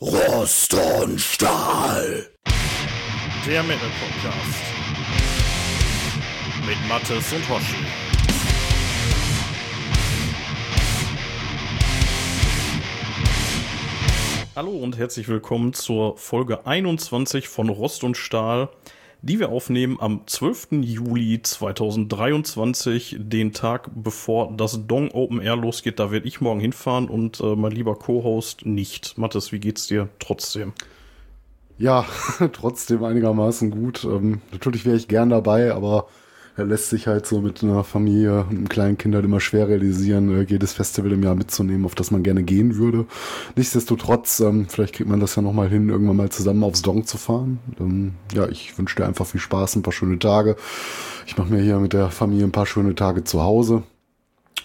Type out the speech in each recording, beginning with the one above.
Rost und Stahl. Der Metal Podcast. Mit Mattes und Hoshi. Hallo und herzlich willkommen zur Folge 21 von Rost und Stahl, die wir aufnehmen am 12. Juli 2023, den Tag bevor das Dong Open Air losgeht. Da werde ich morgen hinfahren und äh, mein lieber Co-Host nicht. Mattes, wie geht's dir trotzdem? Ja, trotzdem einigermaßen gut. Ähm, natürlich wäre ich gern dabei, aber er lässt sich halt so mit einer Familie einem kleinen Kind halt immer schwer realisieren, äh, jedes Festival im Jahr mitzunehmen, auf das man gerne gehen würde. Nichtsdestotrotz, ähm, vielleicht kriegt man das ja nochmal hin, irgendwann mal zusammen aufs Dong zu fahren. Ähm, ja, ich wünsche dir einfach viel Spaß, ein paar schöne Tage. Ich mache mir hier mit der Familie ein paar schöne Tage zu Hause.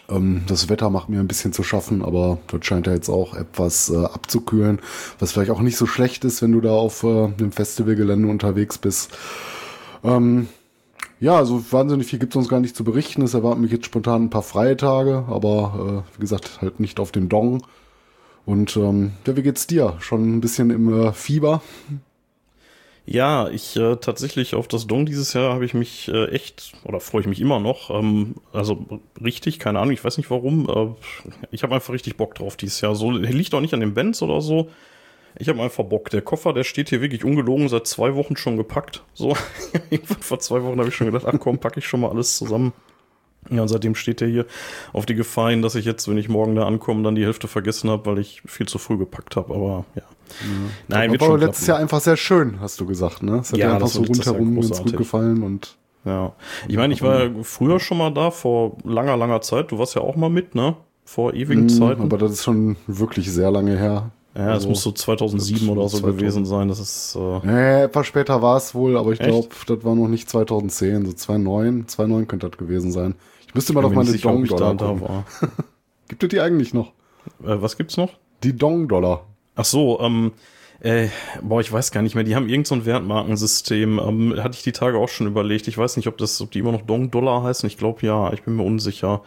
Ähm, das Wetter macht mir ein bisschen zu schaffen, aber dort scheint ja jetzt auch etwas äh, abzukühlen, was vielleicht auch nicht so schlecht ist, wenn du da auf äh, dem Festivalgelände unterwegs bist. Ähm, ja, also wahnsinnig viel gibt es uns gar nicht zu berichten. Es erwarten mich jetzt spontan ein paar freie Tage, aber äh, wie gesagt, halt nicht auf dem Dong. Und ähm, ja, wie geht's dir? Schon ein bisschen im äh, Fieber? Ja, ich äh, tatsächlich auf das Dong dieses Jahr habe ich mich äh, echt, oder freue ich mich immer noch, ähm, also richtig, keine Ahnung, ich weiß nicht warum, äh, ich habe einfach richtig Bock drauf dieses Jahr. So liegt auch nicht an den Bands oder so. Ich habe einfach Bock. Der Koffer, der steht hier wirklich ungelogen seit zwei Wochen schon gepackt. So, vor zwei Wochen habe ich schon gedacht, ach komm, packe ich schon mal alles zusammen. Ja, und seitdem steht der hier auf die Gefahr hin, dass ich jetzt, wenn ich morgen da ankomme, dann die Hälfte vergessen habe, weil ich viel zu früh gepackt habe. Aber ja. Mhm. Nein, wird schon letztes Jahr einfach sehr schön, hast du gesagt, ne? Es hat ja, einfach so rundherum ganz gut gefallen und. Ja. Ich meine, ich war früher schon mal da, vor langer, langer Zeit. Du warst ja auch mal mit, ne? Vor ewigen mhm, Zeiten. Aber das ist schon wirklich sehr lange her. Ja, es also, muss so 2007 oder so 2000. gewesen sein. Das ist. Äh nee, etwas später war es wohl, aber ich glaube, das war noch nicht 2010, so 2009. 2009 könnte das gewesen sein. Ich müsste mal auf meine Dong-Dollar da, da war. Gibt es die eigentlich noch? Äh, was gibt's noch? Die Dong-Dollar. Ach so, ähm, äh, boah, ich weiß gar nicht mehr. Die haben irgend so ein Wertmarkensystem. Ähm, hatte ich die Tage auch schon überlegt. Ich weiß nicht, ob das, ob die immer noch Dong-Dollar heißen. Ich glaube ja. Ich bin mir unsicher.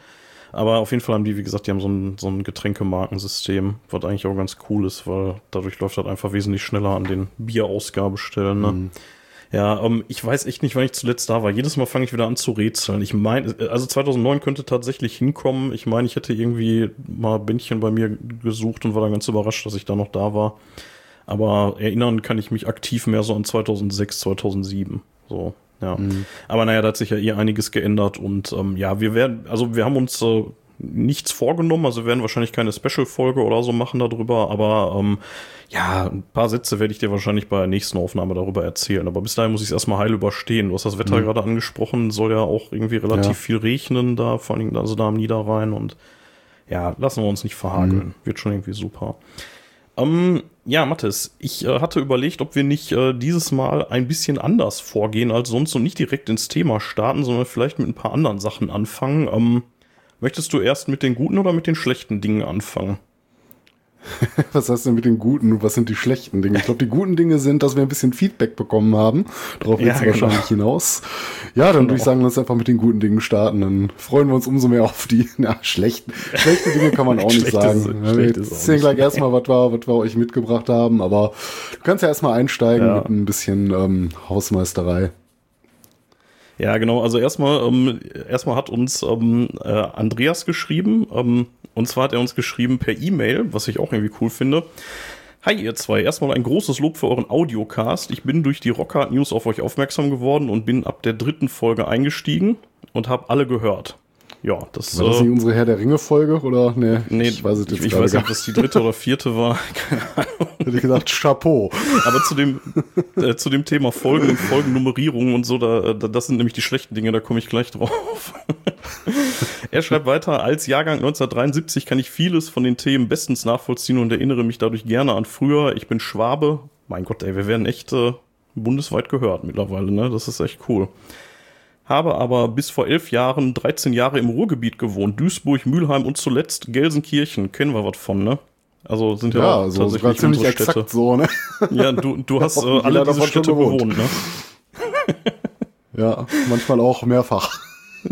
Aber auf jeden Fall haben die, wie gesagt, die haben so ein, so ein Getränkemarkensystem, was eigentlich auch ganz cool ist, weil dadurch läuft das einfach wesentlich schneller an den Bierausgabestellen. Ne? Mhm. Ja, ähm, ich weiß echt nicht, wann ich zuletzt da war. Jedes Mal fange ich wieder an zu rätseln. Ich meine, also 2009 könnte tatsächlich hinkommen. Ich meine, ich hätte irgendwie mal Bändchen bei mir gesucht und war dann ganz überrascht, dass ich da noch da war. Aber erinnern kann ich mich aktiv mehr so an 2006, 2007. So. Ja. Mhm. Aber naja, da hat sich ja eh einiges geändert und ähm, ja, wir werden, also wir haben uns äh, nichts vorgenommen, also wir werden wahrscheinlich keine Special-Folge oder so machen darüber, aber ähm, ja, ein paar Sätze werde ich dir wahrscheinlich bei der nächsten Aufnahme darüber erzählen. Aber bis dahin muss ich es erstmal heil überstehen. Du hast das Wetter mhm. gerade angesprochen, soll ja auch irgendwie relativ ja. viel regnen da, vor allem also da am Niederrhein und ja, lassen wir uns nicht verhageln. Mhm. Wird schon irgendwie super. Ähm, ja, Mathis, ich äh, hatte überlegt, ob wir nicht äh, dieses Mal ein bisschen anders vorgehen als sonst und nicht direkt ins Thema starten, sondern vielleicht mit ein paar anderen Sachen anfangen. Ähm, möchtest du erst mit den guten oder mit den schlechten Dingen anfangen? was heißt denn mit den guten und was sind die schlechten Dinge? Ich glaube, die guten Dinge sind, dass wir ein bisschen Feedback bekommen haben. Darauf geht es ja, wahrscheinlich genau. hinaus. Ja, dann genau. würde ich sagen, lass einfach mit den guten Dingen starten. Dann freuen wir uns umso mehr auf die na, schlechten. Schlechte Dinge kann man auch nicht sagen. Ja, wir erzählen gleich erstmal, was wir, was wir euch mitgebracht haben. Aber du kannst ja erstmal einsteigen ja. mit ein bisschen ähm, Hausmeisterei. Ja, genau. Also erstmal, ähm, erstmal hat uns ähm, äh, Andreas geschrieben. Ähm, und zwar hat er uns geschrieben per E-Mail, was ich auch irgendwie cool finde. Hi ihr zwei, erstmal ein großes Lob für euren Audiocast. Ich bin durch die Rockhard News auf euch aufmerksam geworden und bin ab der dritten Folge eingestiegen und habe alle gehört ja, das war das nicht äh, unsere Herr der Ringe Folge oder nee, nee ich weiß es jetzt ich, ich weiß nicht, ob das die dritte oder vierte war, keine Ahnung. Hätte ich gesagt Chapeau. Aber zu dem äh, zu dem Thema Folgen und Folgennummerierung und so, da, da das sind nämlich die schlechten Dinge, da komme ich gleich drauf. er schreibt weiter, als Jahrgang 1973 kann ich vieles von den Themen bestens nachvollziehen und erinnere mich dadurch gerne an früher. Ich bin Schwabe. Mein Gott, ey, wir werden echt äh, bundesweit gehört mittlerweile, ne? Das ist echt cool habe aber bis vor elf Jahren 13 Jahre im Ruhrgebiet gewohnt. Duisburg, Mülheim und zuletzt Gelsenkirchen. Kennen wir was von, ne? Also sind ja, ja auch so, tatsächlich ziemlich exakt Städte. so, ne? Ja, du, du hast äh, alle diese Städte bewohnt, ne? ja, manchmal auch mehrfach.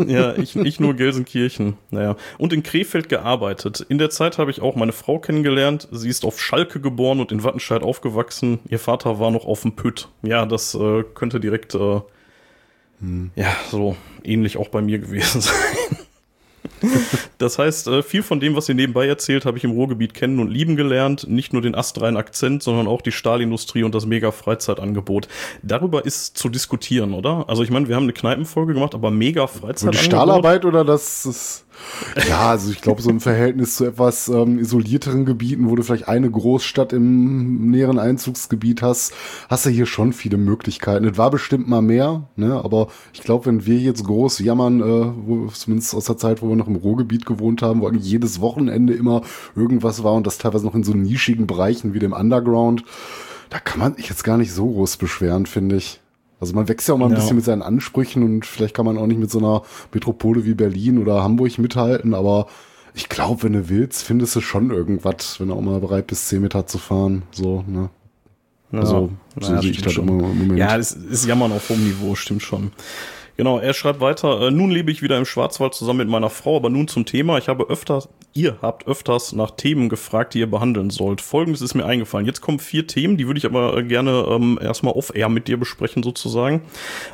ja, ich, ich nur Gelsenkirchen. Naja. Und in Krefeld gearbeitet. In der Zeit habe ich auch meine Frau kennengelernt. Sie ist auf Schalke geboren und in Wattenscheid aufgewachsen. Ihr Vater war noch auf dem Pütt. Ja, das äh, könnte direkt, äh, hm. ja, so ähnlich auch bei mir gewesen sein. Das heißt, äh, viel von dem, was ihr nebenbei erzählt, habe ich im Ruhrgebiet kennen und lieben gelernt. Nicht nur den astreinen Akzent, sondern auch die Stahlindustrie und das mega Freizeitangebot. Darüber ist zu diskutieren, oder? Also ich meine, wir haben eine Kneipenfolge gemacht, aber mega Freizeitangebot. Die Stahlarbeit oder das ist ja, also ich glaube, so im Verhältnis zu etwas ähm, isolierteren Gebieten, wo du vielleicht eine Großstadt im näheren Einzugsgebiet hast, hast du hier schon viele Möglichkeiten. Es war bestimmt mal mehr, ne? aber ich glaube, wenn wir jetzt groß jammern, äh, wo, zumindest aus der Zeit, wo wir noch im Ruhrgebiet gewohnt haben, wo eigentlich jedes Wochenende immer irgendwas war und das teilweise noch in so nischigen Bereichen wie dem Underground, da kann man sich jetzt gar nicht so groß beschweren, finde ich. Also man wächst ja auch mal ein ja. bisschen mit seinen Ansprüchen und vielleicht kann man auch nicht mit so einer Metropole wie Berlin oder Hamburg mithalten, aber ich glaube, wenn du willst, findest du schon irgendwas, wenn du auch mal bereit bist, 10 Meter zu fahren. So, ne? Also, ja, so sehe ich das immer im Moment. Ja, das ist Jammern auf hohem Niveau, stimmt schon. Genau, er schreibt weiter, äh, nun lebe ich wieder im Schwarzwald zusammen mit meiner Frau, aber nun zum Thema. Ich habe öfter, ihr habt öfters nach Themen gefragt, die ihr behandeln sollt. Folgendes ist mir eingefallen. Jetzt kommen vier Themen, die würde ich aber äh, gerne ähm, erstmal off-air mit dir besprechen sozusagen.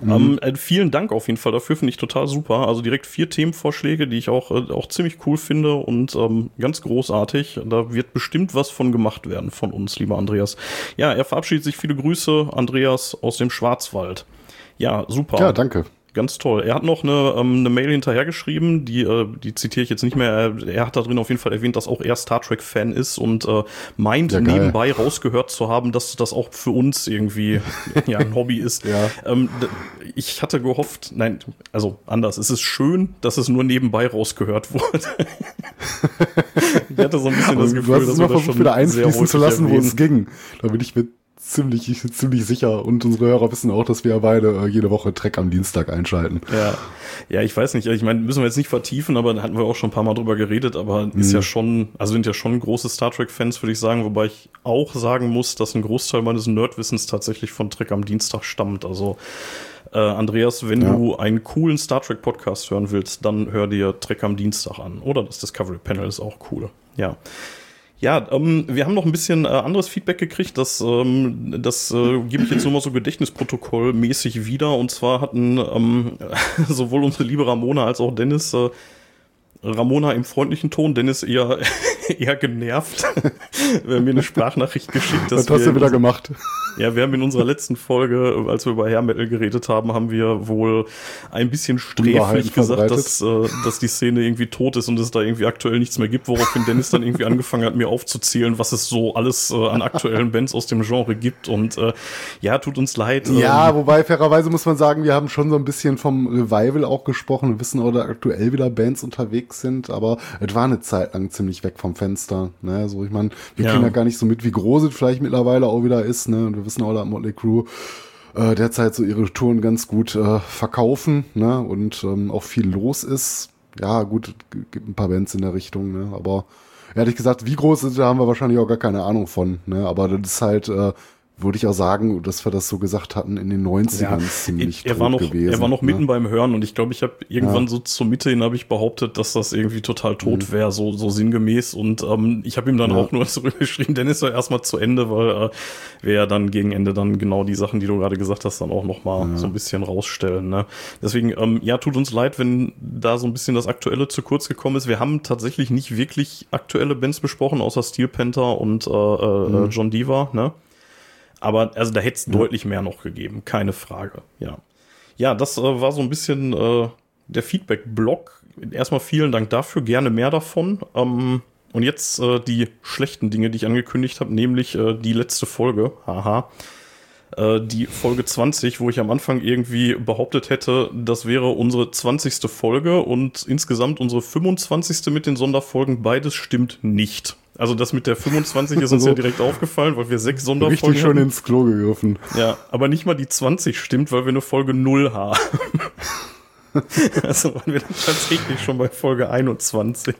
Mhm. Ähm, äh, vielen Dank auf jeden Fall dafür, finde ich total super. Also direkt vier Themenvorschläge, die ich auch, äh, auch ziemlich cool finde und ähm, ganz großartig. Da wird bestimmt was von gemacht werden von uns, lieber Andreas. Ja, er verabschiedet sich. Viele Grüße, Andreas aus dem Schwarzwald. Ja, super. Ja, danke ganz toll. Er hat noch eine, ähm, eine Mail hinterhergeschrieben, die, äh, die zitiere ich jetzt nicht mehr. Er hat da drin auf jeden Fall erwähnt, dass auch er Star Trek-Fan ist und äh, meint ja, nebenbei rausgehört zu haben, dass das auch für uns irgendwie ja, ein Hobby ist. Ja. Ähm, ich hatte gehofft, nein, also anders. Es ist schön, dass es nur nebenbei rausgehört wurde. ich hatte so ein bisschen das Gefühl, du hast dass es mal versucht, wieder einfließen zu lassen, wo es ging. Da bin ich mit ziemlich, ziemlich sicher. Und unsere Hörer wissen auch, dass wir beide äh, jede Woche Track am Dienstag einschalten. Ja, ja, ich weiß nicht. Ich meine, müssen wir jetzt nicht vertiefen, aber da hatten wir auch schon ein paar Mal drüber geredet. Aber mhm. ist ja schon, also sind ja schon große Star Trek-Fans, würde ich sagen. Wobei ich auch sagen muss, dass ein Großteil meines Nerdwissens tatsächlich von Track am Dienstag stammt. Also äh, Andreas, wenn ja. du einen coolen Star Trek Podcast hören willst, dann hör dir Trek am Dienstag an. Oder das Discovery Panel ist auch cool. Ja. Ja, ähm, wir haben noch ein bisschen äh, anderes Feedback gekriegt. Das, ähm, das äh, gebe ich jetzt nur mal so Gedächtnisprotokoll-mäßig wieder. Und zwar hatten ähm, sowohl unsere liebe Ramona als auch Dennis äh, Ramona im freundlichen Ton, Dennis eher, eher genervt. wir haben mir eine Sprachnachricht geschickt. Was hast du wieder gemacht? Ja, wir haben in unserer letzten Folge, als wir über Hair Metal geredet haben, haben wir wohl ein bisschen sträflich gesagt, dass, äh, dass die Szene irgendwie tot ist und es da irgendwie aktuell nichts mehr gibt, woraufhin Dennis dann irgendwie angefangen hat, mir aufzuzählen, was es so alles äh, an aktuellen Bands aus dem Genre gibt. Und äh, ja, tut uns leid. Ja, ähm, wobei fairerweise muss man sagen, wir haben schon so ein bisschen vom Revival auch gesprochen und wissen, oder aktuell wieder Bands unterwegs sind, aber es war eine Zeit lang ziemlich weg vom Fenster. Ne? So, ich meine, wir ja. kriegen ja gar nicht so mit, wie groß es vielleicht mittlerweile auch wieder ist, ne? Und wir wissen auch, dass Motley Crue äh, derzeit so ihre Touren ganz gut äh, verkaufen, ne? Und ähm, auch viel los ist. Ja, gut, gibt ein paar Bands in der Richtung, ne? Aber ehrlich gesagt, wie groß ist, da haben wir wahrscheinlich auch gar keine Ahnung von, ne? Aber das ist halt äh, würde ich auch sagen, dass wir das so gesagt hatten, in den 90ern ja, ziemlich er, er war noch, gewesen. Er war noch ne? mitten beim Hören und ich glaube, ich habe irgendwann ja. so zur Mitte hin habe ich behauptet, dass das irgendwie total tot mhm. wäre, so, so sinngemäß. Und ähm, ich habe ihm dann ja. auch nur zurückgeschrieben, Dennis war erstmal zu Ende, weil äh, wir ja dann gegen Ende dann genau die Sachen, die du gerade gesagt hast, dann auch noch mal ja. so ein bisschen rausstellen. Ne? Deswegen, ähm, ja, tut uns leid, wenn da so ein bisschen das Aktuelle zu kurz gekommen ist. Wir haben tatsächlich nicht wirklich aktuelle Bands besprochen, außer Steel Panther und äh, äh, mhm. John Diva, ne? Aber also da hätte es ja. deutlich mehr noch gegeben, keine Frage. Ja, ja, das äh, war so ein bisschen äh, der Feedback-Block. Erstmal vielen Dank dafür, gerne mehr davon. Ähm, und jetzt äh, die schlechten Dinge, die ich angekündigt habe, nämlich äh, die letzte Folge. Haha äh, die Folge 20, wo ich am Anfang irgendwie behauptet hätte, das wäre unsere 20. Folge und insgesamt unsere 25. mit den Sonderfolgen. Beides stimmt nicht. Also das mit der 25 ist uns ja direkt aufgefallen, weil wir sechs Sonderfolgen Richtig schon ins Klo gegriffen. Ja, aber nicht mal die 20 stimmt, weil wir eine Folge 0 haben. also waren wir dann tatsächlich schon bei Folge 21.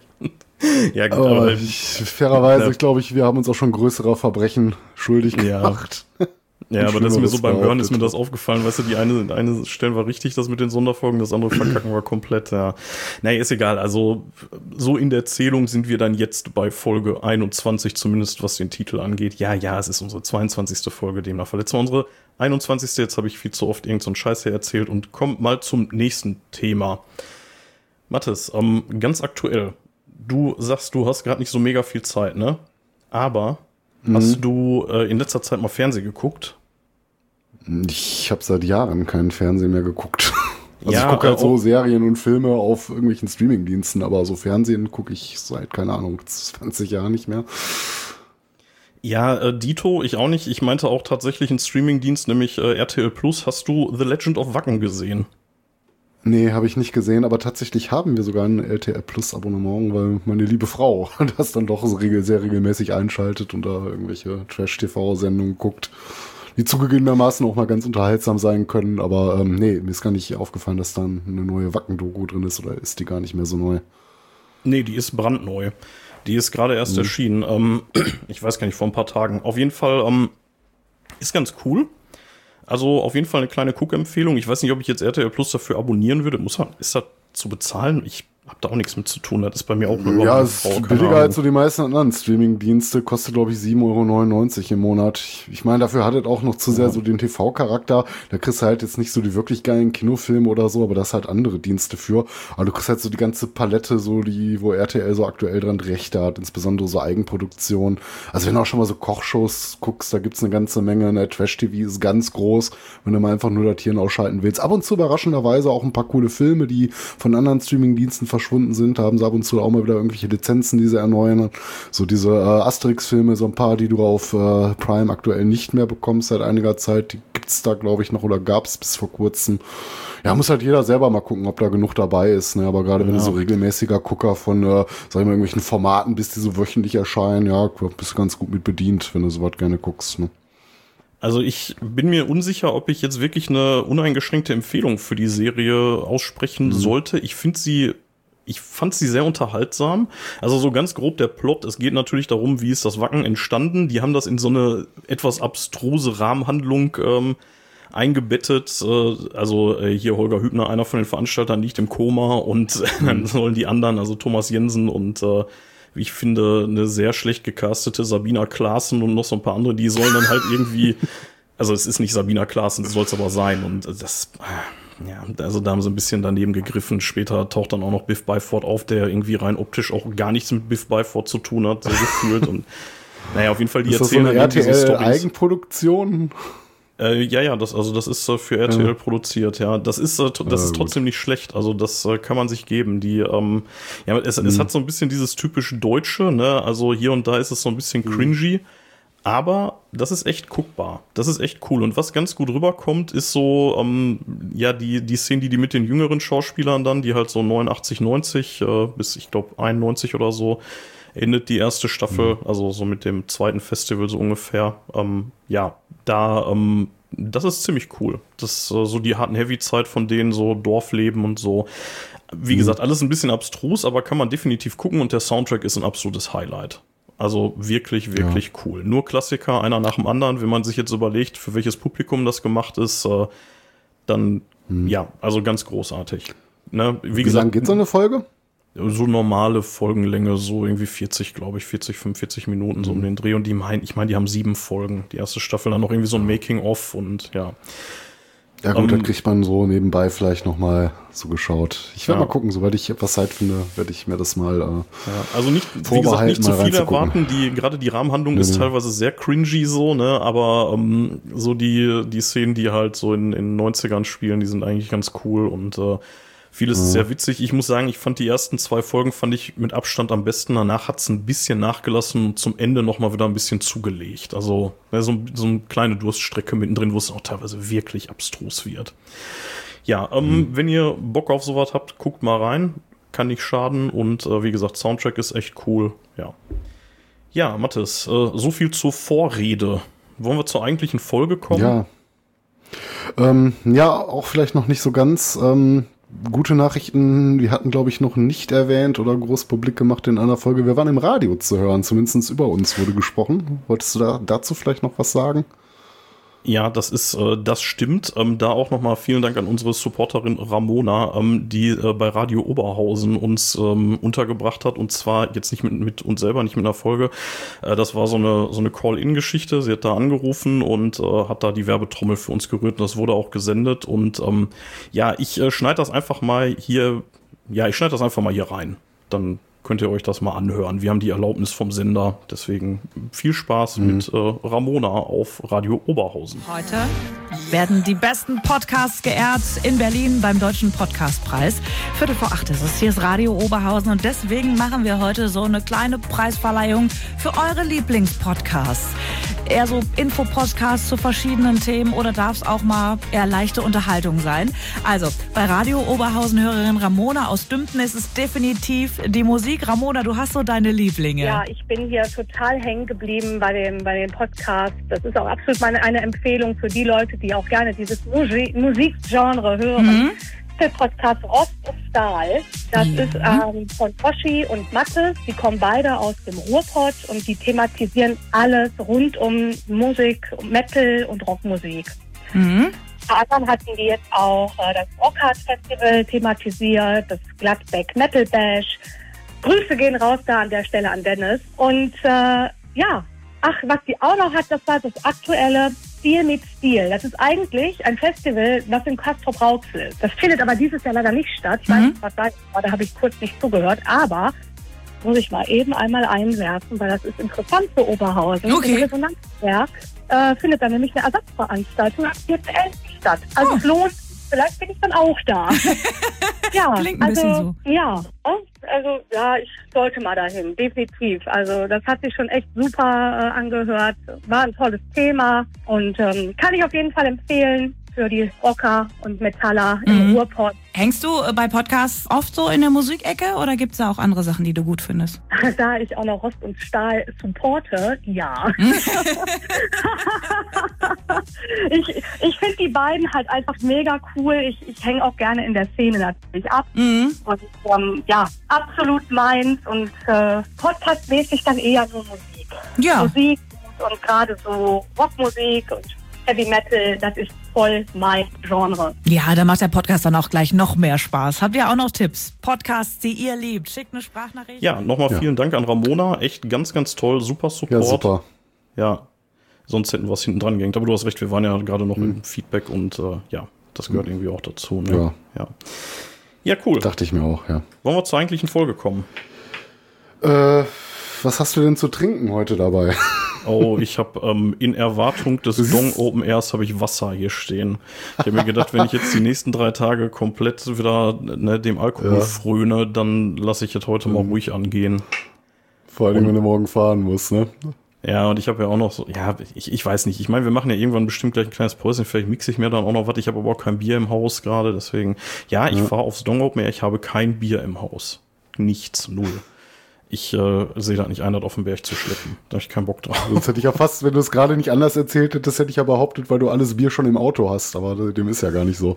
ja, gut, aber, aber ich, fairerweise, ja. glaube ich, wir haben uns auch schon größere Verbrechen schuldig gemacht. Ja. Ja, aber das ist mir so beim Hören ist mir das aufgefallen, weißt du, die eine, eine stellen wir richtig, das mit den Sonderfolgen, das andere verkacken wir komplett, ja. Naja, ist egal, also so in der Zählung sind wir dann jetzt bei Folge 21, zumindest was den Titel angeht. Ja, ja, es ist unsere 22. Folge, demnach verletzt wir unsere 21. Jetzt habe ich viel zu oft irgendeinen so Scheiß hier erzählt und kommt mal zum nächsten Thema. Mathis, ähm, ganz aktuell, du sagst, du hast gerade nicht so mega viel Zeit, ne? Aber mhm. hast du äh, in letzter Zeit mal Fernsehen geguckt? Ich habe seit Jahren keinen Fernsehen mehr geguckt. Also ja, ich gucke halt so Serien und Filme auf irgendwelchen Streamingdiensten, aber so Fernsehen gucke ich seit, keine Ahnung, 20 Jahren nicht mehr. Ja, äh, Dito, ich auch nicht. Ich meinte auch tatsächlich einen Streamingdienst, nämlich äh, RTL Plus. Hast du The Legend of Wacken gesehen? Nee, habe ich nicht gesehen, aber tatsächlich haben wir sogar ein RTL Plus Abonnement, weil meine liebe Frau das dann doch sehr regelmäßig einschaltet und da irgendwelche Trash-TV-Sendungen guckt die zugegebenermaßen auch mal ganz unterhaltsam sein können, aber ähm, nee, mir ist gar nicht aufgefallen, dass da eine neue Wacken-Doku drin ist oder ist die gar nicht mehr so neu? Nee, die ist brandneu. Die ist gerade erst mhm. erschienen. Ähm, ich weiß gar nicht, vor ein paar Tagen. Auf jeden Fall ähm, ist ganz cool. Also auf jeden Fall eine kleine Cook-Empfehlung. Ich weiß nicht, ob ich jetzt RTL Plus dafür abonnieren würde. Muss man, ist das zu bezahlen? Ich habe da auch nichts mit zu tun. Das ist bei mir auch nur Ja, es ist billiger als so die meisten anderen Streaming-Dienste. Kostet, glaube ich, 7,99 Euro im Monat. Ich, ich meine, dafür hat es auch noch zu sehr ja. so den TV-Charakter. Da kriegst du halt jetzt nicht so die wirklich geilen Kinofilme oder so, aber das halt andere Dienste für. Aber du kriegst halt so die ganze Palette, so die, wo RTL so aktuell dran Rechte hat, insbesondere so Eigenproduktion. Also wenn du auch schon mal so Kochshows guckst, da gibt's eine ganze Menge. Ne? Trash-TV ist ganz groß, wenn du mal einfach nur das Hirn ausschalten willst. Ab und zu überraschenderweise auch ein paar coole Filme, die von anderen Streaming-Diensten verschwunden sind, haben sie ab und zu auch mal wieder irgendwelche Lizenzen, die sie erneuern. So diese äh, Asterix-Filme, so ein paar, die du auf äh, Prime aktuell nicht mehr bekommst seit einiger Zeit, die gibt's da, glaube ich, noch oder gab's bis vor kurzem. Ja, muss halt jeder selber mal gucken, ob da genug dabei ist. Ne? Aber gerade wenn du so regelmäßiger Gucker von, äh, sag ich mal, irgendwelchen Formaten bist, die so wöchentlich erscheinen, ja, bist du ganz gut mit bedient, wenn du sowas gerne guckst. Ne? Also ich bin mir unsicher, ob ich jetzt wirklich eine uneingeschränkte Empfehlung für die Serie aussprechen mhm. sollte. Ich finde sie ich fand sie sehr unterhaltsam. Also so ganz grob der Plot. Es geht natürlich darum, wie ist das Wacken entstanden. Die haben das in so eine etwas abstruse Rahmenhandlung ähm, eingebettet. Äh, also äh, hier Holger Hübner, einer von den Veranstaltern, liegt im Koma und äh, dann sollen die anderen, also Thomas Jensen und äh, wie ich finde, eine sehr schlecht gecastete Sabina Klaassen und noch so ein paar andere, die sollen dann halt irgendwie, also es ist nicht Sabina Klaassen, soll es aber sein und das, ja, also da haben sie ein bisschen daneben gegriffen. Später taucht dann auch noch Biff Byford auf, der irgendwie rein optisch auch gar nichts mit Biff Byford zu tun hat, so gefühlt. Und naja, auf jeden Fall die ist erzählen das so eine RTL Eigenproduktion. Äh, ja, ja, das, also das ist äh, für RTL ja. produziert, ja. Das ist, äh, das ist trotzdem nicht schlecht. Also das äh, kann man sich geben. Die, ähm, ja, es, mhm. es hat so ein bisschen dieses typisch Deutsche, ne? Also hier und da ist es so ein bisschen mhm. cringy. Mhm. Aber das ist echt guckbar. Das ist echt cool. Und was ganz gut rüberkommt, ist so, ähm, ja, die, die Szene, die die mit den jüngeren Schauspielern dann, die halt so 89, 90 äh, bis, ich glaube, 91 oder so, endet die erste Staffel, mhm. also so mit dem zweiten Festival so ungefähr. Ähm, ja, da, ähm, das ist ziemlich cool. Das äh, so die harten Heavy-Zeit von denen, so Dorfleben und so. Wie mhm. gesagt, alles ein bisschen abstrus, aber kann man definitiv gucken und der Soundtrack ist ein absolutes Highlight. Also wirklich, wirklich ja. cool. Nur Klassiker, einer nach dem anderen. Wenn man sich jetzt überlegt, für welches Publikum das gemacht ist, äh, dann hm. ja, also ganz großartig. Ne? Wie, Wie gesagt, lang geht so eine Folge? So normale Folgenlänge, so irgendwie 40, glaube ich, 40, 45 Minuten, mhm. so um hm. den Dreh. Und die meinen, ich meine, die haben sieben Folgen. Die erste Staffel dann noch irgendwie so ein Making-of und ja. Ja gut, um, dann kriegt man so nebenbei vielleicht noch mal so geschaut. Ich werde ja. mal gucken, sobald ich etwas Zeit finde, werde ich mir das mal äh, ja, Also nicht, wie gesagt, nicht zu viel erwarten. Die, gerade die Rahmenhandlung nee, ist nee. teilweise sehr cringy so, ne, aber ähm, so die, die Szenen, die halt so in, in 90ern spielen, die sind eigentlich ganz cool und äh, Vieles mhm. ist sehr witzig. Ich muss sagen, ich fand die ersten zwei Folgen fand ich mit Abstand am besten. Danach hat es ein bisschen nachgelassen und zum Ende noch mal wieder ein bisschen zugelegt. Also ja, so, so eine kleine Durststrecke mittendrin, wo es auch teilweise wirklich abstrus wird. Ja, ähm, mhm. wenn ihr Bock auf sowas habt, guckt mal rein. Kann nicht schaden und äh, wie gesagt, Soundtrack ist echt cool. Ja. Ja, Mathis, äh, so viel zur Vorrede. Wollen wir zur eigentlichen Folge kommen? Ja. Ähm, ja, auch vielleicht noch nicht so ganz. Ähm, gute Nachrichten, die hatten, glaube ich, noch nicht erwähnt oder groß publik gemacht in einer Folge. Wir waren im Radio zu hören, zumindest über uns wurde gesprochen. Wolltest du da dazu vielleicht noch was sagen? Ja, das ist, äh, das stimmt. Ähm, da auch nochmal vielen Dank an unsere Supporterin Ramona, ähm, die äh, bei Radio Oberhausen uns ähm, untergebracht hat. Und zwar jetzt nicht mit, mit uns selber, nicht mit einer Folge. Äh, das war so eine, so eine Call-In-Geschichte. Sie hat da angerufen und hat da die Werbetrommel für uns gerührt. Das wurde auch gesendet. Und ja, ich schneide das einfach mal hier, ja, ich schneide das einfach mal hier rein. Dann könnt ihr euch das mal anhören. Wir haben die Erlaubnis vom Sender. Deswegen viel Spaß mhm. mit äh, Ramona auf Radio Oberhausen. Heute werden die besten Podcasts geehrt in Berlin beim Deutschen Podcastpreis. Viertel vor acht ist es. Hier ist Radio Oberhausen und deswegen machen wir heute so eine kleine Preisverleihung für eure Lieblingspodcasts eher so Infopodcasts zu verschiedenen Themen oder darf es auch mal eher leichte Unterhaltung sein? Also bei Radio Oberhausen-Hörerin Ramona aus Dümpten ist es definitiv die Musik. Ramona, du hast so deine Lieblinge. Ja, ich bin hier total hängen geblieben bei dem, bei dem Podcast. Das ist auch absolut meine, eine Empfehlung für die Leute, die auch gerne dieses Musikgenre hören. Mhm. Podcast Rost und Stahl. Das ja. ist ähm, von Oschi und Mathe. Die kommen beide aus dem Ruhrpott und die thematisieren alles rund um Musik, Metal und Rockmusik. Mhm. Anderen hatten die jetzt auch äh, das Rockhard Festival thematisiert, das Gladbeck Metal Bash. Grüße gehen raus da an der Stelle an Dennis. Und äh, ja, ach, was die auch noch hat, das war das aktuelle Stil mit Stil. Das ist eigentlich ein Festival, was in Castro Rauxel ist. Das findet aber dieses Jahr leider nicht statt. Ich mhm. weiß nicht, was da war, da habe ich kurz nicht zugehört. Aber muss ich mal eben einmal einwerfen, weil das ist interessant für Oberhausen. Okay. Im Resonanzwerk äh, findet da nämlich eine Ersatzveranstaltung am 4.11. statt. Also oh. lohnt vielleicht bin ich dann auch da. ja, Klingt ein also, bisschen so. Ja, also ja, ich sollte mal dahin, definitiv. Also das hat sich schon echt super äh, angehört, war ein tolles Thema und ähm, kann ich auf jeden Fall empfehlen für die Rocker und Metaller mhm. im Ruhrpott. Hängst du äh, bei Podcasts oft so in der Musikecke oder gibt es da auch andere Sachen, die du gut findest? Da ich auch noch Rost und Stahl supporte, ja. ich ich finde die beiden halt einfach mega cool. Ich, ich hänge auch gerne in der Szene natürlich ab. Mhm. Und ähm, ja, absolut meins und äh, podcastmäßig dann eher nur Musik. Ja. Musik und, und gerade so Rockmusik und Heavy Metal, das ist voll mein Genre. Ja, da macht der Podcast dann auch gleich noch mehr Spaß. Habt ihr auch noch Tipps? Podcasts, die ihr liebt? Schickt eine Sprachnachricht. Ja, nochmal ja. vielen Dank an Ramona. Echt ganz, ganz toll. Super Support. Ja, super. Ja, sonst hätten wir es hinten dran gehängt. Aber du hast recht, wir waren ja gerade noch mhm. im Feedback und äh, ja, das gehört mhm. irgendwie auch dazu. Ne? Ja. ja. Ja, cool. Dachte ich mir auch, ja. Wollen wir zur eigentlichen Folge kommen? Äh, was hast du denn zu trinken heute dabei? Oh, ich habe ähm, in Erwartung des Dong Open Airs habe ich Wasser hier stehen. Ich habe mir gedacht, wenn ich jetzt die nächsten drei Tage komplett wieder ne, dem Alkohol ja. fröne, dann lasse ich jetzt heute mal mhm. ruhig angehen. Vor allem, wenn du morgen fahren musst, ne? Ja, und ich habe ja auch noch so, ja, ich, ich weiß nicht. Ich meine, wir machen ja irgendwann bestimmt gleich ein kleines Päuschen. Vielleicht mixe ich mir dann auch noch was. Ich habe aber auch kein Bier im Haus gerade. Deswegen, ja, ich ja. fahre aufs Dong Open Air. Ich habe kein Bier im Haus. Nichts, null ich äh, sehe da nicht ein, das auf den Berg zu schleppen. Da habe ich keinen Bock drauf. Sonst hätte ich ja fast, wenn du es gerade nicht anders erzählt hättest, hätte ich ja behauptet, weil du alles Bier schon im Auto hast. Aber dem ist ja gar nicht so.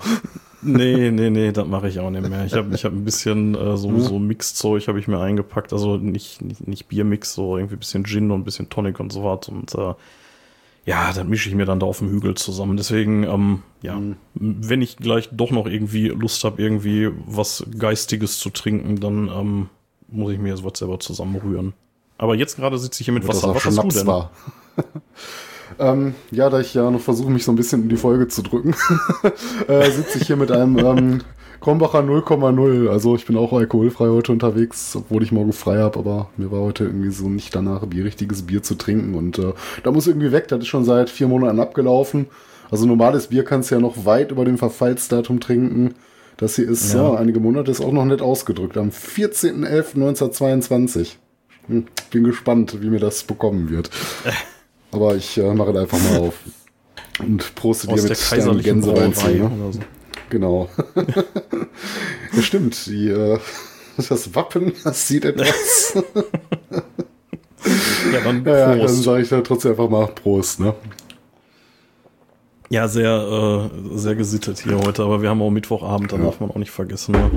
Nee, nee, nee, das mache ich auch nicht mehr. Ich habe ich hab ein bisschen äh, so, so Mixzeug habe ich mir eingepackt. Also nicht, nicht, nicht Biermix, so irgendwie ein bisschen Gin und ein bisschen Tonic und so was. Und äh, ja, dann mische ich mir dann da auf dem Hügel zusammen. Deswegen, ähm, ja, mhm. wenn ich gleich doch noch irgendwie Lust habe, irgendwie was Geistiges zu trinken, dann ähm, muss ich mir das Wort selber zusammenrühren. Aber jetzt gerade sitze ich hier mit Wasser. Was hast du denn? War. ähm, ja, da ich ja noch versuche, mich so ein bisschen in die Folge zu drücken, äh, sitze ich hier mit einem ähm, Krombacher 0,0. Also ich bin auch alkoholfrei heute unterwegs, obwohl ich morgen frei habe, aber mir war heute irgendwie so nicht danach, Bier, richtiges Bier zu trinken. Und äh, da muss irgendwie weg, das ist schon seit vier Monaten abgelaufen. Also normales Bier kannst du ja noch weit über dem Verfallsdatum trinken. Das hier ist, ja. ja einige Monate ist auch noch nicht ausgedrückt. Am 14.11.1922. Hm, bin gespannt, wie mir das bekommen wird. Aber ich äh, mache es einfach mal auf. Und proste dir mit deinem Gänsewein ne? so. Genau. ja, stimmt. Die, äh, das Wappen, das sieht etwas. ja, dann, ja, dann sage ich da trotzdem einfach mal Prost, ne? Ja, sehr, äh, sehr gesittet hier heute, aber wir haben auch Mittwochabend, da ja. darf man auch nicht vergessen. Ne?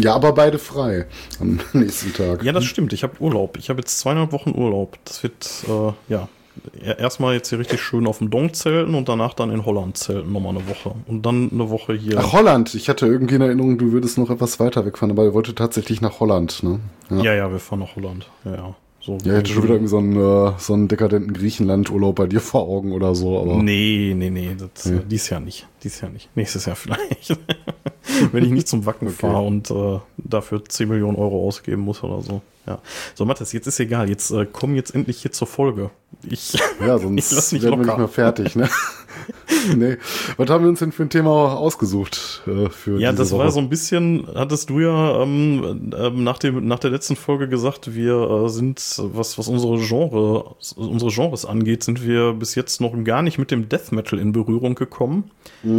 Ja, aber beide frei am nächsten Tag. Ja, das stimmt. Ich habe Urlaub. Ich habe jetzt zweieinhalb Wochen Urlaub. Das wird, äh, ja, erstmal jetzt hier richtig schön auf dem Dong zelten und danach dann in Holland zelten nochmal eine Woche. Und dann eine Woche hier. Ach, Holland. Ich hatte irgendwie in Erinnerung, du würdest noch etwas weiter wegfahren, aber ihr wolltet tatsächlich nach Holland, ne? Ja, ja, ja wir fahren nach Holland. Ja, ja. So, ja, ich hätte schon wieder irgendwie so einen, äh, so einen dekadenten Griechenland-Urlaub bei dir vor Augen oder so. Aber nee, nee, nee, das, nee. dies Jahr nicht. Dies Jahr nicht. Nächstes Jahr vielleicht. Wenn ich nicht zum Wacken okay. fahre und äh, dafür 10 Millionen Euro ausgeben muss oder so. Ja. So, Mathis, jetzt ist egal. Jetzt äh, komm jetzt endlich hier zur Folge. Ich, ja, sonst ich mich werden locker. wir nicht mehr fertig, ne? nee. Was haben wir uns denn für ein Thema ausgesucht äh, für Ja, das Woche? war so ein bisschen, hattest du ja ähm, ähm, nach, dem, nach der letzten Folge gesagt, wir äh, sind, was, was unsere Genre, unsere Genres angeht, sind wir bis jetzt noch gar nicht mit dem Death Metal in Berührung gekommen. Mhm.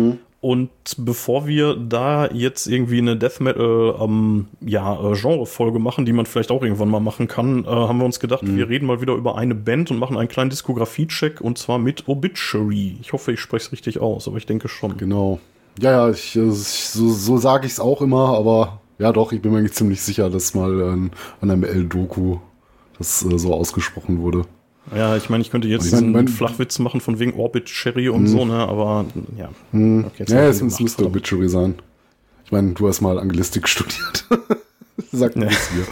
Und bevor wir da jetzt irgendwie eine Death Metal ähm, ja, äh, Genre-Folge machen, die man vielleicht auch irgendwann mal machen kann, äh, haben wir uns gedacht, mhm. wir reden mal wieder über eine Band und machen einen kleinen Diskografie-Check und zwar mit Obituary. Ich hoffe, ich spreche es richtig aus, aber ich denke schon. Genau. Ja, ja, ich, äh, so, so sage ich es auch immer, aber ja doch, ich bin mir ziemlich sicher, dass mal an einem L-Doku das äh, so ausgesprochen wurde. Ja, ich meine, ich könnte jetzt ich mein, diesen Flachwitz machen von wegen Orbit Cherry und so, ne? Aber ja. Hm. Okay, ja, es müsste Orbit Cherry sein. Ich meine, du hast mal Anglistik studiert. Sagt ja. nichts mir.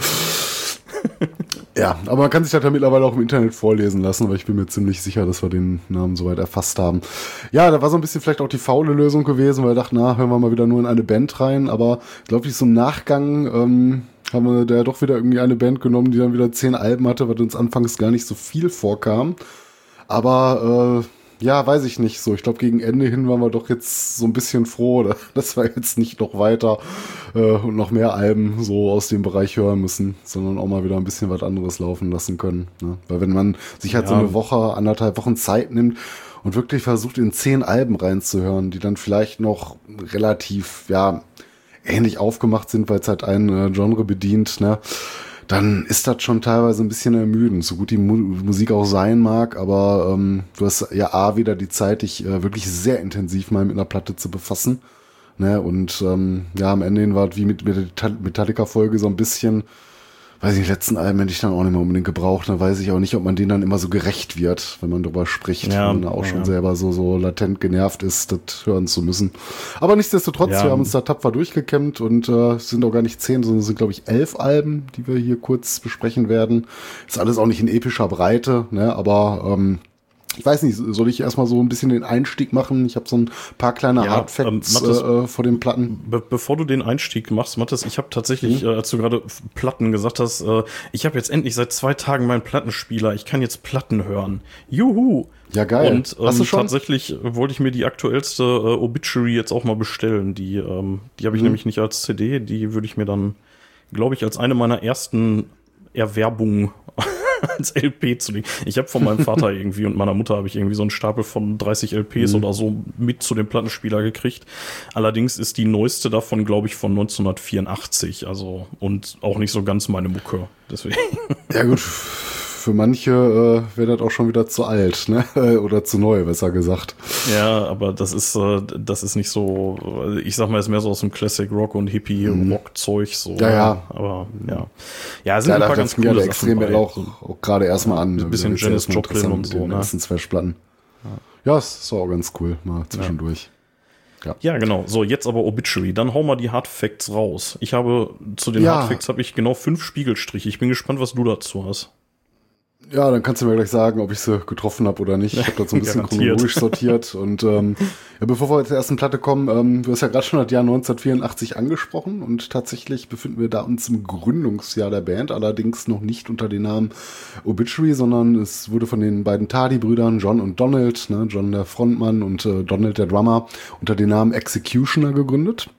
ja, aber man kann sich das ja mittlerweile auch im Internet vorlesen lassen, weil ich bin mir ziemlich sicher, dass wir den Namen soweit erfasst haben. Ja, da war so ein bisschen vielleicht auch die faule Lösung gewesen, weil wir dachten, na, hören wir mal wieder nur in eine Band rein. Aber ich glaube, ich so im Nachgang ähm, haben wir da doch wieder irgendwie eine Band genommen, die dann wieder zehn Alben hatte, was uns anfangs gar nicht so viel vorkam. Aber äh, ja, weiß ich nicht so. Ich glaube, gegen Ende hin waren wir doch jetzt so ein bisschen froh, dass wir jetzt nicht noch weiter äh, und noch mehr Alben so aus dem Bereich hören müssen, sondern auch mal wieder ein bisschen was anderes laufen lassen können. Ne? Weil wenn man sich halt ja. so eine Woche, anderthalb Wochen Zeit nimmt und wirklich versucht, in zehn Alben reinzuhören, die dann vielleicht noch relativ, ja, ähnlich aufgemacht sind, weil es halt ein äh, Genre bedient, ne? dann ist das schon teilweise ein bisschen ermüdend, so gut die Mu Musik auch sein mag, aber ähm, du hast ja A wieder die Zeit, dich äh, wirklich sehr intensiv mal mit einer Platte zu befassen. Ne? Und ähm, ja, am Ende war es wie mit, mit der Metallica-Folge so ein bisschen, weiß ich, letzten Alben hätte ich dann auch nicht mehr unbedingt gebraucht. Da weiß ich auch nicht, ob man denen dann immer so gerecht wird, wenn man drüber spricht, ja, wenn man auch ja. schon selber so, so latent genervt ist, das hören zu müssen. Aber nichtsdestotrotz, ja. wir haben uns da tapfer durchgekämmt und äh, sind auch gar nicht zehn, sondern sind, glaube ich, elf Alben, die wir hier kurz besprechen werden. Ist alles auch nicht in epischer Breite, ne? aber ähm, ich weiß nicht, soll ich erstmal so ein bisschen den Einstieg machen? Ich habe so ein paar kleine ja, Hardfacts ähm, Mathis, äh, vor den Platten. Be bevor du den Einstieg machst, Mathis, ich habe tatsächlich, mhm. äh, als du gerade Platten gesagt hast, äh, ich habe jetzt endlich seit zwei Tagen meinen Plattenspieler. Ich kann jetzt Platten hören. Juhu! Ja, geil. Und ähm, hast du schon? tatsächlich wollte ich mir die aktuellste äh, Obituary jetzt auch mal bestellen. Die, ähm, die habe ich mhm. nämlich nicht als CD. Die würde ich mir dann, glaube ich, als eine meiner ersten Erwerbungen als LP zu legen. Ich habe von meinem Vater irgendwie und meiner Mutter habe ich irgendwie so einen Stapel von 30 LPs mhm. oder so mit zu dem Plattenspieler gekriegt. Allerdings ist die neueste davon, glaube ich, von 1984. Also und auch nicht so ganz meine Mucke. Deswegen. Ja gut für manche äh, wäre das auch schon wieder zu alt, ne? Oder zu neu, besser gesagt. Ja, aber das ist, äh, das ist nicht so, ich sag mal, ist mehr so aus dem Classic Rock und Hippie-Rock-Zeug mhm. so. Ja, ja. Aber ja. Ja, sind ja, ein paar ganz coole extrem bei. auch, auch gerade erstmal an. Ein bisschen Janis Joplin und so, ne? zwei Platten. Ja, ja ist auch ganz cool, mal zwischendurch. Ja. ja. genau. So, jetzt aber Obituary. Dann hau mal die Hard Facts raus. Ich habe, zu den ja. Hard Facts habe ich genau fünf Spiegelstriche. Ich bin gespannt, was du dazu hast. Ja, dann kannst du mir gleich sagen, ob ich sie getroffen habe oder nicht. Ich habe das so ein bisschen chronologisch sortiert. Und ähm, ja, bevor wir zur ersten Platte kommen, ähm, du hast ja gerade schon das Jahr 1984 angesprochen und tatsächlich befinden wir da uns im Gründungsjahr der Band, allerdings noch nicht unter dem Namen Obituary, sondern es wurde von den beiden Tardy-Brüdern John und Donald, ne, John der Frontmann und äh, Donald der Drummer, unter dem Namen Executioner gegründet.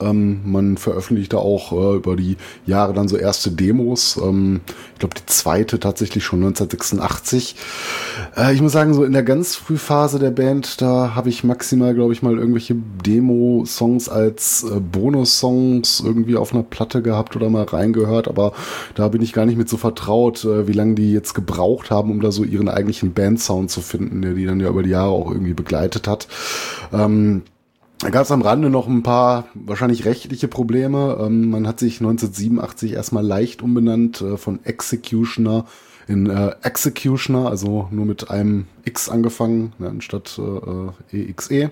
Ähm, man veröffentlichte auch äh, über die Jahre dann so erste Demos. Ähm, ich glaube, die zweite tatsächlich schon 1986. Äh, ich muss sagen, so in der ganz Frühphase der Band, da habe ich maximal, glaube ich, mal irgendwelche Demo-Songs als äh, Bonus-Songs irgendwie auf einer Platte gehabt oder mal reingehört. Aber da bin ich gar nicht mit so vertraut, äh, wie lange die jetzt gebraucht haben, um da so ihren eigentlichen Band-Sound zu finden, der die dann ja über die Jahre auch irgendwie begleitet hat. Ähm, da gab es am Rande noch ein paar wahrscheinlich rechtliche Probleme. Ähm, man hat sich 1987 erstmal leicht umbenannt äh, von Executioner in äh, Executioner, also nur mit einem X angefangen, ne, anstatt äh, EXE.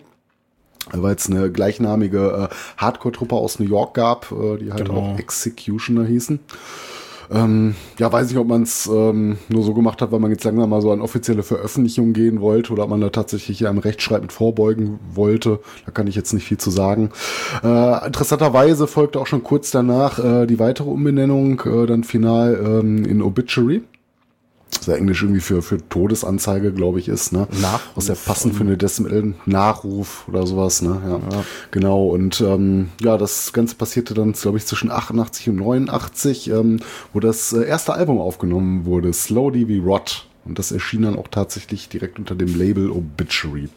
Weil es eine gleichnamige äh, Hardcore-Truppe aus New York gab, äh, die halt Genau. auch Executioner hießen. Ähm, ja, weiß nicht, ob man es ähm, nur so gemacht hat, weil man jetzt langsam mal so an offizielle Veröffentlichung gehen wollte oder ob man da tatsächlich einem Rechtschreib mit vorbeugen wollte. Da kann ich jetzt nicht viel zu sagen. Äh, interessanterweise folgte auch schon kurz danach äh, die weitere Umbenennung, äh, dann final ähm, in Obituary. Was ja Englisch irgendwie für, für Todesanzeige, glaube ich, ist, ne? Nachruf. Was ja passend für eine Decimal Nachruf oder sowas, ne? Ja. Genau. Und ähm, ja, das Ganze passierte dann, glaube ich, zwischen 88 und 89, ähm, wo das äh, erste Album aufgenommen wurde, Slowly We Rot. Und das erschien dann auch tatsächlich direkt unter dem Label Obituary.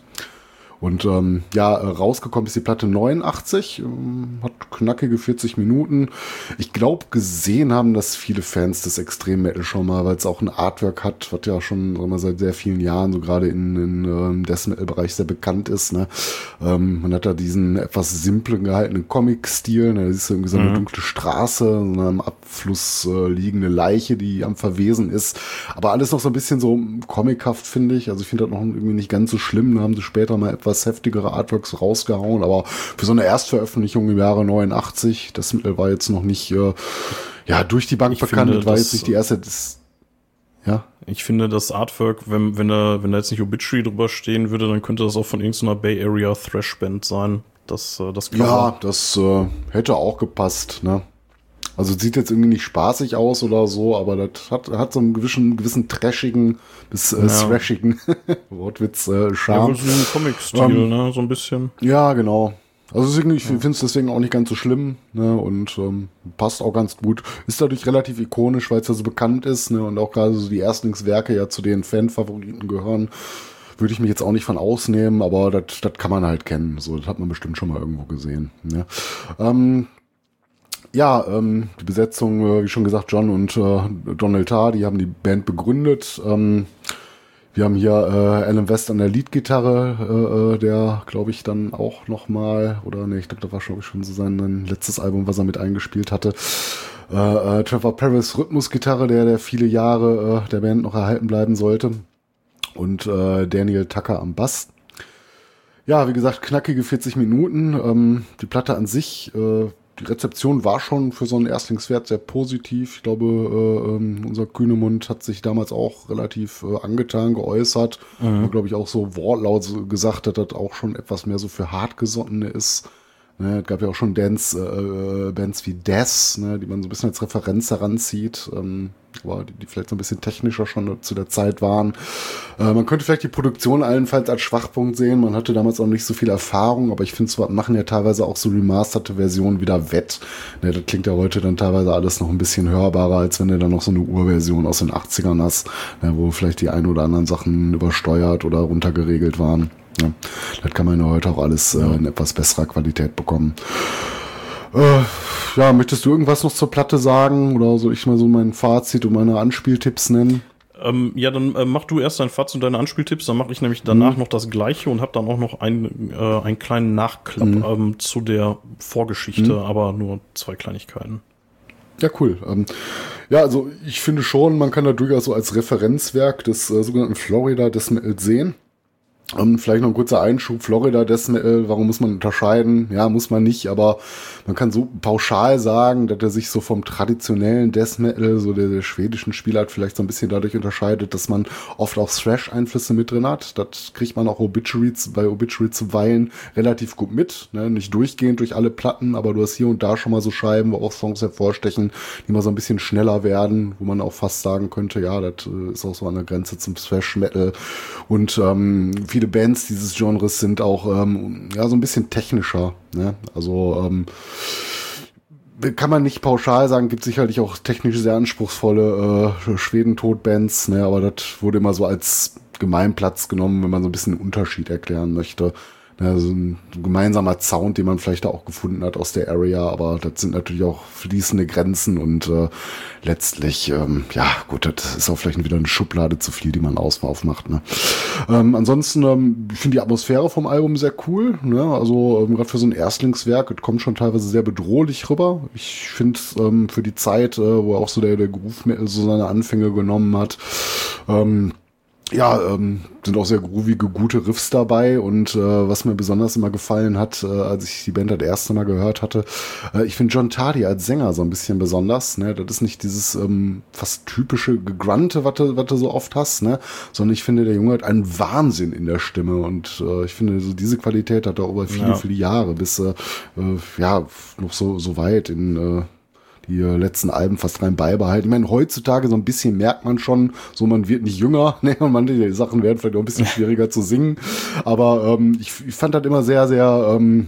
Und ähm, ja, äh, rausgekommen ist die Platte 89, ähm, hat knackige 40 Minuten. Ich glaube, gesehen haben das viele Fans des Extrem Metal schon mal, weil es auch ein Artwork hat, was ja schon sagen wir, seit sehr vielen Jahren so gerade in, in ähm, Death Metal-Bereich sehr bekannt ist. Ne? Ähm, man hat da diesen etwas simplen gehaltenen Comic-Stil. Ne? Da ist irgendwie so eine dunkle Straße, so eine am Abfluss äh, liegende Leiche, die am Verwesen ist. Aber alles noch so ein bisschen so comichaft, finde ich. Also ich finde das noch irgendwie nicht ganz so schlimm. Da haben sie später mal etwas heftigere Artworks rausgehauen. Aber für so eine Erstveröffentlichung im Jahre 89, das Mittel war jetzt noch nicht äh, ja durch die Bank Ich bekannt. finde, Das war jetzt nicht die erste. Das, ja. Ich finde, das Artwork, wenn, wenn, da, wenn da jetzt nicht Obituary drüber stehen würde, dann könnte das auch von irgendeiner Bay Area Thrash Band sein. Das, äh, das Cover. Ja, das äh, hätte auch gepasst, ne? Also sieht jetzt irgendwie nicht spaßig aus oder so, aber das hat, hat so einen gewissen, gewissen trashigen bis äh, Ja. thrashigen Wortwitz äh, Ja, Charme. so ein Comic-Stil, Ähm, ne? So ein bisschen. Ja, genau. Also ich finde es deswegen auch nicht ganz so schlimm, ne? Und ähm, passt auch ganz gut. Ist dadurch relativ ikonisch, weil es ja so bekannt ist, ne? Und auch gerade so die Erstlingswerke ja zu den Fan-Favoriten gehören. Würde ich mich jetzt auch nicht von ausnehmen, aber das das kann man halt kennen. So, das hat man bestimmt schon mal irgendwo gesehen. Ne? Ähm, ja, ähm, die Besetzung, äh, wie schon gesagt, John und äh, Donald Tarr, die haben die Band begründet. Ähm, wir haben hier äh, Alan West an der Leadgitarre, äh, äh, der, glaube ich, dann auch noch mal oder ne, ich glaube, das war schon, schon so sein, sein letztes Album, was er mit eingespielt hatte. Äh, äh, Trevor Paris Rhythmusgitarre, der, der viele Jahre äh, der Band noch erhalten bleiben sollte. Und äh, Daniel Tucker am Bass. Ja, wie gesagt, knackige 40 Minuten. Ähm, die Platte an sich, äh, die Rezeption war schon für so einen Erstlingswert sehr positiv. Ich glaube, äh, ähm, unser Kühnemund hat sich damals auch relativ äh, angetan geäußert. Und glaube ich auch so wortlaut gesagt, dass das auch schon etwas mehr so für Hartgesottene ist. Ne, gab ja auch schon Dance, äh, Bands wie Death, ne, die man so ein bisschen als Referenz heranzieht, ähm, aber die, die vielleicht so ein bisschen technischer schon zu der Zeit waren. Äh, man könnte vielleicht die Produktion allenfalls als Schwachpunkt sehen. Man hatte damals auch nicht so viel Erfahrung, aber ich finde zwar machen ja teilweise auch so remasterte Versionen wieder wett. Ne, das klingt ja heute dann teilweise alles noch ein bisschen hörbarer, als wenn du dann noch so eine Urversion aus den 80ern hast, ne, wo vielleicht die ein oder anderen Sachen übersteuert oder runtergeregelt waren. Ja, das kann man ja heute auch alles äh, in etwas besserer Qualität bekommen. Äh, ja, möchtest du irgendwas noch zur Platte sagen? Oder soll ich mal so mein Fazit und meine Anspieltipps nennen? Ähm, ja, dann äh, mach du erst dein Fazit und deine Anspieltipps, dann mache ich nämlich danach Mhm. noch das gleiche und habe dann auch noch ein, äh, einen kleinen Nachklapp Mhm. ähm, zu der Vorgeschichte, aber nur zwei Kleinigkeiten. Ja, cool. Ähm, ja, also ich finde schon, man kann da durchaus so als Referenzwerk des äh, sogenannten Florida Death Metal sehen. Ähm, vielleicht noch ein kurzer Einschub. Florida Death Metal, warum muss man unterscheiden? Ja, muss man nicht, aber man kann so pauschal sagen, dass er sich so vom traditionellen Death Metal, so der, der schwedischen Spielart vielleicht so ein bisschen dadurch unterscheidet, dass man oft auch Thrash-Einflüsse mit drin hat. Das kriegt man auch Obituary, bei Obituary zuweilen relativ gut mit. Ne? Nicht durchgehend durch alle Platten, aber du hast hier und da schon mal so Scheiben, wo auch Songs hervorstechen, die mal so ein bisschen schneller werden, wo man auch fast sagen könnte, ja, das äh, ist auch so an der Grenze zum Thrash-Metal. Und ähm, Bands dieses Genres sind auch ähm, ja so ein bisschen technischer. Ne? Also ähm, kann man nicht pauschal sagen, gibt sicherlich auch technisch sehr anspruchsvolle äh, Schwedentod-Bands, ne, aber das wurde immer so als Gemeinplatz genommen, wenn man so ein bisschen Unterschied erklären möchte. So ein gemeinsamer Sound, den man vielleicht da auch gefunden hat aus der Area, aber das sind natürlich auch fließende Grenzen und äh, letztlich, ähm, ja gut, das ist auch vielleicht wieder eine Schublade zu viel, die man aus aufmacht. Ne? Ähm, ansonsten ähm, ich finde die Atmosphäre vom Album sehr cool, ne? also ähm, gerade für so ein Erstlingswerk, es kommt schon teilweise sehr bedrohlich rüber. Ich finde ähm, für die Zeit, äh, wo auch so der, der Groove so seine Anfänge genommen hat, ähm, ja, ähm, sind auch sehr groovige, gute Riffs dabei. Und äh, was mir besonders immer gefallen hat, äh, als ich die Band das erste Mal gehört hatte, äh, ich finde John Tardy als Sänger so ein bisschen besonders, ne, das ist nicht dieses ähm, fast typische Gegrunte, was du, was du so oft hast, ne, sondern ich finde, der Junge hat einen Wahnsinn in der Stimme. Und äh, ich finde, so diese Qualität hat er über viele, ja. viele Jahre bis, äh, äh, ja, noch so, so weit in, äh, die letzten Alben fast rein beibehalten. Ich meine, heutzutage so ein bisschen merkt man schon, so man wird nicht jünger, ne, und man, die Sachen werden vielleicht auch ein bisschen schwieriger zu singen. Aber ähm, ich, ich fand das immer sehr, sehr, ähm,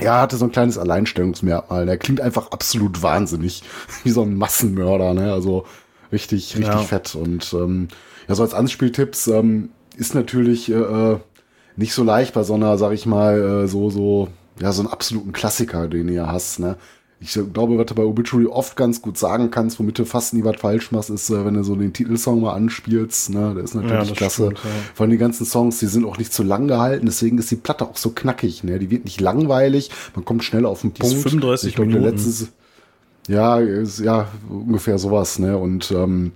ja, hatte so ein kleines Alleinstellungsmerkmal. Der klingt einfach absolut wahnsinnig, wie so ein Massenmörder, ne? Also richtig, richtig ja. fett. Und ähm, ja, so als Anspieltipps ähm, ist natürlich äh, äh, nicht so leicht bei so einer, sag ich mal, äh, so, so, ja, so einen absoluten Klassiker, den ihr hast, ne? Ich glaube, was du bei Obituary oft ganz gut sagen kannst, womit du fast nie was falsch machst, ist, äh, wenn du so den Titelsong mal anspielst, ne, der ist natürlich ja, klasse. Stimmt, ja. Vor allem die ganzen Songs, die sind auch nicht zu lang gehalten, deswegen ist die Platte auch so knackig, ne, die wird nicht langweilig, man kommt schnell auf den die Punkt. Ist 35 ich glaub, Minuten. Letzte, ja, ist, ja, ungefähr sowas, ne, und, ähm,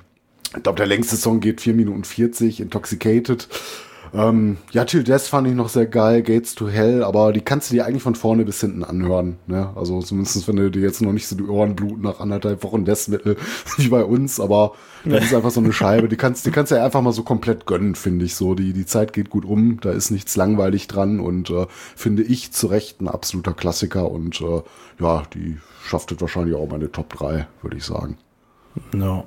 ich glaube, der längste Song geht 4 Minuten 40, Intoxicated. Ähm, ja, Till Death fand ich noch sehr geil, Gates to Hell, aber die kannst du dir eigentlich von vorne bis hinten anhören. Ne? Also zumindest, wenn du dir jetzt noch nicht so die Ohren bluten nach anderthalb Wochen Death Metal wie bei uns, aber das ist einfach so eine Scheibe, die kannst, die kannst du ja einfach mal so komplett gönnen, finde ich so. Die, die Zeit geht gut um, da ist nichts langweilig dran und äh, finde ich zu Recht ein absoluter Klassiker und äh, ja, die schafft es wahrscheinlich auch meine Top 3, würde ich sagen. No.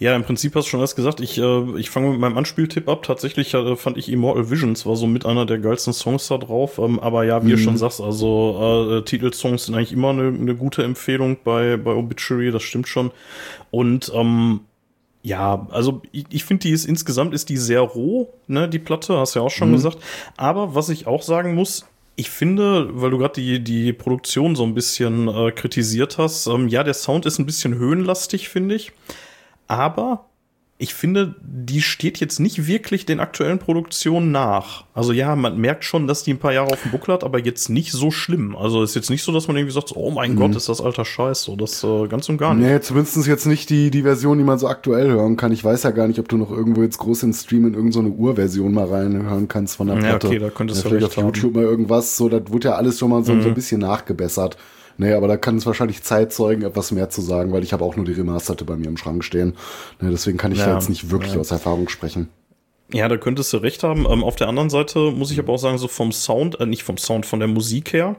Ja, im Prinzip hast du schon alles gesagt. Ich, äh, ich fange mit meinem Anspieltipp ab. Tatsächlich äh, fand ich Immortal Visions war so mit einer der geilsten Songs da drauf. Ähm, aber ja, wie mhm. du schon sagst, also äh, Titelsongs sind eigentlich immer eine, eine gute Empfehlung bei, bei Obituary, das stimmt schon. Und ähm, ja, also ich, ich finde, die ist insgesamt ist die sehr roh, ne, die Platte, hast du ja auch schon mhm. gesagt. Aber was ich auch sagen muss, ich finde, weil du gerade die, die Produktion so ein bisschen äh, kritisiert hast, ähm, ja, der Sound ist ein bisschen höhenlastig, finde ich aber ich finde, die steht jetzt nicht wirklich den aktuellen Produktionen nach. Also ja, man merkt schon, dass die ein paar Jahre auf dem Buckel hat, aber jetzt nicht so schlimm. Also ist jetzt nicht so, dass man irgendwie sagt, oh mein mhm. Gott, ist das alter Scheiß. So, das äh, ganz und gar nicht. Nee, zumindest jetzt nicht die, die Version, die man so aktuell hören kann. Ich weiß ja gar nicht, ob du noch irgendwo jetzt groß im Stream in irgendeine so Urversion mal reinhören kannst von der Platte. Ja, okay, da könntest ja, du vielleicht auf YouTube haben. mal irgendwas. So, das wurde ja alles schon mal so, mhm. so ein bisschen nachgebessert. Nee, aber da kann es wahrscheinlich Zeitzeugen etwas mehr zu sagen, weil ich habe auch nur die Remasterte bei mir im Schrank stehen. Nee, deswegen kann ich ja, da jetzt nicht wirklich ja. aus Erfahrung sprechen. Ja, da könntest du recht haben. Ähm, auf der anderen Seite muss ich aber auch sagen, so vom Sound, äh, nicht vom Sound, von der Musik her,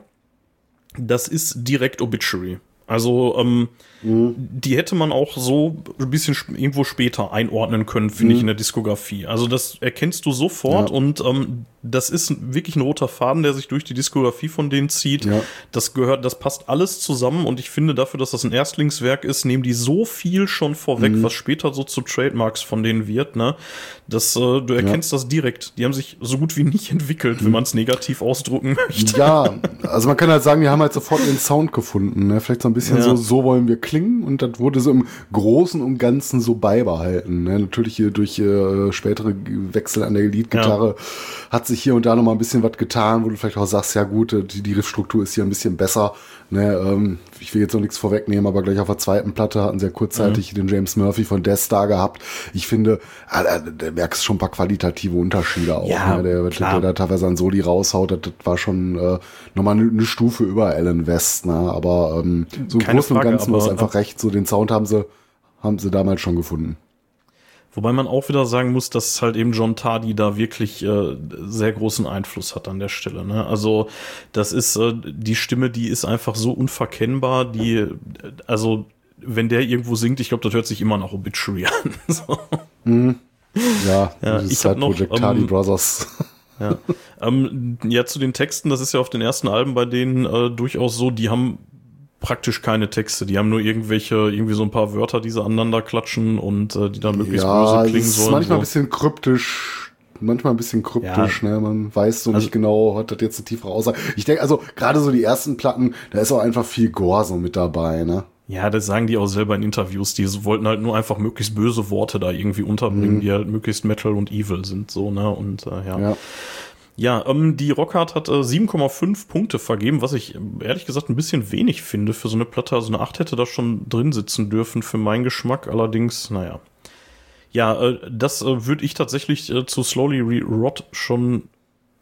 das ist direkt Obituary. Also ähm, mhm. die hätte man auch so ein bisschen irgendwo später einordnen können, finde mhm. ich, in der Diskografie. Also das erkennst du sofort ja. und ähm, das ist wirklich ein roter Faden, der sich durch die Diskografie von denen zieht. Ja. Das gehört, das passt alles zusammen und ich finde dafür, dass das ein Erstlingswerk ist, nehmen die so viel schon vorweg, mhm. was später so zu Trademarks von denen wird, ne? Das, äh, du erkennst ja. das direkt. Die haben sich so gut wie nicht entwickelt, wenn mhm. man es negativ ausdrucken möchte. Ja, also man kann halt sagen, die haben halt sofort ihren Sound gefunden, ne? Vielleicht so ein bisschen ja. so, so wollen wir klingen und das wurde so im Großen und Ganzen so beibehalten. Ne? Natürlich hier durch äh, spätere Wechsel an der Leadgitarre hat sich hier und da noch mal ein bisschen was getan, wo du vielleicht auch sagst, ja gut, die, die Riffstruktur ist hier ein bisschen besser. Ne, ähm, ich will jetzt noch nichts vorwegnehmen, aber gleich auf der zweiten Platte hatten sie ja kurzzeitig mhm. den James Murphy von Death Star gehabt. Ich finde, äh, da merkst schon ein paar qualitative Unterschiede auch. Ja, ne? der, der, der da teilweise an Soli raushaut, das, das war schon äh, nochmal eine, eine Stufe über Alan West. Ne? Aber ähm, so im Großen und Ganzen ist einfach recht. So den Sound haben sie, haben sie damals schon gefunden. Wobei man auch wieder sagen muss, dass halt eben John Tardy da wirklich äh, sehr großen Einfluss hat an der Stelle. Ne? Also das ist äh, die Stimme, die ist einfach so unverkennbar, die also wenn der irgendwo singt, ich glaube, das hört sich immer noch Obituary an. so. mhm. Ja, ja ich habe noch Project Tardy ähm, Brothers. Ja. ähm, ja, zu den Texten, das ist ja auf den ersten Alben bei denen äh, durchaus so, die haben praktisch keine Texte. Die haben nur irgendwelche, irgendwie so ein paar Wörter, die sie aneinander klatschen und äh, die dann möglichst ja, böse klingen sollen. Ja, ist manchmal so. ein bisschen kryptisch. manchmal ein bisschen kryptisch, ne? Man weiß so also, nicht genau, hat das jetzt eine tiefere Aussage. Ich denke, also gerade so die ersten Platten, da ist auch einfach viel Gore so mit dabei, ne? Ja, das sagen die auch selber in Interviews. Die wollten halt nur einfach möglichst böse Worte da irgendwie unterbringen, mhm. die halt möglichst Metal und Evil sind, so, ne? Und äh, ja. ja. Ja, ähm, die Rockhard hat äh, 7,5 Punkte vergeben, was ich ehrlich gesagt ein bisschen wenig finde für so eine Platte. Also eine 8 hätte da schon drin sitzen dürfen für meinen Geschmack. Allerdings, naja. Ja, äh, das äh, würde ich tatsächlich äh, zu Slowly Rot schon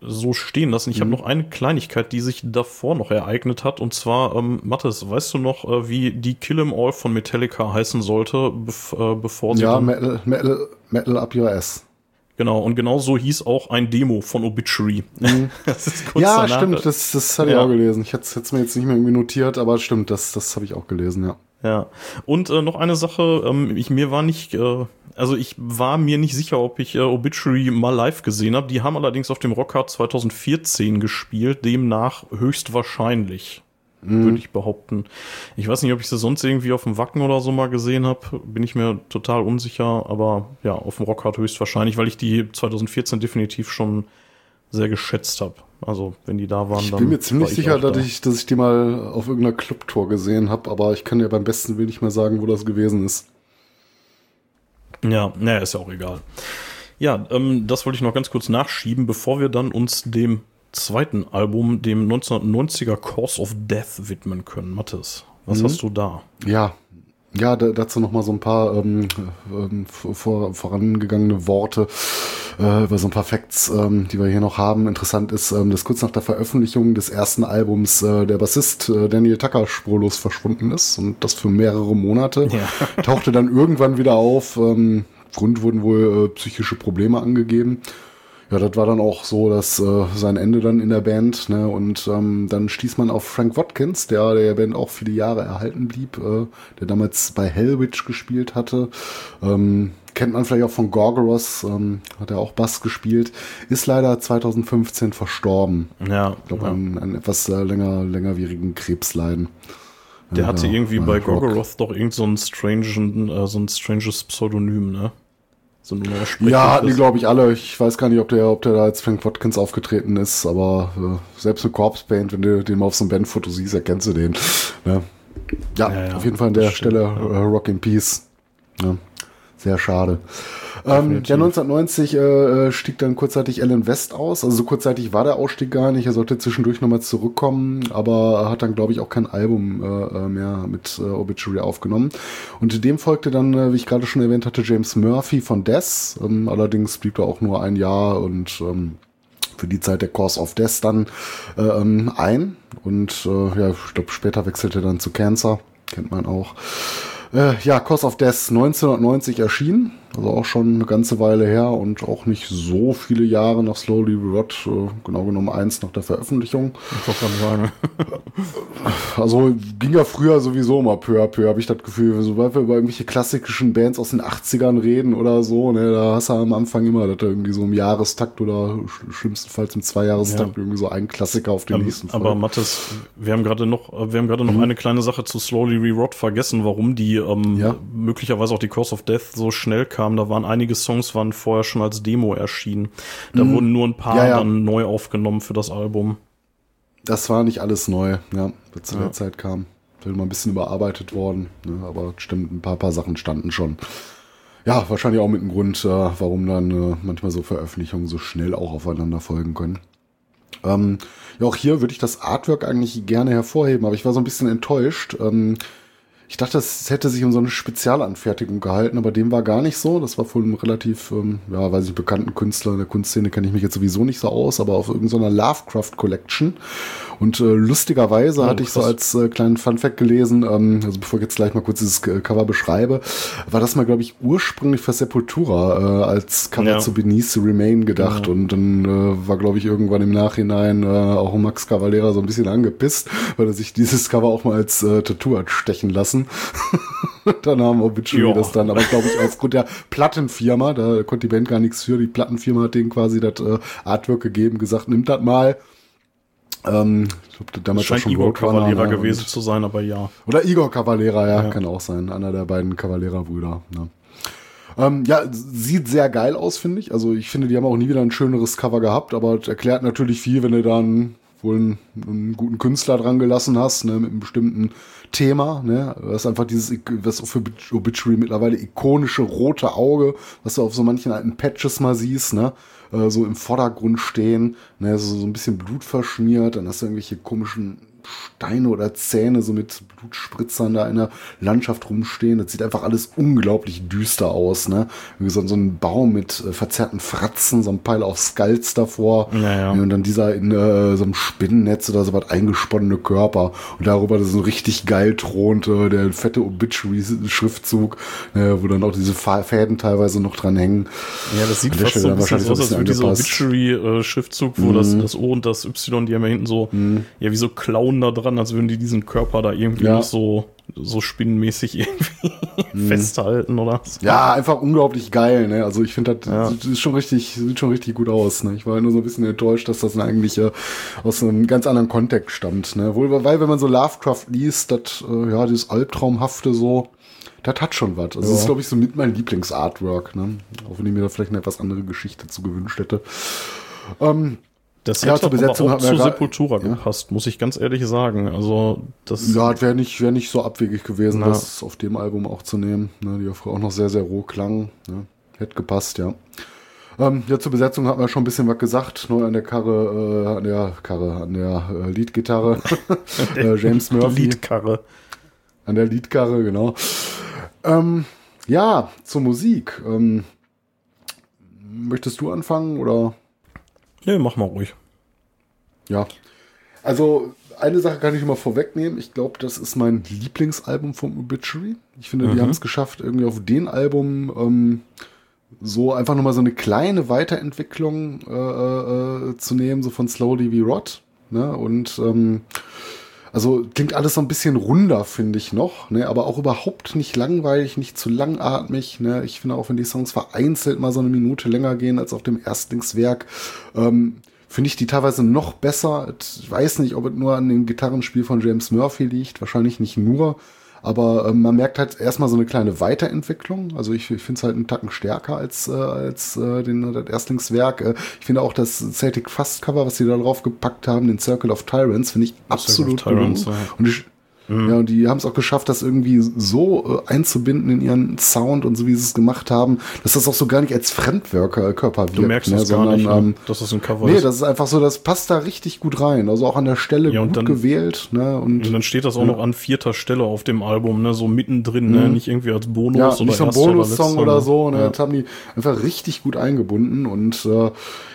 so stehen lassen. Ich mhm. habe noch eine Kleinigkeit, die sich davor noch ereignet hat. Und zwar, ähm, Mathis, weißt du noch, äh, wie die Kill 'em All von Metallica heißen sollte, bev äh, bevor sie. Ja, Metal, Metal, Metal Up Your Ass. Genau, und genau so hieß auch ein Demo von Obituary. Mhm. ja, danach. stimmt, das, das hatte ja. ich auch gelesen. Ich hätte es mir jetzt nicht mehr irgendwie notiert, aber stimmt, das, das habe ich auch gelesen, ja. Ja, und äh, noch eine Sache, ähm, ich mir war nicht, äh, also ich war mir nicht sicher, ob ich äh, Obituary mal live gesehen habe. Die haben allerdings auf dem Rockhard 2014 gespielt, demnach höchstwahrscheinlich mhm. würde ich behaupten. Ich weiß nicht, ob ich sie sonst irgendwie auf dem Wacken oder so mal gesehen habe. Bin ich mir total unsicher. Aber ja, auf dem Rockhard höchstwahrscheinlich, weil ich die 2014 definitiv schon sehr geschätzt habe. Also wenn die da waren, ich dann. Ich bin mir ziemlich sicher, dass, da. ich, dass ich die mal auf irgendeiner Clubtour gesehen habe, aber ich kann ja beim besten Willen nicht mehr sagen, wo das gewesen ist. Ja, naja, ist ja auch egal. Ja, ähm, das wollte ich noch ganz kurz nachschieben, bevor wir dann uns dem zweiten Album, dem 1990er Course of Death, widmen können. Mathis, was mhm. hast du da? Ja, ja, dazu noch mal so ein paar ähm, ähm, vor, vorangegangene Worte äh, über so ein paar Facts, ähm, die wir hier noch haben. Interessant ist, ähm, dass kurz nach der Veröffentlichung des ersten Albums äh, der Bassist äh, Daniel Tucker spurlos verschwunden ist und das für mehrere Monate. Ja. Tauchte dann irgendwann wieder auf. Ähm, Grund wurden wohl äh, psychische Probleme angegeben. Ja, das war dann auch so, dass äh, sein Ende dann in der Band, ne, und ähm, dann stieß man auf Frank Watkins, der der Band auch viele Jahre erhalten blieb, äh, der damals bei Hellwitch gespielt hatte. Ähm, kennt man vielleicht auch von Gorgoros, ähm, hat er auch Bass gespielt, ist leider 2015 verstorben. Ja. Ich glaube, ja. an, an etwas äh, länger, längerwierigen Krebsleiden. Der hatte ja, irgendwie bei Gorgoroth doch irgend so ein strange, äh, so ein stranges Pseudonym, ne? So ja, hatten die, glaube ich, alle. Ich weiß gar nicht, ob der, ob der da als Frank Watkins aufgetreten ist, aber äh, selbst mit Corpse Paint, wenn du den mal auf so einem Bandfoto siehst, erkennst du den. Ne? Ja, ja, ja, auf jeden Fall an der Stelle äh, Rock in Peace. Ja, sehr schade. Ähm, ja, 1990 äh, stieg dann kurzzeitig Alan West aus. Also so kurzzeitig war der Ausstieg gar nicht. Er sollte zwischendurch nochmal zurückkommen, aber hat dann, glaube ich, auch kein Album äh, äh, mehr mit äh, Obituary aufgenommen. Und dem folgte dann, äh, wie ich gerade schon erwähnt hatte, James Murphy von Death. Ähm, allerdings blieb er auch nur ein Jahr und ähm, für die Zeit der Course of Death dann äh, ähm, ein. Und äh, ja, ich glaube, später wechselte er dann zu Cancer. Kennt man auch. Äh, ja, Cost of Death 1990 erschienen, also auch schon eine ganze Weile her und auch nicht so viele Jahre nach Slowly Rot, äh, genau genommen eins nach der Veröffentlichung. Ich sagen. also ging ja früher sowieso mal peu à peu, habe ich das Gefühl, sobald wir über irgendwelche klassischen Bands aus den 80ern reden oder so, ne, da hast du am Anfang immer, dass da irgendwie so im Jahrestakt oder schlimmstenfalls im Zweijahrestakt ja. irgendwie so ein Klassiker auf den aber, nächsten Aber Mathis, wir haben gerade noch, wir haben gerade noch mhm. eine kleine Sache zu Slowly Rerot vergessen, warum die ähm, ja. möglicherweise auch die Course of Death so schnell kam. Da waren einige Songs waren vorher schon als Demo erschienen. Da mhm. wurden nur ein paar ja, dann neu aufgenommen für das Album. Das war nicht alles neu, ja, was zu der Zeit kam. Will mal ein bisschen überarbeitet worden, ne, aber stimmt, ein paar, paar Sachen standen schon. Ja, wahrscheinlich auch mit einem Grund, äh, warum dann äh, manchmal so Veröffentlichungen so schnell auch aufeinander folgen können. Ähm, ja, auch hier würde ich das Artwork eigentlich gerne hervorheben, aber ich war so ein bisschen enttäuscht. Ähm, ich dachte, es hätte sich um so eine Spezialanfertigung gehalten, aber dem war gar nicht so. Das war von einem relativ, ähm, ja, weiß ich, bekannten Künstler in der Kunstszene kenne ich mich jetzt sowieso nicht so aus, aber auf irgendeiner Lovecraft Collection. Und äh, lustigerweise oh, hatte ich so als äh, kleinen Funfact gelesen, ähm, also bevor ich jetzt gleich mal kurz dieses äh, Cover beschreibe, war das mal, glaube ich, ursprünglich für Sepultura äh, als Cover ja. zu Beneath the Remain gedacht. Ja. Und dann äh, war, glaube ich, irgendwann im Nachhinein äh, auch Max Cavalera so ein bisschen angepisst, weil er sich dieses Cover auch mal als äh, Tattoo hat stechen lassen. dann haben Obituary das dann, aber glaube ich, aufgrund der Plattenfirma, da konnte die Band gar nichts für, die Plattenfirma hat denen quasi das äh, Artwork gegeben, gesagt, nimmt das mal ähm, ich glaube, damals scheint schon Igor Cavalera ne? gewesen zu sein, aber ja. Oder Igor Cavalera, ja, ja, kann auch sein. Einer der beiden Cavalera-Brüder. Ne? Ähm, ja, sieht sehr geil aus, finde ich. Also ich finde, die haben auch nie wieder ein schöneres Cover gehabt, aber erklärt natürlich viel, wenn du dann wohl einen, einen guten Künstler dran gelassen hast, ne, mit einem bestimmten Thema, ne, ist einfach dieses, was für Obituary mittlerweile ikonische rote Auge, was du auf so manchen alten Patches mal siehst, ne, äh, so im Vordergrund stehen, ne, so, so ein bisschen Blut verschmiert, dann hast du irgendwelche komischen Steine oder Zähne so mit Blutspritzern da in der Landschaft rumstehen. Das sieht einfach alles unglaublich düster aus, ne? Wie so, so ein Baum mit äh, verzerrten Fratzen, so ein Pile of Skulls davor. Ja, ja. Und dann dieser in äh, so einem Spinnennetz oder so was eingesponnene Körper. Und darüber das so richtig geil thront, äh, der fette Obituary-Schriftzug, äh, wo dann auch diese Fäden teilweise noch dran hängen. Ja, das sieht fast so ein bisschen aus, als würde dieser Obituary-Schriftzug, wo mhm. das, das O und das Y, die haben ja hinten so, mhm. ja, wie so Klauen da dran, als würden die diesen Körper da irgendwie ja. noch so, so spinnenmäßig irgendwie mhm. festhalten oder so. Ja, einfach unglaublich geil, ne? Also ich finde, das ja. sieht schon richtig, sieht schon richtig gut aus, ne? Ich war nur so ein bisschen enttäuscht, dass das eigentlich äh, aus einem ganz anderen Kontext stammt, ne? Wohl, weil, wenn man so Lovecraft liest, das, äh, ja, dieses Albtraumhafte so, das hat schon was. Also ja. das ist, glaube ich, so mit mein Lieblingsartwork, ne? Auch wenn ich mir da vielleicht eine etwas andere Geschichte zu gewünscht hätte. Ähm, das ja, zur Besetzung auch zu Sepultura ja. gepasst, muss ich ganz ehrlich sagen. Also das ja, wäre nicht, wäre nicht so abwegig gewesen, Na. das auf dem Album auch zu nehmen. Ne, die auch noch sehr, sehr roh klang. Ne? Hätte gepasst, ja. Ähm, ja, zur Besetzung hat man schon ein bisschen was gesagt. Nur an der Karre, äh, an der Karre, an der äh, Leadgitarre. äh, James Murphy. Leadkarre. An der Leadkarre, genau. Ähm, ja, zur Musik. Ähm, möchtest du anfangen oder? Nee, mach mal ruhig. Ja. Also, eine Sache kann ich immer vorwegnehmen. Ich glaube, das ist mein Lieblingsalbum vom Obituary. Ich finde, mhm. die haben es geschafft, irgendwie auf den Album ähm, so einfach nochmal so eine kleine Weiterentwicklung äh, äh, zu nehmen, so von Slowly We Rot. Ne? Und ähm, also klingt alles so ein bisschen runder, finde ich noch, ne? aber auch überhaupt nicht langweilig, nicht zu langatmig. Ne? Ich finde auch, wenn die Songs vereinzelt mal so eine Minute länger gehen als auf dem Erstlingswerk, ähm, finde ich die teilweise noch besser. Ich weiß nicht, ob es nur an dem Gitarrenspiel von James Murphy liegt, wahrscheinlich nicht nur. Aber äh, man merkt halt erstmal so eine kleine Weiterentwicklung. Also ich, ich finde es halt einen Tacken stärker als, äh, als äh, den, das Erstlingswerk. Äh, ich finde auch das Celtic Fast Cover, was sie da drauf gepackt haben, den Circle of Tyrants, finde ich absolut Tyrants, ja. Und ich, Mhm. Ja, und die haben es auch geschafft, das irgendwie so äh, einzubinden in ihren Sound und so wie sie es gemacht haben, dass das auch so gar nicht als Fremdwörter Körper wirkt. Du merkst ne, das sondern, gar nicht, ne? ähm, dass das ein Cover nee, ist. Nee, das ist einfach so, das passt da richtig gut rein. Also auch an der Stelle ja, gut dann, gewählt. Ne, und, und dann steht das auch ja. noch an vierter Stelle auf dem Album, ne, so mittendrin, ne, mhm. ne, nicht irgendwie als Bonus ja, oder nicht so ein Bonussong oder, oder, so. Ne, ja. Das haben die einfach richtig gut eingebunden und äh,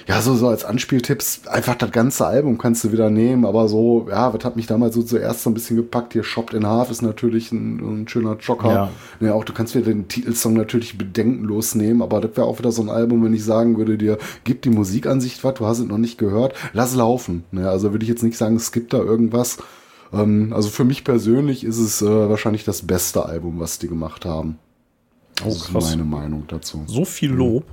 ja, so, so als Anspieltipps, einfach das ganze Album kannst du wieder nehmen, aber so, ja, was hat mich damals so zuerst so ein bisschen gepackt? Hier Shopped in Half ist natürlich ein, ein schöner Joker. Ja. ja. auch du kannst wieder den Titelsong natürlich bedenkenlos nehmen, aber das wäre auch wieder so ein Album, wenn ich sagen würde dir, gib die Musikansicht was, du hast es noch nicht gehört, lass laufen. Ja, also würde ich jetzt nicht sagen, es gibt da irgendwas. Ähm, also für mich persönlich ist es äh, wahrscheinlich das beste Album, was die gemacht haben. Das oh, ist meine Meinung dazu. So viel Lob.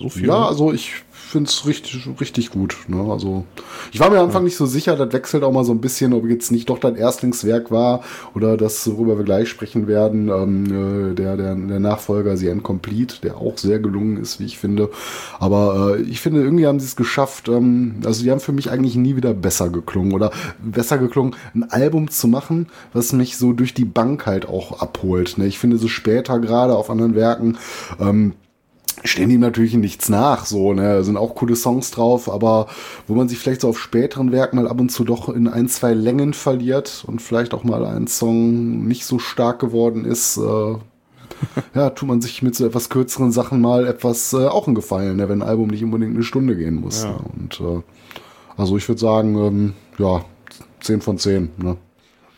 So viel. Ja, also ich finde es richtig, richtig gut. Ne? Also ich war mir am Anfang ja. nicht so sicher, das wechselt auch mal so ein bisschen, ob jetzt nicht doch dein Erstlingswerk war oder das, worüber wir gleich sprechen werden, ähm, äh, der, der, der Nachfolger The Complete, der auch sehr gelungen ist, wie ich finde. Aber äh, ich finde, irgendwie haben sie es geschafft, ähm, also die haben für mich eigentlich nie wieder besser geklungen oder besser geklungen, ein Album zu machen, was mich so durch die Bank halt auch abholt. Ne? Ich finde so später gerade auf anderen Werken, ähm, stehen ihm natürlich nichts nach, so, ne, sind auch coole Songs drauf, aber wo man sich vielleicht so auf späteren Werken mal ab und zu doch in ein, zwei Längen verliert und vielleicht auch mal ein Song nicht so stark geworden ist, äh, ja, tut man sich mit so etwas kürzeren Sachen mal etwas äh, auch einen Gefallen, ne, wenn ein Album nicht unbedingt eine Stunde gehen muss. Ja. Ne, und äh, also ich würde sagen, ähm, ja, 10 von 10, ne.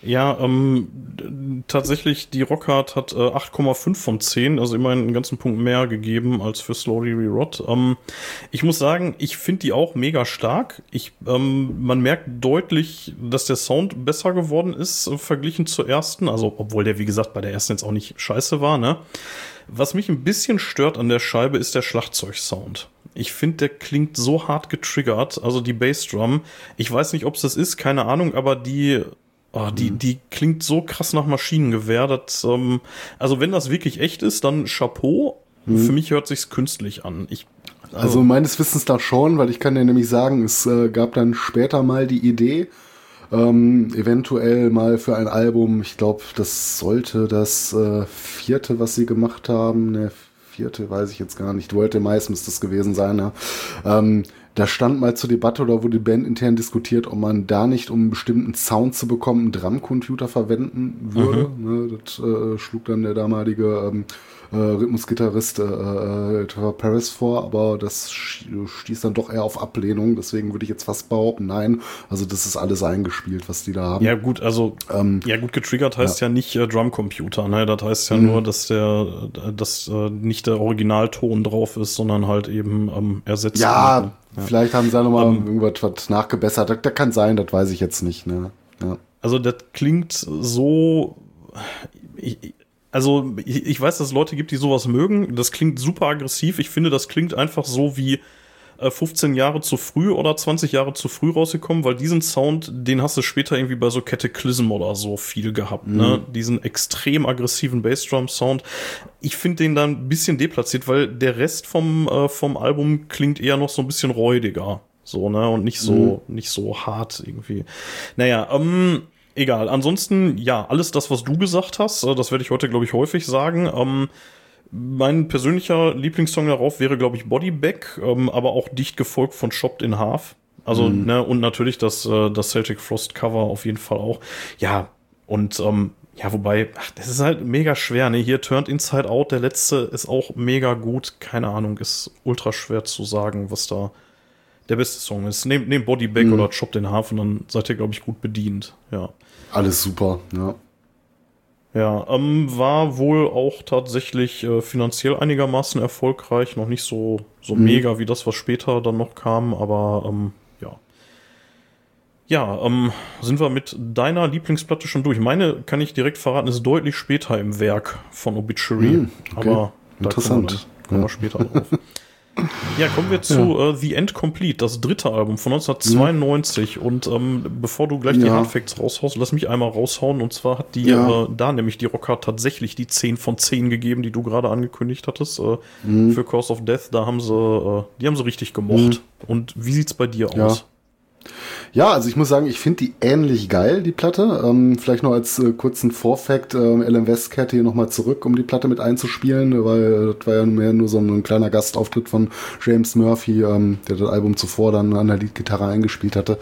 Ja, ähm, tatsächlich, die Rockhard hat äh, 8,5 von 10, also immerhin einen ganzen Punkt mehr gegeben als für Slowly Rerot. Ähm, ich muss sagen, ich finde die auch mega stark. Ich, ähm, man merkt deutlich, dass der Sound besser geworden ist, äh, verglichen zur ersten. Also, obwohl der, wie gesagt, bei der ersten jetzt auch nicht scheiße war, ne? Was mich ein bisschen stört an der Scheibe ist der Schlagzeugsound. Ich finde, der klingt so hart getriggert, also die Bassdrum. Ich weiß nicht, ob es das ist, keine Ahnung, aber die Oh, die, mhm. die klingt so krass nach Maschinengewehr. Dass, ähm, also wenn das wirklich echt ist, dann Chapeau. für mich hört sich's künstlich an. Ich, Also meines Wissens da schon, weil ich kann dir nämlich sagen, es äh, gab dann später mal die Idee, ähm, eventuell mal für ein Album, ich glaube, das sollte das äh, vierte, was sie gemacht haben, ne, vierte weiß ich jetzt gar nicht, World müsste das gewesen sein, ja. Ähm, da stand mal zur Debatte oder wurde die Band intern diskutiert, ob man da nicht, um einen bestimmten Sound zu bekommen, einen Drumcomputer verwenden würde. Ne, das äh, schlug dann der damalige ähm, äh, Rhythmusgitarrist äh, äh, Trevor Paris vor, aber das stieß dann doch eher auf Ablehnung. Deswegen würde ich jetzt fast behaupten, nein. Also das ist alles eingespielt, was die da haben. ja gut, also Ähm, ja gut getriggert heißt ja, nicht äh, Drumcomputer, ne? Das heißt ja nur, dass der, dass äh, nicht der Originalton drauf ist, sondern halt eben ähm, ersetzt. ja, ne? vielleicht haben sie da nochmal Ähm, irgendwas was nachgebessert. Das, das kann sein, das weiß ich jetzt nicht. Ne? Ja. Also das klingt so. Ich, also ich, ich weiß, dass es Leute gibt, die sowas mögen. Das klingt super aggressiv. Ich finde, das klingt einfach so wie äh, 15 Jahre zu früh oder 20 Jahre zu früh rausgekommen, weil diesen Sound, den hast du später irgendwie bei so Cataclysm oder so viel gehabt, ne? Diesen extrem aggressiven Bassdrum-Sound. Ich finde den dann ein bisschen deplatziert, weil der Rest vom, äh, vom Album klingt eher noch so ein bisschen räudiger. So, ne? Und nicht so, nicht so hart irgendwie. Naja, ähm, egal. Ansonsten, ja, alles das, was du gesagt hast, äh, das werde ich heute, glaube ich, häufig sagen. Ähm, mein persönlicher Lieblingssong darauf wäre, glaube ich, Body Bag, ähm, aber auch dicht gefolgt von Chopped in Half. Also, ne, und natürlich das, äh, das Celtic Frost Cover auf jeden Fall auch. Ja, und ähm, ja, wobei, ach, das ist halt mega schwer, ne? Hier Turned Inside Out, der letzte ist auch mega gut. Keine Ahnung, ist ultra schwer zu sagen, was da der beste Song ist. Nehmt nehm Body Bag oder Chopped in Half und dann seid ihr, glaube ich, gut bedient. Ja. Alles super. Ja. Ja, ähm, war wohl auch tatsächlich äh, finanziell einigermaßen erfolgreich. Noch nicht so, so mega wie das, was später dann noch kam, aber ähm, ja. Ja, ähm, sind wir mit deiner Lieblingsplatte schon durch. Meine, kann ich direkt verraten, ist deutlich später im Werk von Obituary. Hm, okay. Aber da kommen wir, Interessant. dann, kommen wir Ja. später drauf. Ja, kommen wir zu äh, The End Complete, das dritte Album von 1992. Und ähm, bevor du gleich die Ja. Hardfacts raushaust, lass mich einmal raushauen. Und zwar hat die Ja. äh, da nämlich die Rocker tatsächlich die 10 von 10 gegeben, die du gerade angekündigt hattest. Äh, Mhm. Für Cause of Death, da haben sie, äh, die haben sie richtig gemocht. Und wie sieht's bei dir Ja. aus? Ja, also ich muss sagen, ich finde die ähnlich geil, die Platte. Ähm, vielleicht noch als äh, kurzen Vorfact, ähm, Alan West kehrte hier nochmal zurück, um die Platte mit einzuspielen, weil äh, das war ja mehr nur so ein kleiner Gastauftritt von James Murphy, ähm, der das Album zuvor dann an der Leadgitarre eingespielt hatte.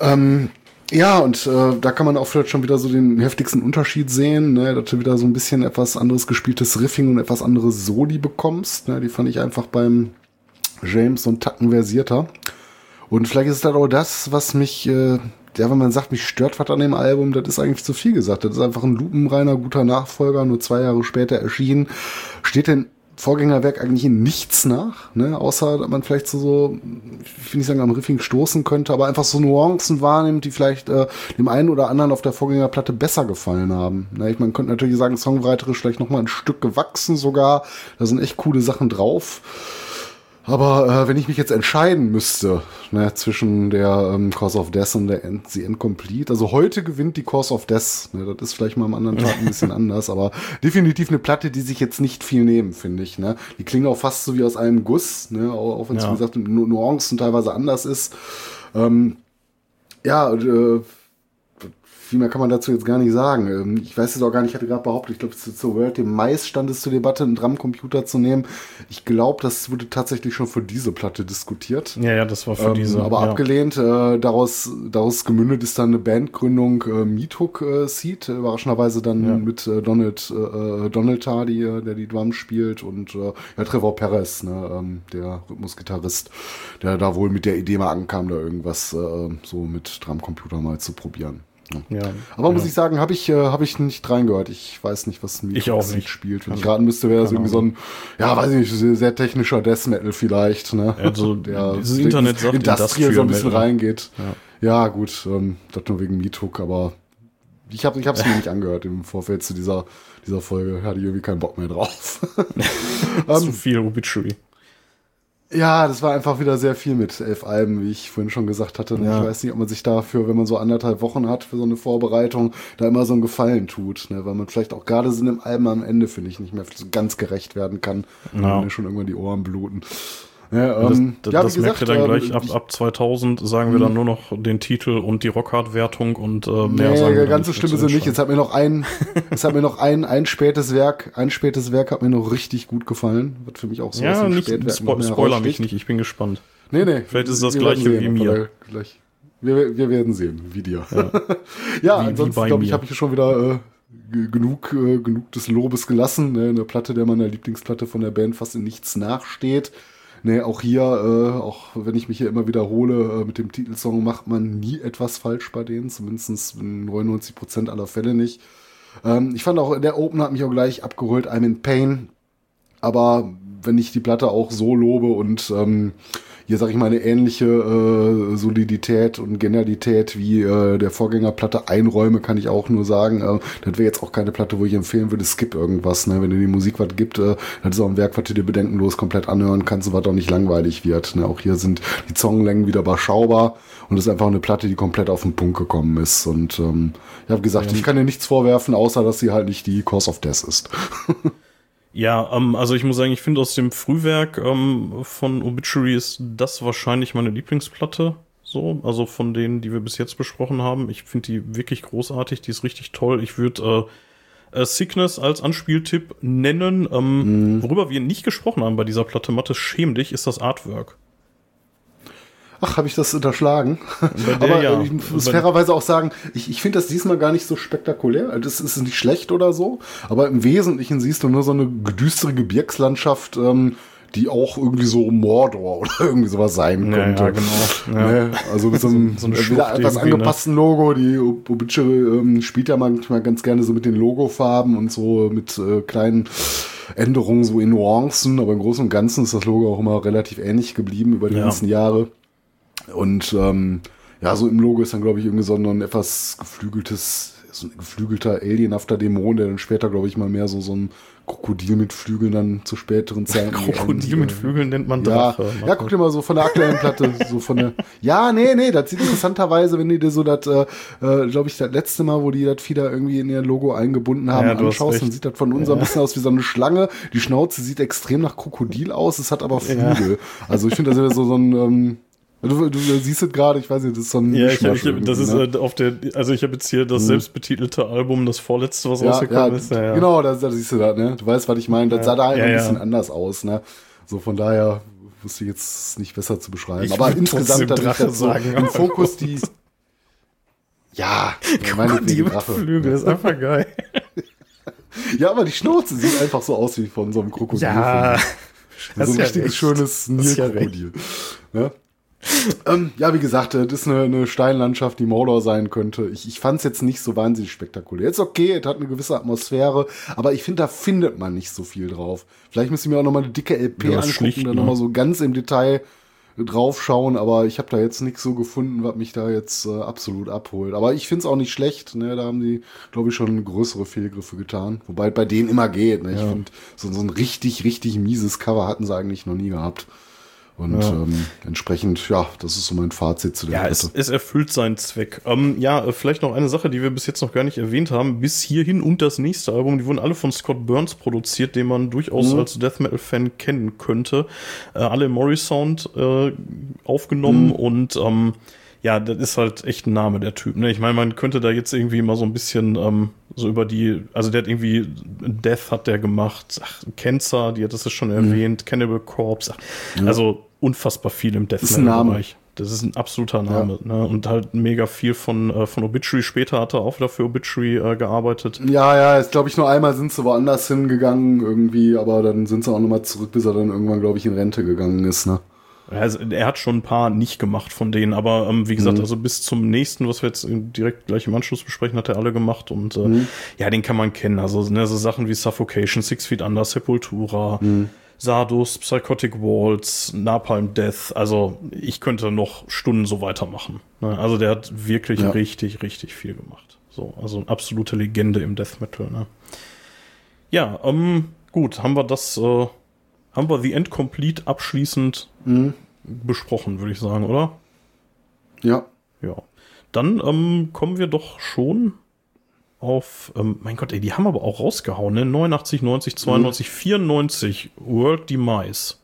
Ähm, ja, und äh, da kann man auch vielleicht schon wieder so den heftigsten Unterschied sehen, ne, dass du wieder so ein bisschen etwas anderes gespieltes Riffing und etwas anderes Soli bekommst. Ne, die fand ich einfach beim James so einen Tacken versierter. Und vielleicht ist das auch das, was mich, äh, ja, wenn man sagt, mich stört was an dem Album, das ist eigentlich zu viel gesagt. Das ist einfach ein lupenreiner, guter Nachfolger, nur zwei Jahre später erschienen. Steht denn Vorgängerwerk eigentlich in nichts nach, ne? außer dass man vielleicht so, so ich will nicht sagen am Riffing stoßen könnte, aber einfach so Nuancen wahrnimmt, die vielleicht äh, dem einen oder anderen auf der Vorgängerplatte besser gefallen haben. Ne? Ich, man könnte natürlich sagen, songwriterisch vielleicht noch mal ein Stück gewachsen sogar, da sind echt coole Sachen drauf. Aber äh, wenn ich mich jetzt entscheiden müsste ne, zwischen der ähm, Cause of Death und der End, The Incomplete, also heute gewinnt die Cause of Death. Ne, das ist vielleicht mal am anderen Tag ein bisschen anders, aber definitiv eine Platte, die sich jetzt nicht viel nehmen, finde ich. Ne? Die klingen auch fast so wie aus einem Guss, ne? auch, wenn es Ja. wie gesagt Nu- Nuancen teilweise anders ist. Ähm, ja, äh, viel mehr kann man dazu jetzt gar nicht sagen. Ähm, Ich weiß es auch gar nicht, ich hatte gerade behauptet, ich glaube, zu- zur World dem Mais stand es zur Debatte, einen Drumcomputer zu nehmen. Ich glaube, das wurde tatsächlich schon für diese Platte diskutiert. Ja, ja, das war für Ähm, diese. aber ja. abgelehnt, äh, daraus, daraus gemündet ist dann eine Bandgründung äh, Meathook äh, Seed, äh, überraschenderweise dann Ja. mit äh, Donald, äh, Donald Tardy, äh, der die Drums spielt und äh, ja, Trevor Perez, ne, ähm, der Rhythmusgitarrist, der da wohl mit der Idee mal ankam, da irgendwas äh, so mit Drumcomputer mal zu probieren. Ja. Ja. Aber muss ja. ich sagen, habe ich, äh, hab ich nicht reingehört. Ich weiß nicht, was Meathook Ich auch nicht. spielt. Wenn Keine- ich raten müsste, wäre es irgendwie so ein, ja, weiß ich nicht, sehr, sehr technischer Death Metal vielleicht. Ne? Also, dieses Internet sagt Industrial so ein bisschen Metal. reingeht. Ja. Ja, gut, ähm, das nur wegen Meathook, aber ich habe ich hab's mir nicht angehört im Vorfeld zu dieser, dieser Folge. Hatte ich irgendwie keinen Bock mehr drauf. Zu viel Obituary. Ja, das war einfach wieder sehr viel mit elf Alben, wie ich vorhin schon gesagt hatte. Ja. Ich weiß nicht, ob man sich dafür, wenn man so anderthalb Wochen hat für so eine Vorbereitung, da immer so einen Gefallen tut, ne? weil man vielleicht auch gerade so einem Alben am Ende, finde ich, nicht mehr so ganz gerecht werden kann, ja. wenn schon irgendwann die Ohren bluten. Ja, ähm, das, ja, das merkt ihr dann gleich, ähm, ab, ab 2000 sagen wir dann hm. nur noch den Titel und die Rockhard-Wertung und äh, mehr nee, sagen wir ganz so schlimm ist es nicht. Jetzt hat mir noch ein, es hat mir noch ein, ein spätes Werk, ein spätes Werk hat mir noch richtig gut gefallen. Wird für mich auch so Ja, nicht, Spo Spoiler mich nicht, ich bin gespannt. Nee, nee. Vielleicht ist es das gleiche sehen, wie mir. Gleich. Wir, wir werden sehen, wie dir. Ja, ja wie, ansonsten glaube ich, habe ich schon wieder äh, genug, äh, genug des Lobes gelassen. Ne? Eine Platte, der meiner Lieblingsplatte von der Band fast in nichts nachsteht. Nee, auch hier, äh, auch wenn ich mich hier immer wiederhole, äh, mit dem Titelsong macht man nie etwas falsch bei denen, zumindest in 99 Prozent aller Fälle nicht. Ähm, ich fand auch, der Open hat mich auch gleich abgeholt, I'm in Pain. Aber wenn ich die Platte auch so lobe und ähm, hier sage ich mal eine ähnliche äh, Solidität und Genialität wie äh, der Vorgängerplatte einräume, kann ich auch nur sagen, äh, das wäre jetzt auch keine Platte, wo ich empfehlen würde, skip irgendwas, ne? wenn dir die Musik was gibt, äh, das ist auch ein Werk, was du dir bedenkenlos komplett anhören kannst und was auch nicht langweilig wird. Ne? Auch hier sind die Songlängen wieder überschaubar und es ist einfach eine Platte, die komplett auf den Punkt gekommen ist und ähm, ich habe gesagt, ja. ich kann dir nichts vorwerfen, außer dass sie halt nicht die Cause of Death ist. Ja, ähm, also ich muss sagen, ich finde aus dem Frühwerk ähm, von Obituary ist das wahrscheinlich meine Lieblingsplatte. So, also von denen, die wir bis jetzt besprochen haben. Ich finde die wirklich großartig, die ist richtig toll. Ich würde äh, äh, Sickness als Anspieltipp nennen. Ähm, mhm. Worüber wir nicht gesprochen haben bei dieser Platte, Mathe, schäm dich, ist das Artwork. Ach, habe ich das unterschlagen? Aber ja. ich muss bei fairerweise auch sagen, ich, ich finde das diesmal gar nicht so spektakulär. Das ist nicht schlecht oder so. Aber im Wesentlichen siehst du nur so eine düstere Gebirgslandschaft, ähm, die auch irgendwie so Mordor oder irgendwie sowas sein könnte. Ja, genau. Ja. Ne? Also mit so einem so wieder etwas ne? angepassten ne? Logo. Die Obituary ähm, spielt ja manchmal ganz gerne so mit den Logofarben und so mit äh, kleinen Änderungen so in Nuancen. Aber im Großen und Ganzen ist das Logo auch immer relativ ähnlich geblieben über die ja. ganzen Jahre. Und ähm, ja, so im Logo ist dann, glaube ich, irgendwie so ein etwas geflügeltes, so ein geflügelter alienhafter Dämon, der dann später, glaube ich, mal mehr so, so ein Krokodil mit Flügeln dann zu späteren Zeiten. Krokodil mit Flügeln nennt man Drache. Ja, ja, guck dir mal so von der aktuellen Platte, so von der. Ja, nee, nee, das sieht interessanterweise, wenn du dir so das, äh, äh glaube ich, das letzte Mal, wo die das Fieder irgendwie in ihr Logo eingebunden haben, ja, anschaust, dann sieht das von uns ja. ein bisschen aus wie so eine Schlange. Die Schnauze sieht extrem nach Krokodil aus, es hat aber Flügel. Ja. Also ich finde, das ist so, so ein. Ähm, Du, du siehst es gerade, ich weiß nicht, das ist so ein. Ja, ich, ich, das ist ne? auf der, also ich habe jetzt hier das mhm. selbstbetitelte Album, das vorletzte, was ja, rausgekommen ja, ist. Ja, ja. Genau, da, da siehst du das, ne? Du weißt, was ich meine. Das sah da halt ein bisschen anders aus, ne? So von daher wusste ich jetzt nicht besser zu beschreiben. Ich Aber insgesamt da Drache so im Fokus die. Ja, meine die Flügel ist einfach geil. ja, aber die Schnauze sieht einfach so aus wie von so einem Krokodil. Ja. So ein richtiges schönes Nilkrokodil. Ja ne? Ähm, ja, wie gesagt, das ist eine, eine Steinlandschaft, die Mordor sein könnte. Ich, ich fand es jetzt nicht so wahnsinnig spektakulär. Ist okay, es hat eine gewisse Atmosphäre, aber ich finde, da findet man nicht so viel drauf. Vielleicht müsste ich mir auch nochmal eine dicke LP ja, angucken, schlicht, dann ne? nochmal so ganz im Detail draufschauen, aber ich habe da jetzt nichts so gefunden, was mich da jetzt äh, absolut abholt. Aber ich finde es auch nicht schlecht, ne? da haben die, glaube ich, schon größere Fehlgriffe getan. Wobei bei denen immer geht. Ne? Ich finde, so, so ein richtig, richtig mieses Cover hatten sie eigentlich noch nie gehabt. Und ja. ähm, entsprechend, ja, das ist so mein Fazit zu der Ja, es, es, erfüllt seinen Zweck. Ähm, ja, äh, vielleicht noch eine Sache, die wir bis jetzt noch gar nicht erwähnt haben. Bis hierhin und das nächste Album, die wurden alle von Scott Burns produziert, den man durchaus mhm. als Death Metal-Fan kennen könnte. Äh, alle im Mori-Sound äh, aufgenommen mhm. und ähm, ja, das ist halt echt ein Name, der Typ. Ne? Ich meine, man könnte da jetzt irgendwie mal so ein bisschen ähm, so über die, also der hat irgendwie Death hat der gemacht, ach, Cancer, die hat das schon mhm. erwähnt, Cannibal Corpse, ach, ja. also unfassbar viel im Death Metal-Bereich. Das ist ein absoluter Name. Ja. Ne? Und halt mega viel von, äh, von Obituary. Später hat er auch wieder für Obituary äh, gearbeitet. Ja, ja, jetzt glaube ich nur einmal sind sie woanders hingegangen irgendwie, aber dann sind sie auch nochmal zurück, bis er dann irgendwann, glaube ich, in Rente gegangen ist. Ne? Also, er hat schon ein paar nicht gemacht von denen, aber ähm, wie gesagt, mhm. also bis zum nächsten, was wir jetzt direkt gleich im Anschluss besprechen, hat er alle gemacht und äh, mhm. ja, den kann man kennen. Also ne, so Sachen wie Suffocation, Six Feet Under, Sepultura, mhm. Sardus, Psychotic Walls, Napalm Death. Also ich könnte noch Stunden so weitermachen. Ne? Also der hat wirklich ja. richtig, richtig viel gemacht. So, also eine absolute Legende im Death Metal. Ne? Ja, ähm, gut, haben wir das äh, haben wir The End Complete abschließend Mhm. besprochen, würde ich sagen, oder? Ja. Ja. Dann ähm, kommen wir doch schon auf, ähm, mein Gott, ey, die haben aber auch rausgehauen, ne? 89, 90, 92, 94, World Demise.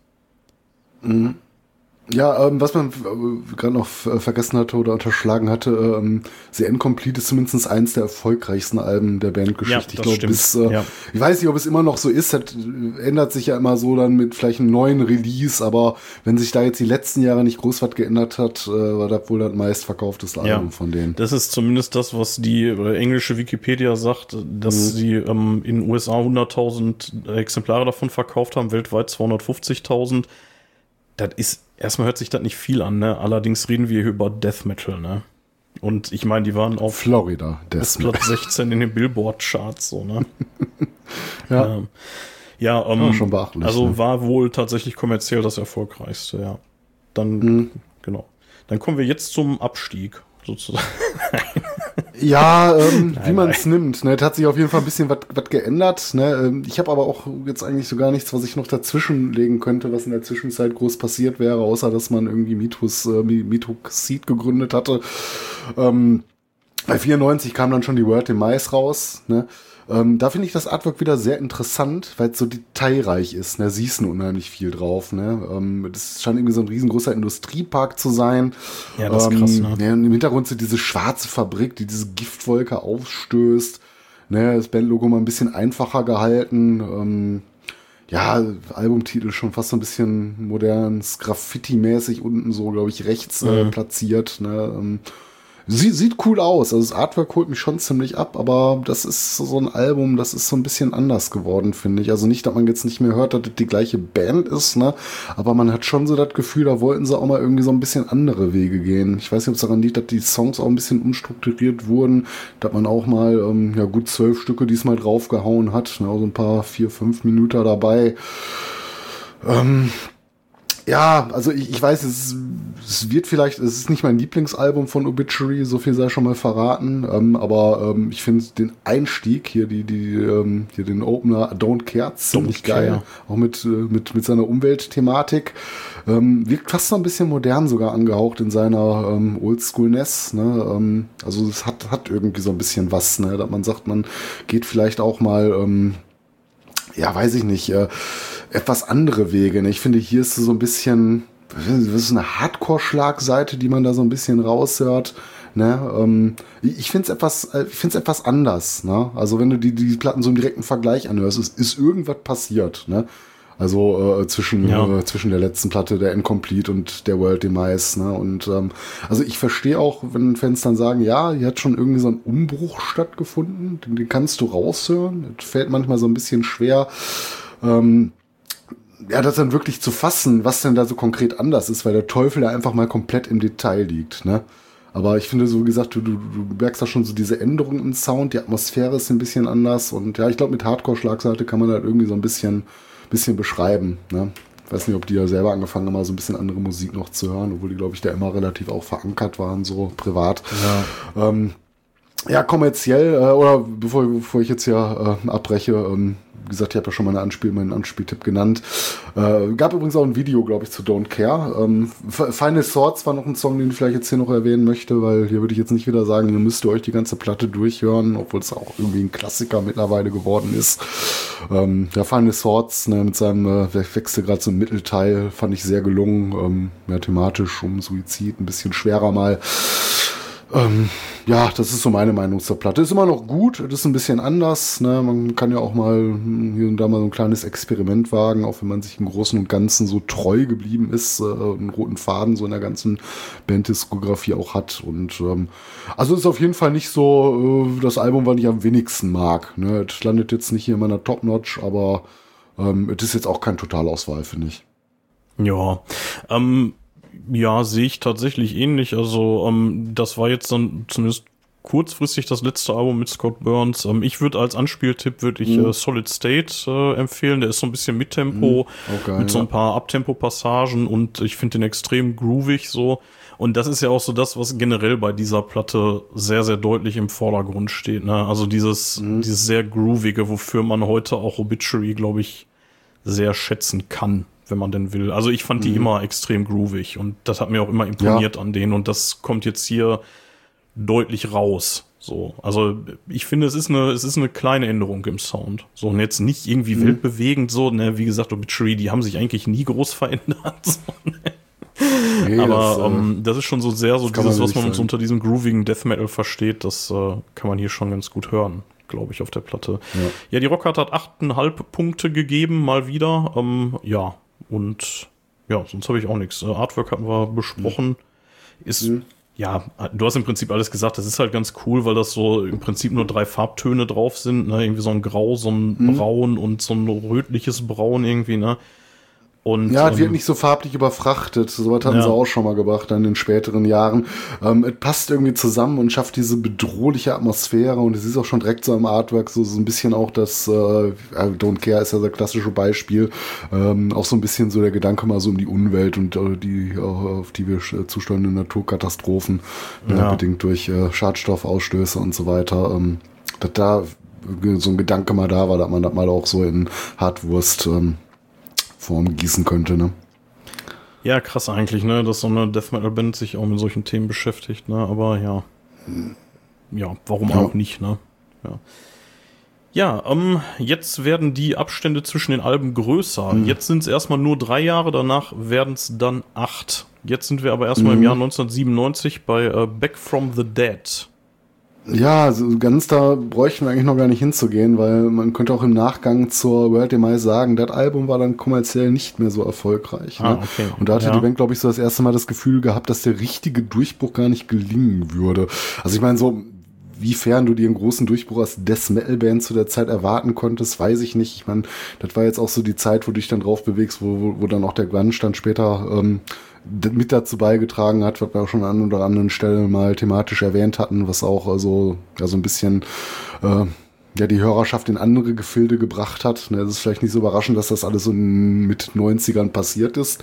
Ja, ähm, was man äh, gerade noch äh, vergessen hatte oder unterschlagen hatte, ähm, The Incomplete ist zumindest eins der erfolgreichsten Alben der Bandgeschichte. Ja, ich glaube, bis, äh, Ja. ich weiß nicht, ob es immer noch so ist, das äh, ändert sich ja immer so dann mit vielleicht einem neuen Release, aber wenn sich da jetzt die letzten Jahre nicht groß was geändert hat, äh, war das wohl das meistverkaufteste Album von denen. Das ist zumindest das, was die äh, englische Wikipedia sagt, dass sie ähm, in den USA 100.000 Exemplare davon verkauft haben, weltweit 250.000. Das ist, erstmal hört sich das nicht viel an, ne? Allerdings reden wir hier über Death Metal, ne? Und ich meine, die waren auf Florida, Death Platz 16 in den Billboard-Charts, so, ne? Ja. Ähm, ja, ähm, Ja, schon beachtlich, Also ne? war wohl tatsächlich kommerziell das erfolgreichste, ja. Dann, Mhm. genau. Dann kommen wir jetzt zum Abstieg, sozusagen. Ja, ähm, wie Nein, man es nimmt. Ne? Es hat sich auf jeden Fall ein bisschen was geändert. Ne? Ähm, Ich habe aber auch jetzt eigentlich so gar nichts, was ich noch dazwischen legen könnte, was in der Zwischenzeit groß passiert wäre, außer dass man irgendwie Mitos, äh, Mi- Mitoxid gegründet hatte. Ähm, bei 94 kam dann schon die Word in Mais raus. Ne? Ähm, da finde ich das Artwork wieder sehr interessant, weil es so detailreich ist. Ne? Siehst du unheimlich viel drauf. Ne? Ähm, das scheint irgendwie so ein riesengroßer Industriepark zu sein. Ja, das ist ähm, krass, ne? Ja, und im Hintergrund sind diese schwarze Fabrik, die diese Giftwolke aufstößt. Ne? Das Bandlogo mal ein bisschen einfacher gehalten. Ähm, ja, Albumtitel schon fast so ein bisschen modernes, Graffiti-mäßig unten so, glaube ich, rechts äh, Mhm. platziert. Ne? Sie, sieht cool aus. Also das Artwork holt mich schon ziemlich ab, aber das ist so so ein Album, das ist so ein bisschen anders geworden, finde ich. Also nicht, dass man jetzt nicht mehr hört, dass das die gleiche Band ist, ne? Aber man hat schon so das Gefühl, da wollten sie auch mal irgendwie so ein bisschen andere Wege gehen. Ich weiß nicht, ob es daran liegt, dass die Songs auch ein bisschen umstrukturiert wurden, dass man auch mal ähm, ja gut zwölf Stücke diesmal draufgehauen hat, ne? Also ein paar vier, fünf Minuten dabei. Ähm, ja, also ich, ich weiß, es, es wird vielleicht, es ist nicht mein Lieblingsalbum von Obituary, so viel sei schon mal verraten, ähm, aber ähm, ich finde den Einstieg hier, die, die, ähm, hier den Opener Don't Care ziemlich Don't Care. geil, auch mit, äh, mit, mit seiner Umweltthematik. Ähm, wirkt fast so ein bisschen modern sogar angehaucht in seiner ähm, Oldschoolness. Ne? Ähm, also es hat, hat irgendwie so ein bisschen was, ne? dass man sagt, man geht vielleicht auch mal ähm, ja, weiß ich nicht, äh, etwas andere Wege. Ne? Ich finde, hier ist so ein bisschen, das ist eine Hardcore-Schlagseite, die man da so ein bisschen raushört. Ne? Ähm, ich finde es etwas, äh, ich find's etwas anders. Ne? Also wenn du die, die Platten so im direkten Vergleich anhörst, ist, ist irgendwas passiert. Ne? Also äh, zwischen, Ja. äh, zwischen der letzten Platte, der Incomplete und der World Demise. Ne? Und ähm, also ich verstehe auch, wenn Fans dann sagen, ja, hier hat schon irgendwie so ein Umbruch stattgefunden, den, den kannst du raushören. Das fällt manchmal so ein bisschen schwer. Ähm, ja, das dann wirklich zu fassen, was denn da so konkret anders ist, weil der Teufel da einfach mal komplett im Detail liegt, ne? Aber ich finde, so wie gesagt, du, du, du merkst da schon so diese Änderung im Sound, die Atmosphäre ist ein bisschen anders und ja, ich glaube, mit Hardcore-Schlagseite kann man halt irgendwie so ein bisschen, bisschen beschreiben, ne? Ich weiß nicht, ob die ja selber angefangen haben, mal so ein bisschen andere Musik noch zu hören, obwohl die, glaube ich, da immer relativ auch verankert waren, so privat. Ja. Ähm, ja, kommerziell, äh, oder bevor, bevor ich jetzt hier äh, abbreche, ähm, wie gesagt, ich habe ja schon mal eine Anspiel, meinen Anspieltipp genannt. Äh, gab übrigens auch ein Video, glaube ich, zu Don't Care. Ähm, Final Swords war noch ein Song, den ich vielleicht jetzt hier noch erwähnen möchte, weil hier würde ich jetzt nicht wieder sagen, ihr müsst euch die ganze Platte durchhören, obwohl es auch irgendwie ein Klassiker mittlerweile geworden ist. Ähm, der Final Swords ne, mit seinem äh, Wechsel gerade zum Mittelteil fand ich sehr gelungen. Ähm, ja, thematisch um Suizid, ein bisschen schwerer mal. Ähm, ja, das ist so meine Meinung zur Platte. Ist immer noch gut, das ist ein bisschen anders. Ne? Man kann ja auch mal hier und da mal so ein kleines Experiment wagen, auch wenn man sich im Großen und Ganzen so treu geblieben ist, äh, einen roten Faden so in der ganzen Banddiskografie auch hat. Und ähm, also ist auf jeden Fall nicht so äh, das Album, was ich am wenigsten mag. Ne? Es landet jetzt nicht hier in meiner Top-Notch, aber ähm, es ist jetzt auch kein Totalauswahl, finde ich. Ja, ähm, ja, sehe ich tatsächlich ähnlich. Also, ähm, das war jetzt dann zumindest kurzfristig das letzte Album mit Scott Burns. Ähm, ich würde als Anspieltipp würde ich Mhm. äh, Solid State äh, empfehlen. Der ist so ein bisschen mit Tempo, Auch geil, mit so ein paar Abtempo-Passagen und ich finde den extrem groovig so. Und das ist ja auch so das, was generell bei dieser Platte sehr, sehr deutlich im Vordergrund steht. Ne? Also dieses, Mhm. dieses sehr groovige, wofür man heute auch Obituary, glaube ich, sehr schätzen kann, wenn man denn will. Also ich fand die Mhm. immer extrem groovig und das hat mir auch immer imponiert an denen und das kommt jetzt hier deutlich raus. So, also ich finde, es ist eine, es ist eine kleine Änderung im Sound. So und jetzt nicht irgendwie Mhm. weltbewegend so, ne, wie gesagt, Obituary, die haben sich eigentlich nie groß verändert. So, ne? Nee, Aber das, äh, ähm, das ist schon so sehr so dieses, man was man uns unter diesem groovigen Death Metal versteht, das äh, kann man hier schon ganz gut hören, glaube ich, auf der Platte. Ja, die Rockhard hat 8,5 Punkte gegeben, mal wieder. Ähm, ja, und ja, sonst habe ich auch nichts. Äh, Artwork hatten wir besprochen. Ist, ja, du hast im Prinzip alles gesagt. Das ist halt ganz cool, weil das so im Prinzip nur drei Farbtöne drauf sind. Ne? Irgendwie so ein Grau, so ein Braun und so ein rötliches Braun irgendwie, ne? Und, Ja, es wird ähm, nicht so farblich überfrachtet. So was hatten Ja. sie auch schon mal gemacht dann in den späteren Jahren. Ähm, es passt irgendwie zusammen und schafft diese bedrohliche Atmosphäre und es ist auch schon direkt so im Artwork so, so ein bisschen auch das, äh, Don't Care ist ja das klassische Beispiel, ähm, auch so ein bisschen so der Gedanke mal so um die Umwelt und äh, die, äh, auf die wir äh, zusteuernde Naturkatastrophen, äh, Ja. bedingt durch äh, Schadstoffausstöße und so weiter. Ähm, dass da so ein Gedanke mal da war, dass man das mal auch so in Hartwurst ähm, Form gießen könnte, ne? Ja, krass eigentlich, ne, dass so eine Death Metal Band sich auch mit solchen Themen beschäftigt, ne, aber ja. Ja, warum Ja. auch nicht, ne? Ja. Ja, ähm, jetzt werden die Abstände zwischen den Alben größer. Jetzt sind es erstmal nur drei Jahre, danach werden es dann acht. Jetzt sind wir aber erstmal im Jahr 1997 bei äh, Back from the Dead. Ja, so ganz da bräuchten wir eigentlich noch gar nicht hinzugehen, weil man könnte auch im Nachgang zur World Demise sagen, das Album war dann kommerziell nicht mehr so erfolgreich. Ah, ne? okay. Und da hatte Ja. die Band, glaube ich, so das erste Mal das Gefühl gehabt, dass der richtige Durchbruch gar nicht gelingen würde. Also ich meine, so wiefern du dir einen großen Durchbruch als Death Metal Band zu der Zeit erwarten konntest, weiß ich nicht. Ich meine, das war jetzt auch so die Zeit, wo du dich dann drauf bewegst, wo, wo, wo dann auch der Grunge dann später ähm, mit dazu beigetragen hat, was wir auch schon an oder anderen Stellen mal thematisch erwähnt hatten, was auch also ja so ein bisschen äh, ja die Hörerschaft in andere Gefilde gebracht hat. Es ist vielleicht nicht so überraschend, dass das alles so mit 90ern passiert ist.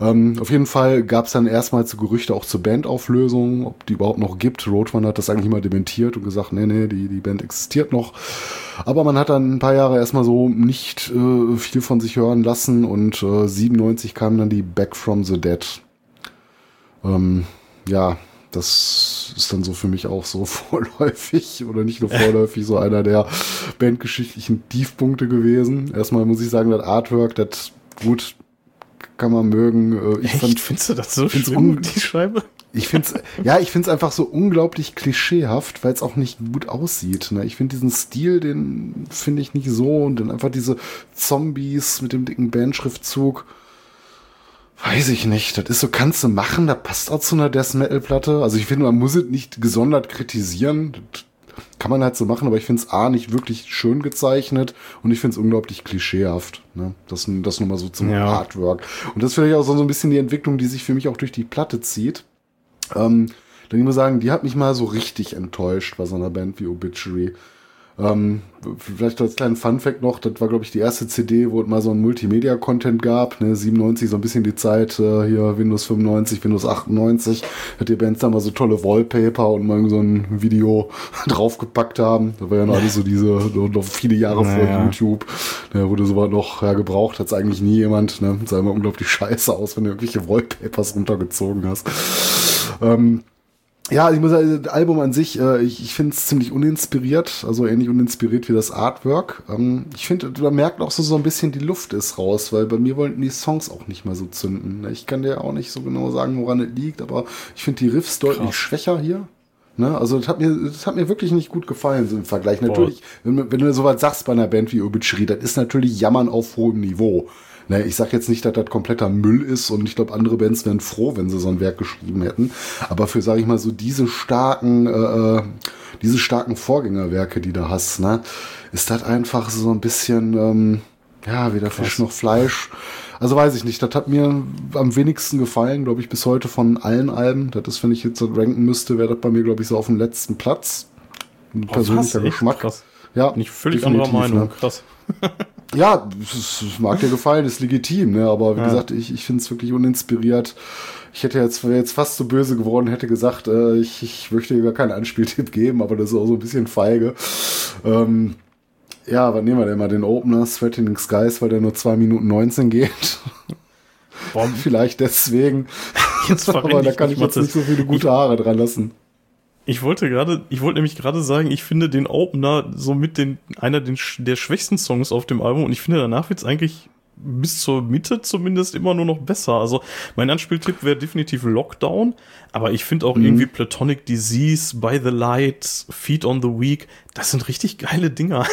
Ähm, auf jeden Fall gab es dann erstmals so Gerüchte auch zur Bandauflösung, ob die überhaupt noch gibt. Roadrunner hat das eigentlich immer dementiert und gesagt, nee, nee, die, die Band existiert noch. Aber man hat dann ein paar Jahre erstmal so nicht äh, viel von sich hören lassen und äh, 97 kam dann die Back from the Dead. Ähm, ja, das ist dann so für mich auch so vorläufig oder nicht nur vorläufig, so einer der bandgeschichtlichen Tiefpunkte gewesen. Erstmal muss ich sagen, das Artwork, das gut kann man mögen. Äh, Ich fand, findest du das so schlimm, die Scheibe? ich find's, ja, ich find's einfach so unglaublich klischeehaft, weil es auch nicht gut aussieht. Ne? Ich finde diesen Stil, den finde ich nicht so und dann einfach diese Zombies mit dem dicken Bandschriftzug. Weiß ich nicht. Das ist so, kannst du machen, das passt auch zu einer Death Metal Platte. Also ich finde, man muss es nicht gesondert kritisieren. Das kann man halt so machen, aber ich finde es A nicht wirklich schön gezeichnet und ich finde es unglaublich klischeehaft. Ne? Das, das nur mal so zum Ja. Artwork. Und das ist vielleicht auch so so ein bisschen die Entwicklung, die sich für mich auch durch die Platte zieht. Ähm, denn ich muss sagen, die hat mich mal so richtig enttäuscht bei so einer Band wie Obituary. Ähm, vielleicht als kleinen Funfact noch, das war, glaube ich, die erste CD, wo es mal so ein Multimedia-Content gab. Ne? 97, so ein bisschen die Zeit, äh, hier Windows 95, Windows 98, hat die Bands da mal so tolle Wallpaper und mal so ein Video draufgepackt haben. Da war ja noch alles so diese, noch viele Jahre vor Naja. YouTube, ne, wurde sowas noch ja, gebraucht, hat's eigentlich nie jemand. Ne? Sah immer unglaublich scheiße aus, wenn du irgendwelche Wallpapers runtergezogen hast. Ähm, ja, ich muss sagen, das Album an sich, äh, ich, ich finde es ziemlich uninspiriert, also ähnlich uninspiriert wie das Artwork. Ähm, ich finde, man merkt auch so, so ein bisschen, die Luft ist raus, weil bei mir wollten die Songs auch nicht mehr so zünden. Ich kann dir auch nicht so genau sagen, woran es liegt, aber ich finde die Riffs deutlich schwächer hier. Ne? Also das hat, mir, das hat mir wirklich nicht gut gefallen, so im Vergleich. Natürlich, wenn, du- wenn du sowas sagst bei einer Band wie Obituary, das ist natürlich Jammern auf hohem Niveau. Ne, ich sag jetzt nicht, dass das kompletter Müll ist und ich glaube, andere Bands wären froh, wenn sie so ein Werk geschrieben hätten. Aber für, sage ich mal, so diese starken, äh, äh, diese starken Vorgängerwerke, die du hast, ne, ist das einfach so ein bisschen, ähm, ja, weder Fisch noch Fleisch. Also weiß ich nicht, das hat mir am wenigsten gefallen, glaube ich, bis heute von allen Alben. Das ist, wenn ich jetzt so ranken müsste, wäre das bei mir, glaube ich, so auf dem letzten Platz. Ein persönlicher krass, Geschmack. krass. Ja, Nicht völlig anderer Meinung, Ne? krass. Ja, es, mag dir gefallen, ist legitim, ne? aber wie Ja. gesagt, ich, ich finde es wirklich uninspiriert. Ich hätte jetzt, wäre jetzt fast so böse geworden, hätte gesagt, äh, ich, ich möchte dir gar keinen Anspieltipp geben, aber das ist auch so ein bisschen feige. Ähm, Ja, was nehmen wir denn mal? Den Opener Threatening Skies, weil der nur 2 Minuten 19 geht. Boah. Vielleicht deswegen. Jetzt Aber da kann ich jetzt nicht so viele gute Haare dran lassen. Ich wollte gerade, ich wollte nämlich gerade sagen, ich finde den Opener so mit den, einer den, der schwächsten Songs auf dem Album und ich finde danach wird's eigentlich bis zur Mitte zumindest immer nur noch besser. Also mein Anspieltipp wäre definitiv Lockdown, aber ich finde auch mhm. irgendwie Platonic Disease, By the Light, Feed on the Week, das sind richtig geile Dinger.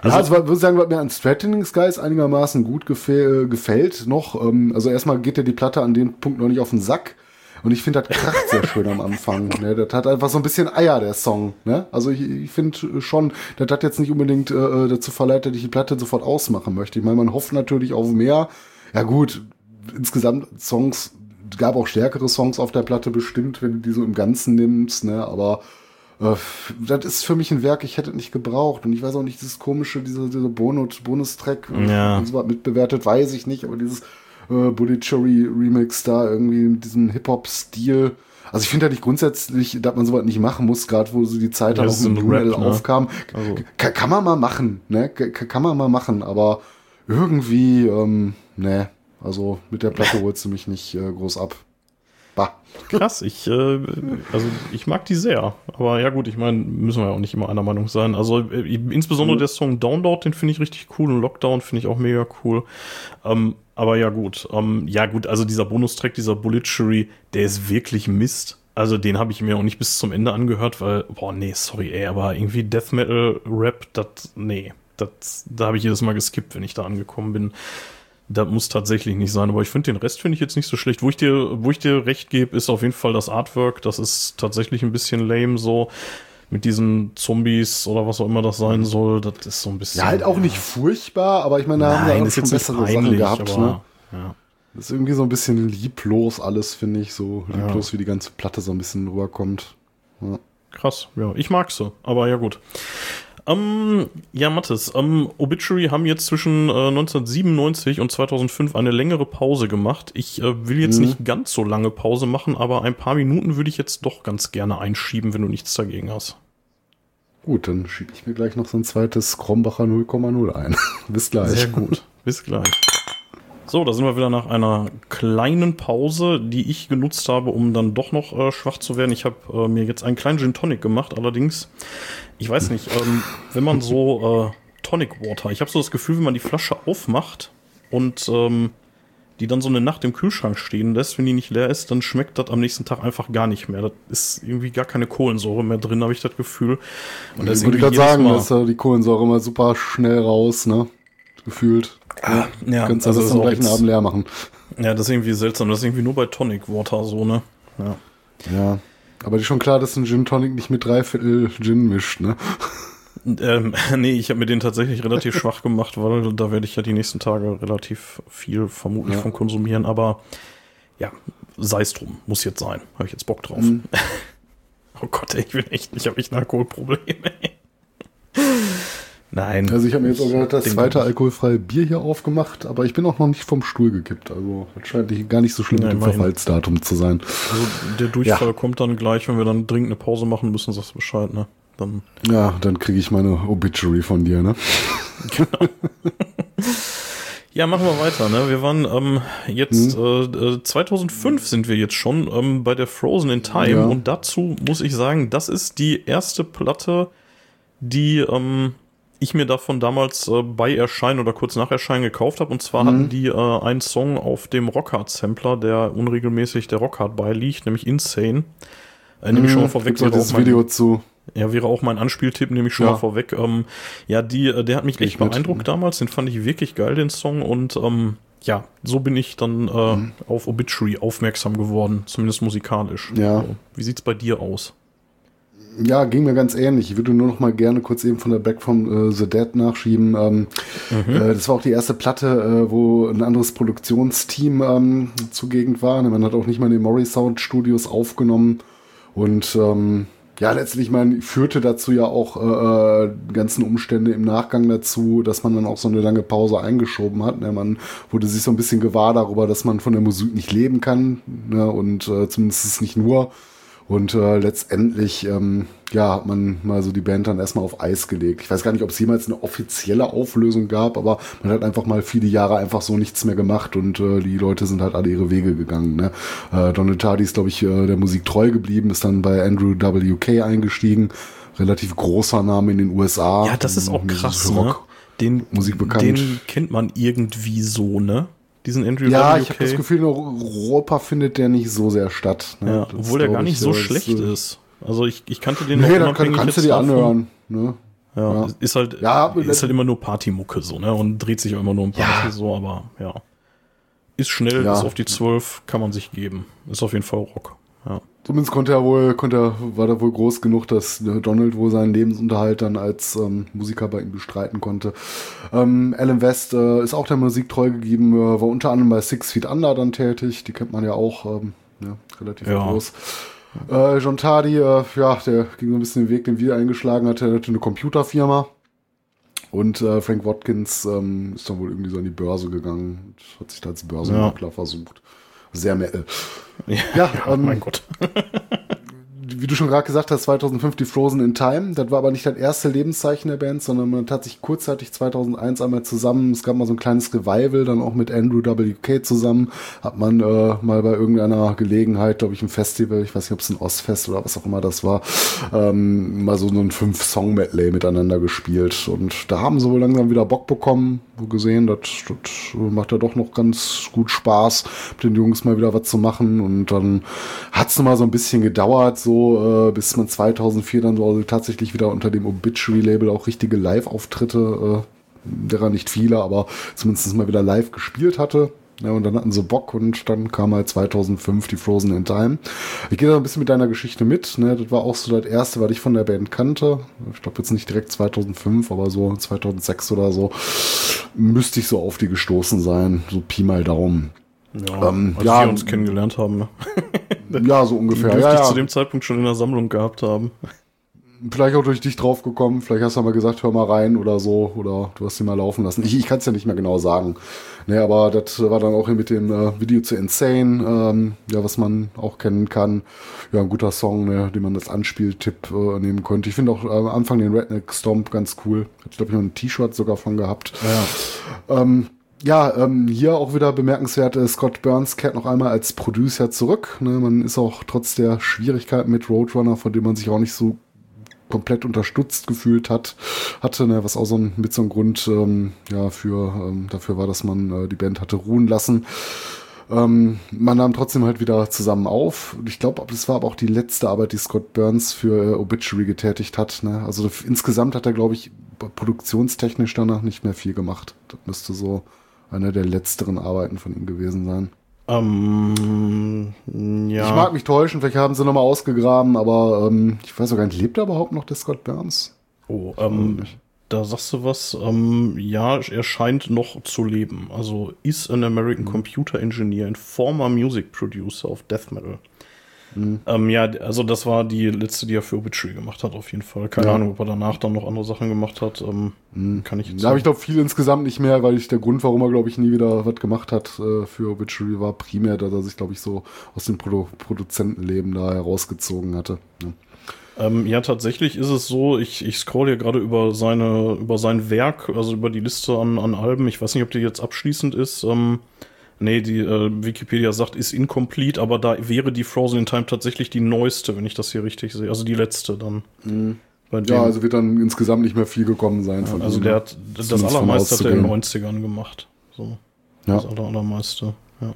Also, ja, also würde sagen, was mir an Threatening Skies einigermaßen gut gefäl gefällt noch. Ähm, also erstmal geht ja die Platte an dem Punkt noch nicht auf den Sack. Und ich finde, das kracht sehr schön am Anfang. Ne? Das hat einfach so ein bisschen Eier, der Song. Ne? Also ich, ich finde schon, das hat jetzt nicht unbedingt äh, dazu verleitet, dass ich die Platte sofort ausmachen möchte. Ich meine, man hofft natürlich auf mehr. Ja gut, insgesamt Songs, gab auch stärkere Songs auf der Platte bestimmt, wenn du die so im Ganzen nimmst. Ne? Aber äh, das ist für mich ein Werk, ich hätte nicht gebraucht. Und ich weiß auch nicht, dieses komische, dieser, dieser Bonus, Bonustrack, ja. und so mitbewertet, weiß ich nicht. Aber dieses äh, Bully Cherry Remix da irgendwie mit diesem Hip-Hop-Stil. Also ich finde ja nicht grundsätzlich, dass man sowas nicht machen muss, gerade wo so die Zeit ja, auch mit Rap, ne? aufkam. Also. Kann, kann, man mal machen, ne? Kann, kann man mal machen, aber irgendwie, ähm, ne, also mit der Platte holst du mich nicht äh, groß ab. Bah. Krass, ich, äh, also ich mag die sehr. Aber ja gut, ich meine, müssen wir ja auch nicht immer einer Meinung sein. Also äh, insbesondere mhm. der Song Download, den finde ich richtig cool und Lockdown finde ich auch mega cool. Ähm, aber ja gut, ähm, ja gut, also dieser Bonustrack, dieser Bulletchery, der ist wirklich Mist. Also den habe ich mir auch nicht bis zum Ende angehört, weil, boah, nee, sorry, ey, aber irgendwie Death Metal Rap, das, nee, das, da habe ich jedes Mal geskippt, wenn ich da angekommen bin. Das muss tatsächlich nicht sein, aber ich finde den Rest finde ich jetzt nicht so schlecht. Wo ich dir, wo ich dir recht gebe, ist auf jeden Fall das Artwork. Das ist tatsächlich ein bisschen lame so mit diesen Zombies oder was auch immer das sein soll. Das ist so ein bisschen. Ja, halt auch nicht furchtbar, aber ich meine, da haben wir auch schon bessere Sachen gehabt. Aber, ne? ja. Das ist irgendwie so ein bisschen lieblos alles, finde ich. So lieblos, ja. wie die ganze Platte so ein bisschen rüberkommt. Ja. Krass, ja, ich mag sie, aber ja gut. Ähm, ja, Mathis, ähm, Obituary haben jetzt zwischen äh, 1997 und 2005 eine längere Pause gemacht. Ich äh, will jetzt mhm. nicht ganz so lange Pause machen, aber ein paar Minuten würde ich jetzt doch ganz gerne einschieben, wenn du nichts dagegen hast. Gut, dann schiebe ich mir gleich noch so ein zweites Krombacher 0,0 ein. Bis gleich. Sehr gut. Bis gleich. So, da sind wir wieder nach einer kleinen Pause, die ich genutzt habe, um dann doch noch äh, schwach zu werden. Ich habe äh, mir jetzt einen kleinen Gin Tonic gemacht, allerdings, ich weiß nicht, ähm, wenn man so äh, Tonic Water, ich habe so das Gefühl, wenn man die Flasche aufmacht und ähm, die dann so eine Nacht im Kühlschrank stehen lässt, wenn die nicht leer ist, dann schmeckt das am nächsten Tag einfach gar nicht mehr. Das ist irgendwie gar keine Kohlensäure mehr drin, habe ich das Gefühl. Und das ich würde gerade sagen, dass die Kohlensäure immer super schnell raus, ne? Gefühlt. Ah, ja, Könntest also das am gleichen Abend leer machen. Ja, das ist irgendwie seltsam. Das ist irgendwie nur bei Tonic Water so, ne? Ja. Ja. Aber ist schon klar, dass ein Gin Tonic nicht mit dreiviertel Gin mischt, ne? Ähm, nee, ich habe mir den tatsächlich relativ schwach gemacht, weil da werde ich ja die nächsten Tage relativ viel vermutlich ja. von konsumieren. Aber ja, sei es drum. Muss jetzt sein. Habe ich jetzt Bock drauf. Mhm. oh Gott, ey, ich bin echt, ich habe echt ein Alkoholproblem, ey. Nein. Also ich habe mir jetzt auch gerade das zweite alkoholfreie Bier hier aufgemacht, aber ich bin auch noch nicht vom Stuhl gekippt. Also das scheint gar nicht so schlimm ja, mit dem Verfallsdatum zu sein. Also der Durchfall ja. kommt dann gleich, wenn wir dann dringend eine Pause machen müssen, sagst du Bescheid, ne? Dann ja, dann kriege ich meine Obituary von dir, ne? Genau. Ja, machen wir weiter. Ne? Wir waren ähm, jetzt hm. äh, 2005 sind wir jetzt schon ähm, bei der Frozen in Time ja. und dazu muss ich sagen, das ist die erste Platte, die ähm, ich mir davon damals äh, bei Erscheinen oder kurz nach Erscheinen gekauft habe. Und zwar mhm. hatten die äh, einen Song auf dem Rockhard-Sampler, der unregelmäßig der Rockhard beiliegt, nämlich Insane. Äh, nehme ich schon mal mhm. vorweg. Wäre das Video zu. Ja, wäre auch mein Anspieltipp, nehme ich schon ja. mal vorweg. Ähm, ja, die, äh, der hat mich echt beeindruckt mit. damals. Den fand ich wirklich geil, den Song. Und ähm, ja, so bin ich dann äh, mhm. auf Obituary aufmerksam geworden, zumindest musikalisch. Ja. So, wie sieht's bei dir aus? Ja, ging mir ganz ähnlich. Ich würde nur noch mal gerne kurz eben von der Back from äh, the Dead nachschieben. Ähm, mhm. äh, das war auch die erste Platte, äh, wo ein anderes Produktionsteam ähm, zugegen war. Man hat auch nicht mal in den Mori Sound Studios aufgenommen. Und ähm, ja, letztlich, man führte dazu ja auch äh, äh, ganzen Umstände im Nachgang dazu, dass man dann auch so eine lange Pause eingeschoben hat. Ne? Man wurde sich so ein bisschen gewahr darüber, dass man von der Musik nicht leben kann. Ne? Und äh, zumindest nicht nur. Und äh, letztendlich, ähm, ja, hat man mal so die Band dann erstmal auf Eis gelegt. Ich weiß gar nicht, ob es jemals eine offizielle Auflösung gab, aber man hat einfach mal viele Jahre einfach so nichts mehr gemacht und äh, die Leute sind halt alle ihre Wege gegangen. Ne? Äh, Donald Tardy ist, glaube ich, äh, der Musik treu geblieben, ist dann bei Andrew WK eingestiegen. Relativ großer Name in den USA. Ja, das ist auch krass, für ne? Rock. Den, Musik bekannt. den kennt man irgendwie so, ne? Diesen Andrew Ja, WK. ich habe das Gefühl, in Europa findet der nicht so sehr statt. Ne? ja, obwohl der gar nicht ich, so schlecht äh, ist. Also ich, ich kannte den Nee, dann kann, kannst du dir anhören. Ne? Ja, Ja. ist halt, Ja, ist halt immer nur Partymucke so, ne? Und dreht sich auch immer nur um Party Ja. so, aber ja. Ist schnell, Ja. ist auf die 12, kann man sich geben. Ist auf jeden Fall Rock. Ja. Zumindest konnte er wohl, konnte er, war da wohl groß genug, dass Donald wohl seinen Lebensunterhalt dann als ähm, Musiker bei ihm bestreiten konnte. Ähm, Alan West äh, ist auch der Musik treu gegeben, äh, war unter anderem bei Six Feet Under dann tätig, die kennt man ja auch, ähm, ja, relativ Ja. groß. Äh, John Tardy, äh, ja, der ging so ein bisschen den Weg, den wir eingeschlagen hatte, er hatte eine Computerfirma. Und äh, Frank Watkins ähm, ist dann wohl irgendwie so an die Börse gegangen und hat sich da als Börsenmakler versucht. Sehr metal. Ja, ähm, mein Gott. wie du schon gerade gesagt hast, 2005 die Frozen in Time. Das war aber nicht das erste Lebenszeichen der Band, sondern man hat sich kurzzeitig 2001 einmal zusammen, es gab mal so ein kleines Revival, dann auch mit Andrew WK zusammen, hat man äh, mal bei irgendeiner Gelegenheit, glaube ich, ein Festival, ich weiß nicht, ob es ein Ostfest oder was auch immer das war, ähm, mal so einen Fünf-Song-Medley miteinander gespielt. Und da haben sie wohl langsam wieder Bock bekommen, gesehen, das, das macht ja doch noch ganz gut Spaß, mit den Jungs mal wieder was zu machen. Und dann hat es mal so ein bisschen gedauert, so äh, bis man 2004 dann so tatsächlich wieder unter dem Obituary-Label auch richtige Live-Auftritte, äh, derer nicht viele, aber zumindest mal wieder live gespielt hatte. Ja, und dann hatten sie Bock und dann kam halt 2005 die Frozen in Time. Ich gehe da ein bisschen mit deiner Geschichte mit. Ne? Das war auch so das erste, was ich von der Band kannte. Ich glaube jetzt nicht direkt 2005, aber so 2006 oder so müsste ich so auf die gestoßen sein. So Pi mal Daumen. Ja, Ähm, als ja, wir uns kennengelernt haben, ne? Ja, so Die ungefähr. dürfte Ja, ich ja. zu dem Zeitpunkt schon in der Sammlung gehabt haben. Vielleicht auch durch dich drauf gekommen. Vielleicht hast du mal gesagt, hör mal rein oder so. Oder du hast sie mal laufen lassen. Ich, ich kann es ja nicht mehr genau sagen. Nee, aber das war dann auch hier mit dem äh, Video zu Insane, ähm, ja, was man auch kennen kann. Ja, ein guter Song, ne, den man als Anspieltipp äh, nehmen könnte. Ich finde auch äh, am Anfang den Redneck Stomp ganz cool. Hat, glaube ich, noch ein T-Shirt sogar von gehabt. Ähm, ja, ähm, hier auch wieder bemerkenswert, äh, Scott Burns kehrt noch einmal als Producer zurück. Ne? Man ist auch trotz der Schwierigkeiten mit Roadrunner, von dem man sich auch nicht so komplett unterstützt gefühlt hat, hatte, ne, was auch so ein, mit so einem Grund ähm, ja, für, ähm, dafür war, dass man äh, die Band hatte ruhen lassen. Ähm, man nahm trotzdem halt wieder zusammen auf. Ich glaube, das war aber auch die letzte Arbeit, die Scott Burns für äh, Obituary getätigt hat. Ne? Also insgesamt hat er, glaube ich, produktionstechnisch danach nicht mehr viel gemacht. Das müsste so eine der letzteren Arbeiten von ihm gewesen sein. Ähm, ja. Ich mag mich täuschen, vielleicht haben sie nochmal ausgegraben, aber ähm, ich weiß auch gar nicht, lebt er überhaupt noch, der Scott Burns? Oh, ähm, da sagst du was. Ähm, ja, er scheint noch zu leben. Also ist an American Computer Engineer and former Music Producer of Death Metal. Ähm, ja, also das war die letzte, die er für Obituary gemacht hat, auf jeden Fall. Keine Ja. Ahnung, ob er danach dann noch andere Sachen gemacht hat. Ähm, Kann ich jetzt Da habe ich glaube viel insgesamt nicht mehr, weil ich der Grund, warum er glaube ich nie wieder was gemacht hat äh, für Obituary war primär, dass er sich glaube ich so aus dem Produ Produzentenleben da herausgezogen hatte. Ne? Ähm, ja, tatsächlich ist es so, ich, ich scroll hier gerade über seine, über sein Werk, also über die Liste an, an Alben. Ich weiß nicht, ob die jetzt abschließend ist. Ähm, nee, die äh, Wikipedia sagt, ist incomplete, aber da wäre die Frozen in Time tatsächlich die neueste, wenn ich das hier richtig sehe. Also die letzte dann. Dem, Ja, also wird dann insgesamt nicht mehr viel gekommen sein von also der hat das von allermeiste hat er in den auszugehen. 90ern gemacht. So. Ja. Das aller, allermeiste. Ja.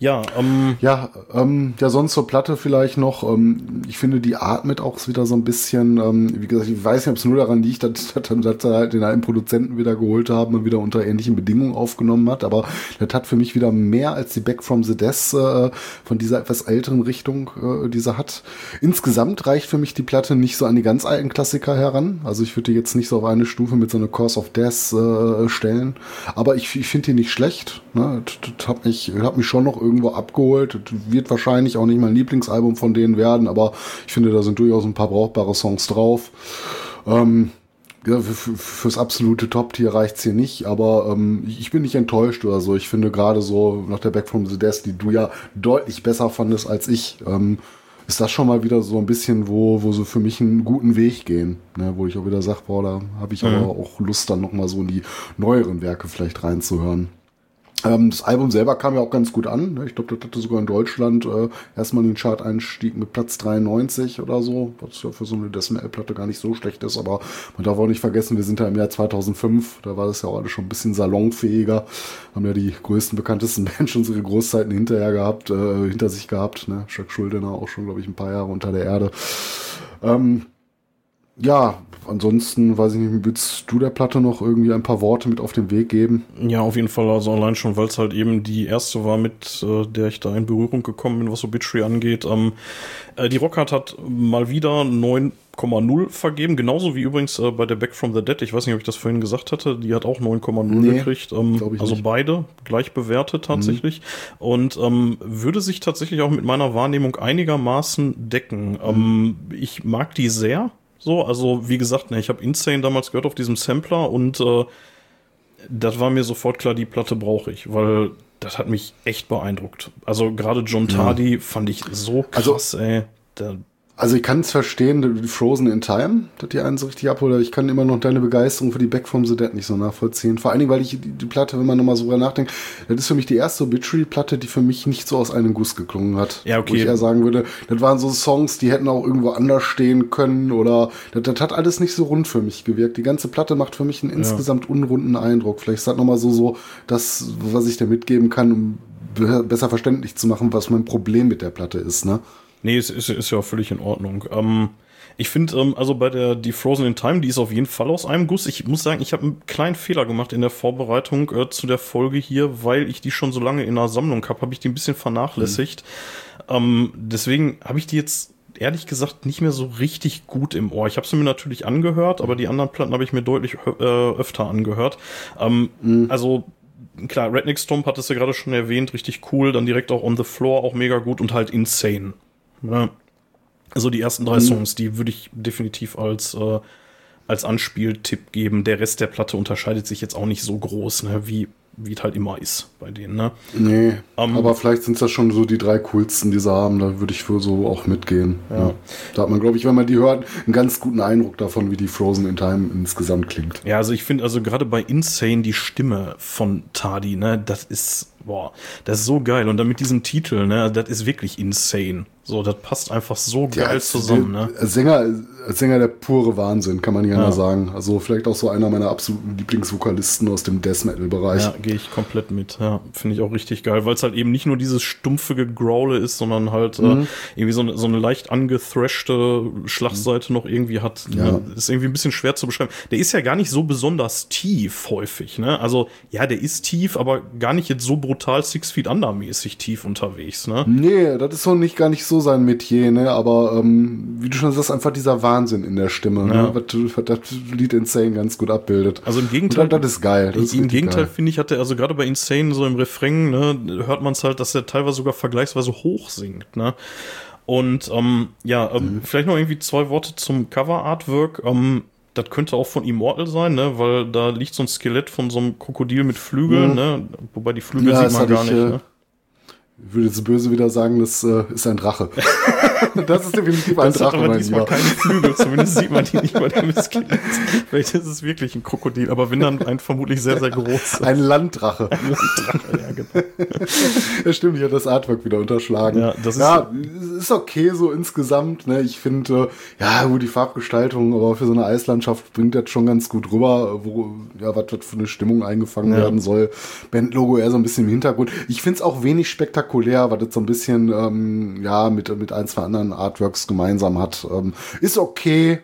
Ja, ähm, Ja, ähm, ja, sonst zur Platte vielleicht noch. Ähm, ich finde, die atmet auch wieder so ein bisschen. Ähm, wie gesagt, ich weiß nicht, ob es nur daran liegt, dass, dass, dass sie halt den alten Produzenten wieder geholt haben und wieder unter ähnlichen Bedingungen aufgenommen hat. Aber das hat für mich wieder mehr als die Back from the Death äh, von dieser etwas älteren Richtung, äh, die sie hat. Insgesamt reicht für mich die Platte nicht so an die ganz alten Klassiker heran. Also ich würde die jetzt nicht so auf eine Stufe mit so einer Course of Death äh, stellen. Aber ich, ich finde die nicht schlecht. Ne? Das, das hat mich, hat mich schon noch irgendwo abgeholt. Wird wahrscheinlich auch nicht mein Lieblingsalbum von denen werden, aber ich finde, da sind durchaus ein paar brauchbare Songs drauf. Ähm, ja, für, für, fürs absolute Top-Tier reicht's hier nicht, aber ähm, ich bin nicht enttäuscht oder so. Ich finde gerade so nach der Back from the Death, die du ja deutlich besser fandest als ich, ähm, ist das schon mal wieder so ein bisschen, wo, wo sie für mich einen guten Weg gehen, ne? wo ich auch wieder sage, boah, da habe ich mhm. aber auch Lust, dann nochmal so in die neueren Werke vielleicht reinzuhören. Ähm, das Album selber kam ja auch ganz gut an. Ne? Ich glaube, das hatte sogar in Deutschland äh, erstmal den Chart-Einstieg mit Platz 93 oder so, was ja für so eine Decimal-Platte gar nicht so schlecht ist. Aber man darf auch nicht vergessen, wir sind ja im Jahr 2005. Da war das ja auch alles schon ein bisschen salonfähiger. Haben ja die größten, bekanntesten schon ihre Großzeiten hinterher gehabt, äh, hinter sich gehabt. Ne? Chuck Schuldiner auch schon, glaube ich, ein paar Jahre unter der Erde. Ähm, ja, ansonsten, weiß ich nicht, willst du der Platte noch irgendwie ein paar Worte mit auf den Weg geben? Ja, auf jeden Fall. Also allein schon, weil es halt eben die erste war, mit äh, der ich da in Berührung gekommen bin, was Obituary angeht. Ähm, äh, die Rockhard hat mal wieder 9,0 vergeben, genauso wie übrigens äh, bei der Back from the Dead. Ich weiß nicht, ob ich das vorhin gesagt hatte. Die hat auch 9,0 nee, gekriegt. Ähm, also nicht. beide gleich bewertet tatsächlich. Mhm. Und ähm, würde sich tatsächlich auch mit meiner Wahrnehmung einigermaßen decken. Mhm. Ähm, ich mag die sehr. So, also wie gesagt, ne, ich habe Insane damals gehört auf diesem Sampler und äh, das war mir sofort klar, die Platte brauche ich, weil das hat mich echt beeindruckt. Also gerade John Tardy ja. fand ich so also krass, also, ey. Der, also ich kann es verstehen, Frozen in Time, dass die einen so richtig abholt. Ich kann immer noch deine Begeisterung für die Back from the Dead nicht so nachvollziehen. Vor allen Dingen, weil ich die, die Platte, wenn man nochmal so drüber nachdenkt, das ist für mich die erste Obituary-Platte, die für mich nicht so aus einem Guss geklungen hat. Ja, okay. Wo ich eher sagen würde, das waren so Songs, die hätten auch irgendwo anders stehen können oder das, das hat alles nicht so rund für mich gewirkt. Die ganze Platte macht für mich einen ja. insgesamt unrunden Eindruck. Vielleicht ist das nochmal so, so das, was ich da mitgeben kann, um besser verständlich zu machen, was mein Problem mit der Platte ist, ne? Nee, es ist, ist ja völlig in Ordnung. Ähm, ich finde, ähm, also bei der die Frozen in Time, die ist auf jeden Fall aus einem Guss. Ich muss sagen, ich habe einen kleinen Fehler gemacht in der Vorbereitung äh, zu der Folge hier, weil ich die schon so lange in der Sammlung habe, habe ich die ein bisschen vernachlässigt. Mhm. Ähm, deswegen habe ich die jetzt ehrlich gesagt nicht mehr so richtig gut im Ohr. Ich habe sie mir natürlich angehört, aber die anderen Platten habe ich mir deutlich äh, öfter angehört. Ähm, mhm. Also klar, Redneck Stomp hat es ja gerade schon erwähnt, richtig cool. Dann direkt auch On the Floor, auch mega gut und halt Insane. Ja. Also die ersten drei mhm. Songs, die würde ich definitiv als, äh, als Anspieltipp geben. Der Rest der Platte unterscheidet sich jetzt auch nicht so groß, ne, wie, wie es halt immer ist bei denen. Ne? Nee, um, ähm, aber vielleicht sind das schon so die drei coolsten, die sie haben. Da würde ich für so auch mitgehen. Ja. ja. Da hat man, glaube ich, wenn man die hört, einen ganz guten Eindruck davon, wie die Frozen in Time insgesamt klingt. Ja, also ich finde also gerade bei Insane die Stimme von Tardy, ne, das ist boah, das ist so geil. Und dann mit diesem Titel, ne, das ist wirklich insane. So, das passt einfach so geil ja, zusammen, ne? Sänger, Sänger der pure Wahnsinn, kann man nicht ja. sagen. Also vielleicht auch so einer meiner absoluten Lieblingsvokalisten aus dem Death Metal Bereich. Ja, gehe ich komplett mit. Ja, finde ich auch richtig geil, weil es halt eben nicht nur dieses stumpfe Gegrowle ist, sondern halt äh, mhm. äh, irgendwie so eine, so eine leicht angethrashte Schlagseite mhm. noch irgendwie hat. Ja. Ne? Ist irgendwie ein bisschen schwer zu beschreiben. Der ist ja gar nicht so besonders tief häufig, ne? Also, ja, der ist tief, aber gar nicht jetzt so brutal Six Feet Under mäßig tief unterwegs, ne? Nee, das ist so nicht gar nicht so sein Metier, ne? Aber ähm, wie du schon sagst, einfach dieser Wahnsinn in der Stimme, ne? ja. ne? was, das Lied Insane ganz gut abbildet. Also im Gegenteil, das, das ist geil. Das Im Gegenteil finde ich, hatte also gerade bei Insane so im Refrain, ne, hört man es halt, dass er teilweise sogar vergleichsweise hoch singt, ne? Und ähm, ja, ähm, mhm. vielleicht noch irgendwie zwei Worte zum Cover-Artwork. Ähm, das könnte auch von Immortal sein, ne? Weil da liegt so ein Skelett von so einem Krokodil mit Flügeln, mhm. ne? Wobei die Flügel ja, sieht man gar ich, nicht, äh, ne? Ich würde jetzt böse wieder sagen, das äh, ist ein Drache. das ist definitiv ein das Drache. Hat aber diesmal keine Flügel, zumindest sieht man die nicht bei dem Skelett. Vielleicht ist es wirklich ein Krokodil, aber wenn dann ein vermutlich sehr, sehr groß. Ein Landdrache. Ein Landdrache, ja, genau. ja, stimmt, ich habe das Artwork wieder unterschlagen. Ja, das ist, ja, ist okay so insgesamt. Ne? Ich finde, äh, ja, gut, die Farbgestaltung, aber für so eine Eislandschaft bringt das schon ganz gut rüber, wo, ja, was, was für eine Stimmung eingefangen ja. werden soll. Bandlogo eher so ein bisschen im Hintergrund. Ich finde es auch wenig spektakulär, weil das so ein bisschen, ähm, ja, mit, mit ein, zwei anderen Artworks gemeinsam hat. Ähm, ist okay.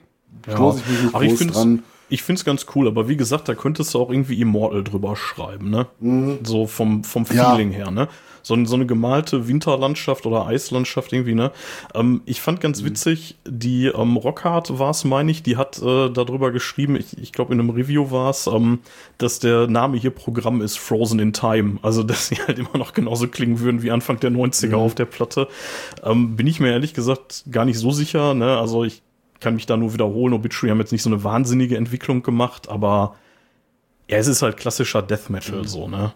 Ja. Ich mich nicht Ach, groß ich dran. Ich finde es ganz cool, aber wie gesagt, da könntest du auch irgendwie Immortal drüber schreiben, ne? Mhm. So vom, vom Feeling ja. her, ne? So, so eine gemalte Winterlandschaft oder Eislandschaft irgendwie, ne? Ähm, ich fand ganz mhm. witzig, die ähm, Rockhard war es, meine ich, die hat äh, darüber geschrieben, ich, ich glaube in einem Review war es, ähm, dass der Name hier Programm ist Frozen in Time. Also, dass sie halt immer noch genauso klingen würden wie Anfang der 90er mhm. auf der Platte. Ähm, bin ich mir ehrlich gesagt gar nicht so sicher, ne? Also, ich kann mich da nur wiederholen. Obituary haben jetzt nicht so eine wahnsinnige Entwicklung gemacht, aber ja, es ist halt klassischer Death Metal mhm. so, ne?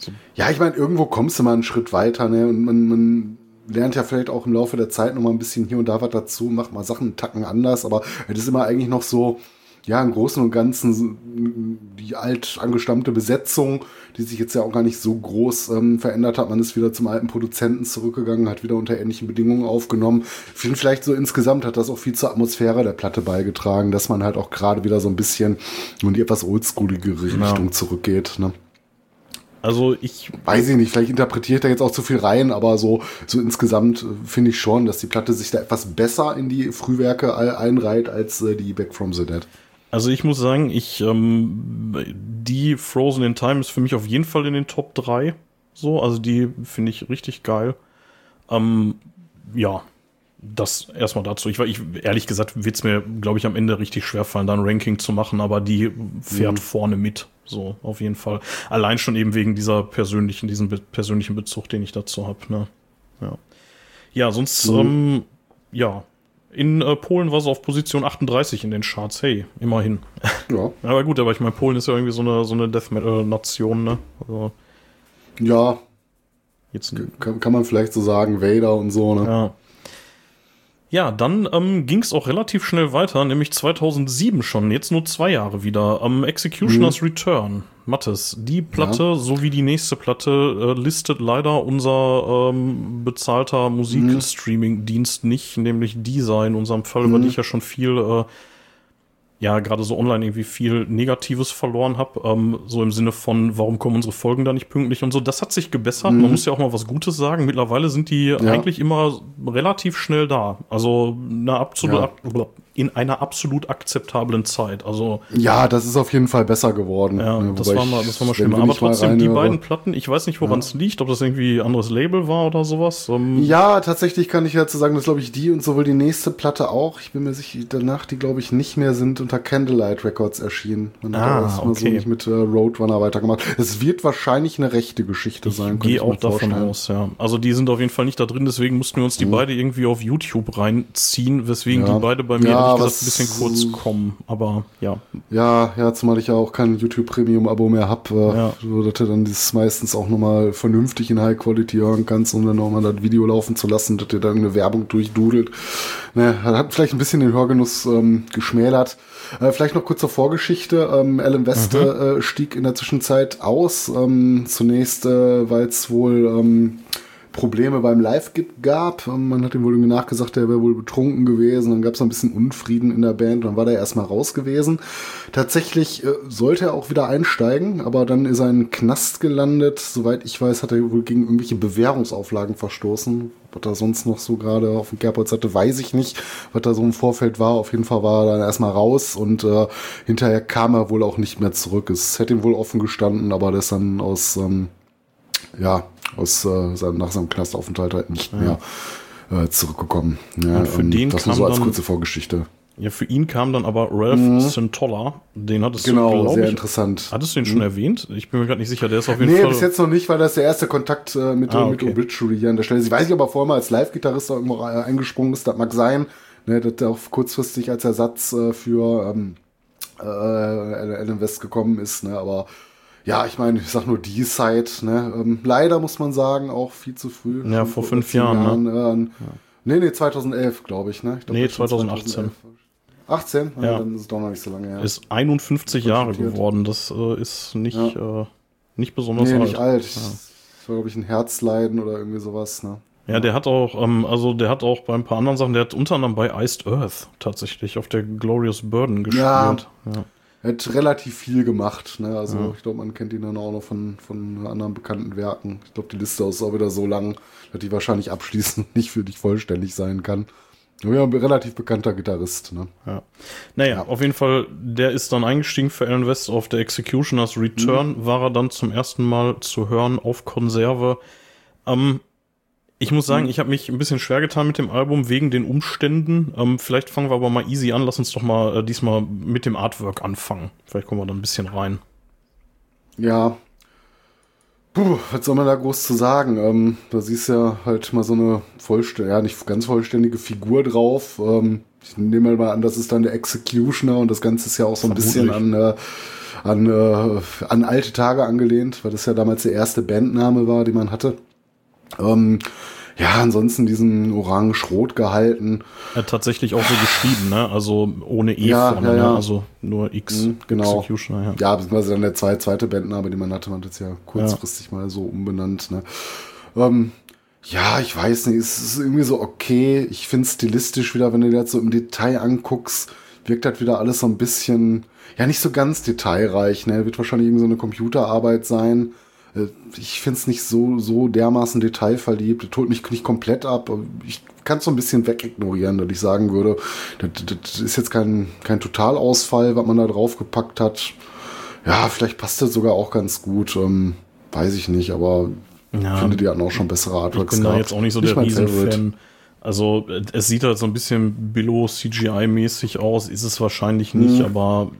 So. Ja, ich meine, irgendwo kommst du mal einen Schritt weiter, ne? Und man, man lernt ja vielleicht auch im Laufe der Zeit noch mal ein bisschen hier und da was dazu, macht mal Sachen einen Tacken anders, aber es ist immer eigentlich noch so, ja, im Großen und Ganzen die alt angestammte Besetzung, die sich jetzt ja auch gar nicht so groß ähm, verändert hat. Man ist wieder zum alten Produzenten zurückgegangen, hat wieder unter ähnlichen Bedingungen aufgenommen. Ich finde vielleicht so insgesamt hat das auch viel zur Atmosphäre der Platte beigetragen, dass man halt auch gerade wieder so ein bisschen in die etwas oldschooligere Genau. Richtung zurückgeht. Ne? Also ich Weiß ich nicht, vielleicht interpretiere ich da jetzt auch zu viel rein, aber so, so insgesamt äh, finde ich schon, dass die Platte sich da etwas besser in die Frühwerke einreiht als äh, die Back from the Dead. Also ich muss sagen, ich ähm, die Frozen in Time ist für mich auf jeden Fall in den Top 3. So, also die finde ich richtig geil. Ähm, ja, das erstmal dazu. Ich, war- ich ehrlich gesagt wird es mir, glaube ich, am Ende richtig schwer fallen, da ein Ranking zu machen, aber die fährt vorne mit. So, auf jeden Fall. Allein schon eben wegen dieser persönlichen, diesen be persönlichen Bezug, den ich dazu habe. Ne? Ja. ja, sonst, ähm, ja. In äh, Polen war sie auf Position 38 in den Charts. Hey, immerhin. Ja, Aber gut, aber ich meine, Polen ist ja irgendwie so eine, so eine Death Metal-Nation, ne? Also ja jetzt. kann, kann man vielleicht so sagen, Vader und so, ne? Ja. Ja, dann ähm, ging es auch relativ schnell weiter, nämlich 2007 schon, jetzt nur zwei Jahre wieder. Am Executioner's Return, Mattes, die Platte sowie die nächste Platte äh, listet leider unser ähm, bezahlter Musikstreaming-Dienst nicht, nämlich in unserem Fall, über die ich ja schon viel äh, ja gerade so online irgendwie viel Negatives verloren habe, ähm, so im Sinne von, warum kommen unsere Folgen da nicht pünktlich und so. Das hat sich gebessert. Man muss ja auch mal was Gutes sagen. Mittlerweile sind die eigentlich immer relativ schnell da. Also eine absolut, Ja. ak- in einer absolut akzeptablen Zeit. Also Ja, das ist auf jeden Fall besser geworden. ja, ne? das war mal, das war mal will Aber trotzdem, die reinhöre- beiden Platten, ich weiß nicht, woran es liegt, ob das irgendwie ein anderes Label war oder sowas. Ähm, Ja, tatsächlich kann ich dazu sagen, dass glaube ich die und sowohl die nächste Platte auch, ich bin mir sicher, danach die glaube ich nicht mehr sind unter Candlelight Records erschienen. Man Ah, hat das mal so okay. nicht mit äh, Roadrunner weitergemacht. Es wird wahrscheinlich eine rechte Geschichte sein. Ich könnte gehe auch davon aus, ja. Also die sind auf jeden Fall nicht da drin, deswegen mussten wir uns die beide irgendwie auf YouTube reinziehen, weswegen Ja. die beide bei mir Ja, gesagt ein bisschen kurz kommen. Aber ja, Ja, ja, zumal ich ja auch kein YouTube Premium Abo mehr hab, äh, Ja. so dass du dann das meistens auch nochmal vernünftig in High Quality hören kannst, um dann nochmal das Video laufen zu lassen, dass dir dann eine Werbung durchdudelt. Ne, hat vielleicht ein bisschen den Hörgenuss ähm, geschmälert. Äh, vielleicht noch kurz zur Vorgeschichte. Ähm, Alan West äh, stieg in der Zwischenzeit aus. Ähm, zunächst, äh, weil es wohl ähm, Probleme beim Live-Gig gab. Man hat ihm wohl nachgesagt, er wäre wohl betrunken gewesen. Dann gab es ein bisschen Unfrieden in der Band. Dann war der erstmal raus gewesen. Tatsächlich äh, sollte er auch wieder einsteigen, aber dann ist er in den Knast gelandet. Soweit ich weiß, hat er wohl gegen irgendwelche Bewährungsauflagen verstoßen. Was er sonst noch so gerade auf dem Kerbholz hatte, weiß ich nicht. Was da so im Vorfeld war. Auf jeden Fall war er dann erstmal raus und äh, hinterher kam er wohl auch nicht mehr zurück. Es hätte ihm wohl offen gestanden, aber ist dann aus ähm, ja, aus äh, seinem, nach seinem Knastaufenthalt halt nicht mehr äh, zurückgekommen. Ja, Und für den das kam so als kurze Vorgeschichte. ja, für ihn kam dann aber Ralph Santolla. Den hattest Genau, du, glaube sehr ich. interessant. Hattest du ihn schon erwähnt? Ich bin mir gerade nicht sicher. Der ist auf jeden Nee, Fall. bis jetzt noch nicht, weil das der erste Kontakt äh, mit, Ah, mit okay. Obituary hier an der Stelle ist. Ich weiß nicht, ob er vorher mal als Live-Gitarrist irgendwo äh, eingesprungen ist. Das mag sein. Ne, dass er auch kurzfristig als Ersatz äh, für ähm, äh, Alan West gekommen ist. Ne, aber ja, ich meine, ich sag nur die Side. Ne, ähm, leider muss man sagen, auch viel zu früh. Ja, vor fünf zehn Jahren, Äh, an- Nee, nee, 2011, glaube ich. Ne? Ich glaub, Nee, das ist schon 2018. 18? Ja. Ja. Dann ist es doch noch nicht so lange her. ist 51 Jahre geworden. Das äh, ist nicht, Ja. äh, nicht besonders nee, alt. nicht alt. Das war, glaube ich, ein Herzleiden oder irgendwie sowas. Ne? Ja, der hat auch, ähm, also der hat auch bei ein paar anderen Sachen, der hat unter anderem bei Iced Earth tatsächlich auf der Glorious Burden gespielt. Ja. ja. Er hat relativ viel gemacht. Ne? Also Ja. ich glaube, man kennt ihn dann auch noch von, von anderen bekannten Werken. Ich glaube, die Liste ist auch wieder so lang, dass die wahrscheinlich abschließend nicht für dich vollständig sein kann. Aber ja, ein relativ bekannter Gitarrist. Ne? Ja. Naja, auf jeden Fall, der ist dann eingestiegen für Alan West auf der Executioner's Return, Mhm. war er dann zum ersten Mal zu hören auf Konserve. Ähm, ich muss Mhm. sagen, ich habe mich ein bisschen schwer getan mit dem Album wegen den Umständen. Ähm, vielleicht fangen wir aber mal easy an. Lass uns doch mal äh, diesmal mit dem Artwork anfangen. Vielleicht kommen wir da ein bisschen rein. Ja. Puh, was soll man da groß zu sagen? Ähm, da siehst du ja halt mal so eine vollständige, ja nicht ganz vollständige Figur drauf. Ähm, ich nehme mal an, das ist dann der Executioner und das Ganze ist ja auch so ein bisschen an, äh, an, äh, an alte Tage angelehnt, weil das ja damals der erste Bandname war, den man hatte. Ähm, ja, ansonsten diesen orange-rot gehalten. Ja, tatsächlich auch so geschrieben, ne? Also ohne E Ja, vorne, ja, ja. Ne? Also nur X. Mhm, genau. Executioner, ja. Ja, beziehungsweise dann der zwei, zweite Bandname, den man hatte, man hat jetzt ja kurzfristig mal so umbenannt. Ne? Ähm, ja, ich weiß nicht, es ist irgendwie so okay. Ich finde stilistisch wieder, wenn du dir das so im Detail anguckst, wirkt das wieder alles so ein bisschen, ja, nicht so ganz detailreich. Ne? Wird wahrscheinlich irgendwie so eine Computerarbeit sein. Äh, Ich finde es nicht so, so dermaßen detailverliebt. Das holt mich nicht komplett ab. Ich kann es so ein bisschen wegignorieren, dass ich sagen würde, das, das ist jetzt kein, kein Totalausfall, was man da draufgepackt hat. Ja, vielleicht passt das sogar auch ganz gut. Ähm, weiß ich nicht, aber Ja. ich finde, die hatten auch schon bessere Ich Artworks bin da jetzt auch nicht so Nicht der. Riesenfan. Also es sieht halt so ein bisschen below CGI-mäßig aus, ist es wahrscheinlich nicht, Mhm. aber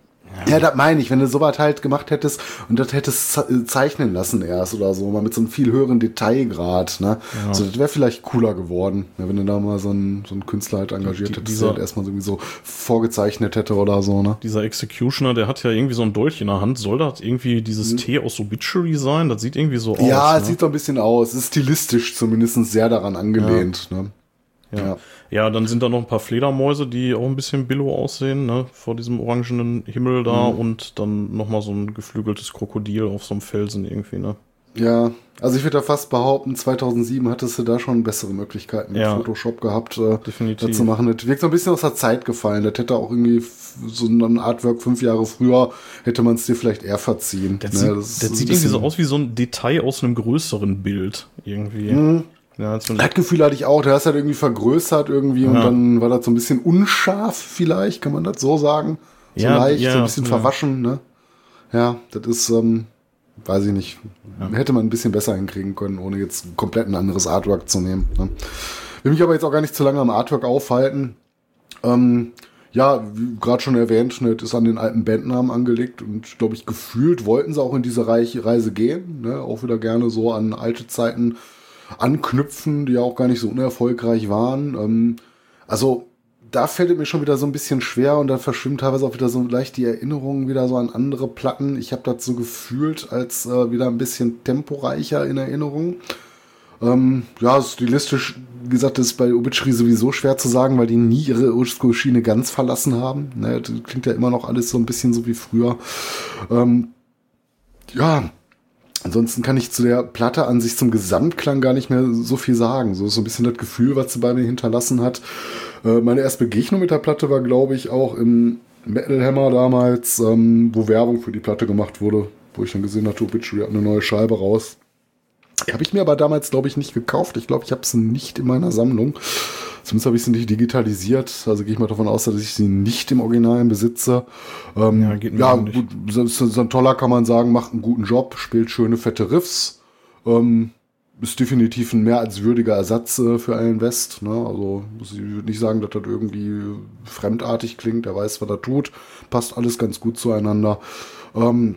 Ja, das meine ich, wenn du sowas halt gemacht hättest und das hättest ze- zeichnen lassen erst oder so, mal mit so einem viel höheren Detailgrad, ne? So, das wäre vielleicht cooler geworden, ne, wenn du da mal so einen, so einen Künstler halt engagiert Die- hättest, der das erstmal irgendwie so vorgezeichnet hätte oder so, ne? dieser Executioner, der hat ja irgendwie so ein Dolch in der Hand. Soll das irgendwie dieses T aus Obituary sein? Das sieht irgendwie so aus. Ja, ne? es sieht so ein bisschen aus. Es ist stilistisch zumindest sehr daran angelehnt, ne? Ja. ja, dann sind da noch ein paar Fledermäuse, die auch ein bisschen billow aussehen, ne? Vor diesem orangenen Himmel da Mhm. und dann nochmal so ein geflügeltes Krokodil auf so einem Felsen irgendwie, ne? Ja, also ich würde da fast behaupten, 2007 hattest du da schon bessere Möglichkeiten mit Ja. Photoshop gehabt, äh, Definitiv. das zu machen. Das wirkt so ein bisschen aus der Zeit gefallen. Das hätte auch irgendwie so ein Artwork fünf Jahre früher, hätte man es dir vielleicht eher verziehen. Das Ne, sieht, ist das ein sieht irgendwie so aus wie so ein Detail aus einem größeren Bild. Irgendwie. Mhm. Ja, Das Gefühl hatte ich auch, der ist halt irgendwie vergrößert irgendwie und Ja. dann war das so ein bisschen unscharf vielleicht, kann man das so sagen? So Ja, leicht, ja, so ein bisschen verwaschen, ne? Ja, das ist, ähm, weiß ich nicht. Hätte man ein bisschen besser hinkriegen können, ohne jetzt komplett ein anderes Artwork zu nehmen. Ne? Will mich aber jetzt auch gar nicht zu lange am Artwork aufhalten. Ähm, ja, wie gerade schon erwähnt, ne, ist an den alten Bandnamen angelegt und glaube ich, gefühlt wollten sie auch in diese Reise gehen. Ne? Auch wieder gerne so an alte Zeiten anknüpfen, die ja auch gar nicht so unerfolgreich waren. Ähm, also da fällt es mir schon wieder so ein bisschen schwer und da verschwimmen teilweise auch wieder so leicht die Erinnerungen wieder so an andere Platten. Ich habe so gefühlt als äh, wieder ein bisschen temporeicher in Erinnerung. Ähm, ja, stilistisch, wie gesagt, das ist bei Obituary sowieso schwer zu sagen, weil die nie ihre Oldschool-Schiene ganz verlassen haben. Ne, das klingt ja immer noch alles so ein bisschen so wie früher. Ähm, ja, ansonsten kann ich zu der Platte an sich zum Gesamtklang gar nicht mehr so viel sagen. So ist so ein bisschen das Gefühl, was sie bei mir hinterlassen hat. Äh, meine erste Begegnung mit der Platte war, glaube ich, auch im Metal Hammer damals, ähm, wo Werbung für die Platte gemacht wurde, wo ich dann gesehen hatte, Obituary hat eine neue Scheibe raus. Habe ich mir aber damals, glaube ich, nicht gekauft. Ich glaube, ich habe sie nicht in meiner Sammlung. Zumindest habe ich sie nicht digitalisiert. Also gehe ich mal davon aus, dass ich sie nicht im Originalen besitze. Ähm, Ja, ja, geht mir ähnlich. gut, so, ein toller kann man sagen, macht einen guten Job, spielt schöne, fette Riffs. Ähm, ist definitiv ein mehr als würdiger Ersatz äh, für Allen West. Ne? Also ich würde nicht sagen, dass das irgendwie fremdartig klingt. Er weiß, was er tut. Passt alles ganz gut zueinander. Ähm,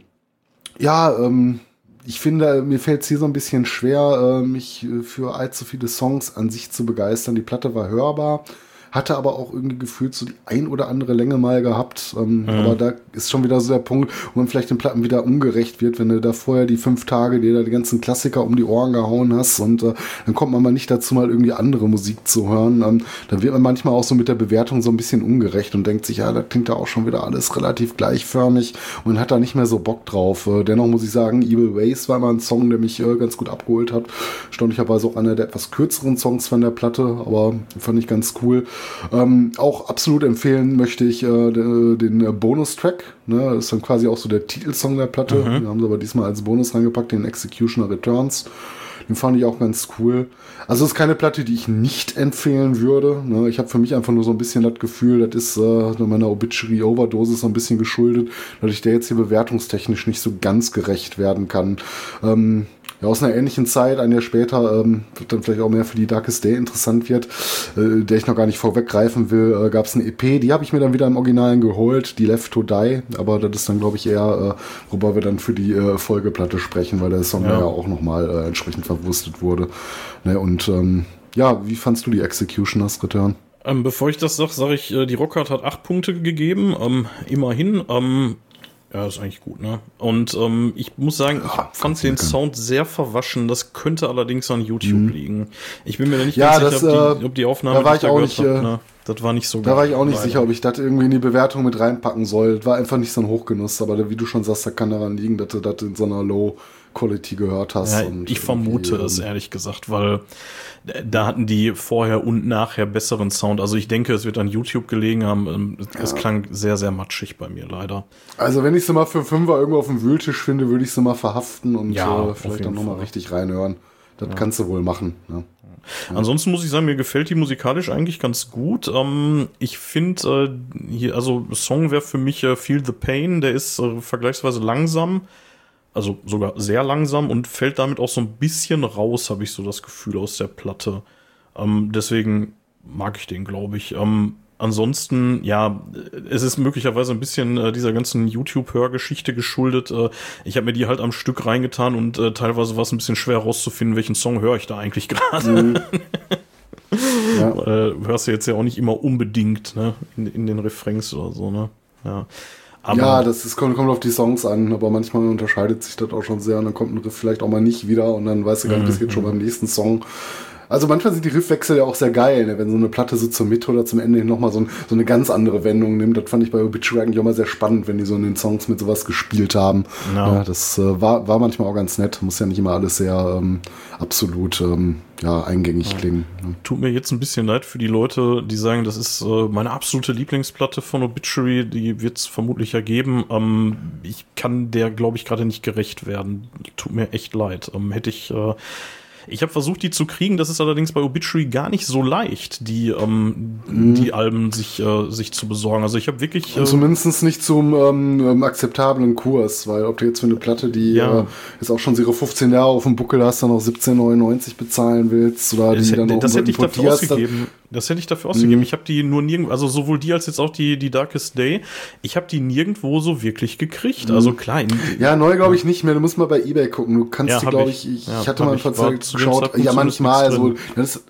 ja, ähm, ich finde, mir fällt es hier so ein bisschen schwer, äh, mich äh, für allzu viele Songs an sich zu begeistern. Die Platte war hörbar, hatte aber auch irgendwie gefühlt so die ein oder andere Länge mal gehabt. Ähm, Aber da ist schon wieder so der Punkt, wo man vielleicht den Platten wieder ungerecht wird, wenn du da vorher die fünf Tage dir da die ganzen Klassiker um die Ohren gehauen hast und äh, dann kommt man mal nicht dazu, mal irgendwie andere Musik zu hören. Ähm, dann wird man manchmal auch so mit der Bewertung so ein bisschen ungerecht und denkt sich, ja, da klingt da auch schon wieder alles relativ gleichförmig und hat da nicht mehr so Bock drauf. Äh, dennoch muss ich sagen, Evil Ways war immer ein Song, der mich äh, ganz gut abgeholt hat. Erstaunlicherweise auch einer der etwas kürzeren Songs von der Platte, aber fand ich ganz cool. Ähm, auch absolut empfehlen möchte ich äh, de- den äh, Bonustrack. Ne? Das ist dann quasi auch so der Titelsong der Platte. Den haben sie aber diesmal als Bonus reingepackt, den Executioner Returns. Den fand ich auch ganz cool. Also es ist keine Platte, die ich nicht empfehlen würde. Ne? Ich habe für mich einfach nur so ein bisschen das Gefühl, das ist äh, meiner Obituary Overdose so ein bisschen geschuldet, dass ich der jetzt hier bewertungstechnisch nicht so ganz gerecht werden kann. Ähm, ja, aus einer ähnlichen Zeit, ein Jahr später, ähm, wird dann vielleicht auch mehr für die Darkest Day interessant wird, äh, der ich noch gar nicht vorweggreifen will, äh, gab es eine EP, die habe ich mir dann wieder im Originalen geholt, die Left to Die, aber das ist dann, glaube ich, eher, äh, worüber wir dann für die äh, Folgeplatte sprechen, weil der Song Ja. ja, ja auch nochmal äh, entsprechend verwurstet wurde. Ne, und ähm, ja, wie fandst du die Executioners Return? Ähm, bevor ich das sage, sage ich, äh, die Rockhard hat acht Punkte gegeben. Ähm, immerhin. Ähm, Ja, ist eigentlich gut, ne? Und ähm, ich muss sagen, ich Ja, fand den Sound sehr verwaschen. Das könnte allerdings an YouTube liegen. Ich bin mir da nicht Mhm. Ja, ganz sicher, das, ob, die, äh, ob die Aufnahme, da war ich auch nicht, hab, äh, ne? Das war nicht so Da war ich auch nicht leider. sicher, ob ich das irgendwie in die Bewertung mit reinpacken soll. Das war einfach nicht so ein Hochgenuss, aber wie du schon sagst, da kann daran liegen, dass du das in so einer Low Quality gehört hast. Ja, ich vermute es ähm, ehrlich gesagt, weil da hatten die vorher und nachher besseren Sound. Also ich denke, es wird an YouTube gelegen haben. Ähm, Es klang sehr, sehr matschig bei mir leider. Also wenn ich sie mal für Fünfer irgendwo auf dem Wühltisch finde, würde ich sie mal verhaften und Ja, äh, vielleicht dann nochmal richtig reinhören. Das kannst du wohl machen. Ne? Ansonsten muss ich sagen, mir gefällt die musikalisch eigentlich ganz gut. Ähm, ich finde, äh, hier, also Song wäre für mich äh, Feel the Pain, der ist äh, vergleichsweise langsam, also sogar sehr langsam und fällt damit auch so ein bisschen raus, habe ich so das Gefühl aus der Platte. Ähm, deswegen mag ich den, glaube ich. Ähm, ansonsten, ja, es ist möglicherweise ein bisschen äh, dieser ganzen YouTube-Hörgeschichte geschuldet. Äh, ich habe mir die halt am Stück reingetan und äh, teilweise war es ein bisschen schwer rauszufinden, welchen Song höre ich da eigentlich gerade. Ja. äh, hörst du jetzt ja auch nicht immer unbedingt, ne, in, in den Refrains oder so, ne. Ja. Aber ja, das ist, kommt, kommt auf die Songs an, aber manchmal unterscheidet sich das auch schon sehr und dann kommt ein Riff vielleicht auch mal nicht wieder und dann weißt du gar nicht, bis jetzt schon beim nächsten Song. Also manchmal sind die Riffwechsel ja auch sehr geil, ne? wenn so eine Platte so zur Mitte oder zum Ende hin nochmal so, ein, so eine ganz andere Wendung nimmt. Das fand ich bei Obituary eigentlich auch mal sehr spannend, wenn die so in den Songs mit sowas gespielt haben. Ja. Ja, das äh, war, war manchmal auch ganz nett. Muss ja nicht immer alles sehr ähm, absolut ähm, ja, eingängig klingen. Ne? tut mir jetzt ein bisschen leid für die Leute, die sagen, das ist äh, meine absolute Lieblingsplatte von Obituary, die wird es vermutlich ja geben. Ähm, ich kann der, glaube ich, gerade nicht gerecht werden. Tut mir echt leid. Ähm, hätte ich. Äh, ich habe versucht, die zu kriegen. Das ist allerdings bei Obituary gar nicht so leicht, die, ähm, die Alben sich, äh, sich zu besorgen. Also ich habe wirklich. Äh, zumindest nicht zum ähm, ähm, akzeptablen Kurs, weil ob du jetzt für eine Platte, die Ja. äh, jetzt auch schon ihre 15 Jahre auf dem Buckel hast, dann noch 17,99 bezahlen willst oder Das, die dann hätte, noch das hätte ich dafür importierst, dann- ausgegeben. Das hätte ich dafür Mhm. ausgegeben. Ich habe die nur nirgendwo, also sowohl die als jetzt auch die, die Darkest Day, ich habe die nirgendwo so wirklich gekriegt. Also klar, in, Mhm. Ja, neu glaube ich nicht mehr. Du musst mal bei eBay gucken. Du kannst Ja, die, glaube ich. ich, Ja, hatte mal ich. dem geschaut. Ja, manchmal so. drin. Das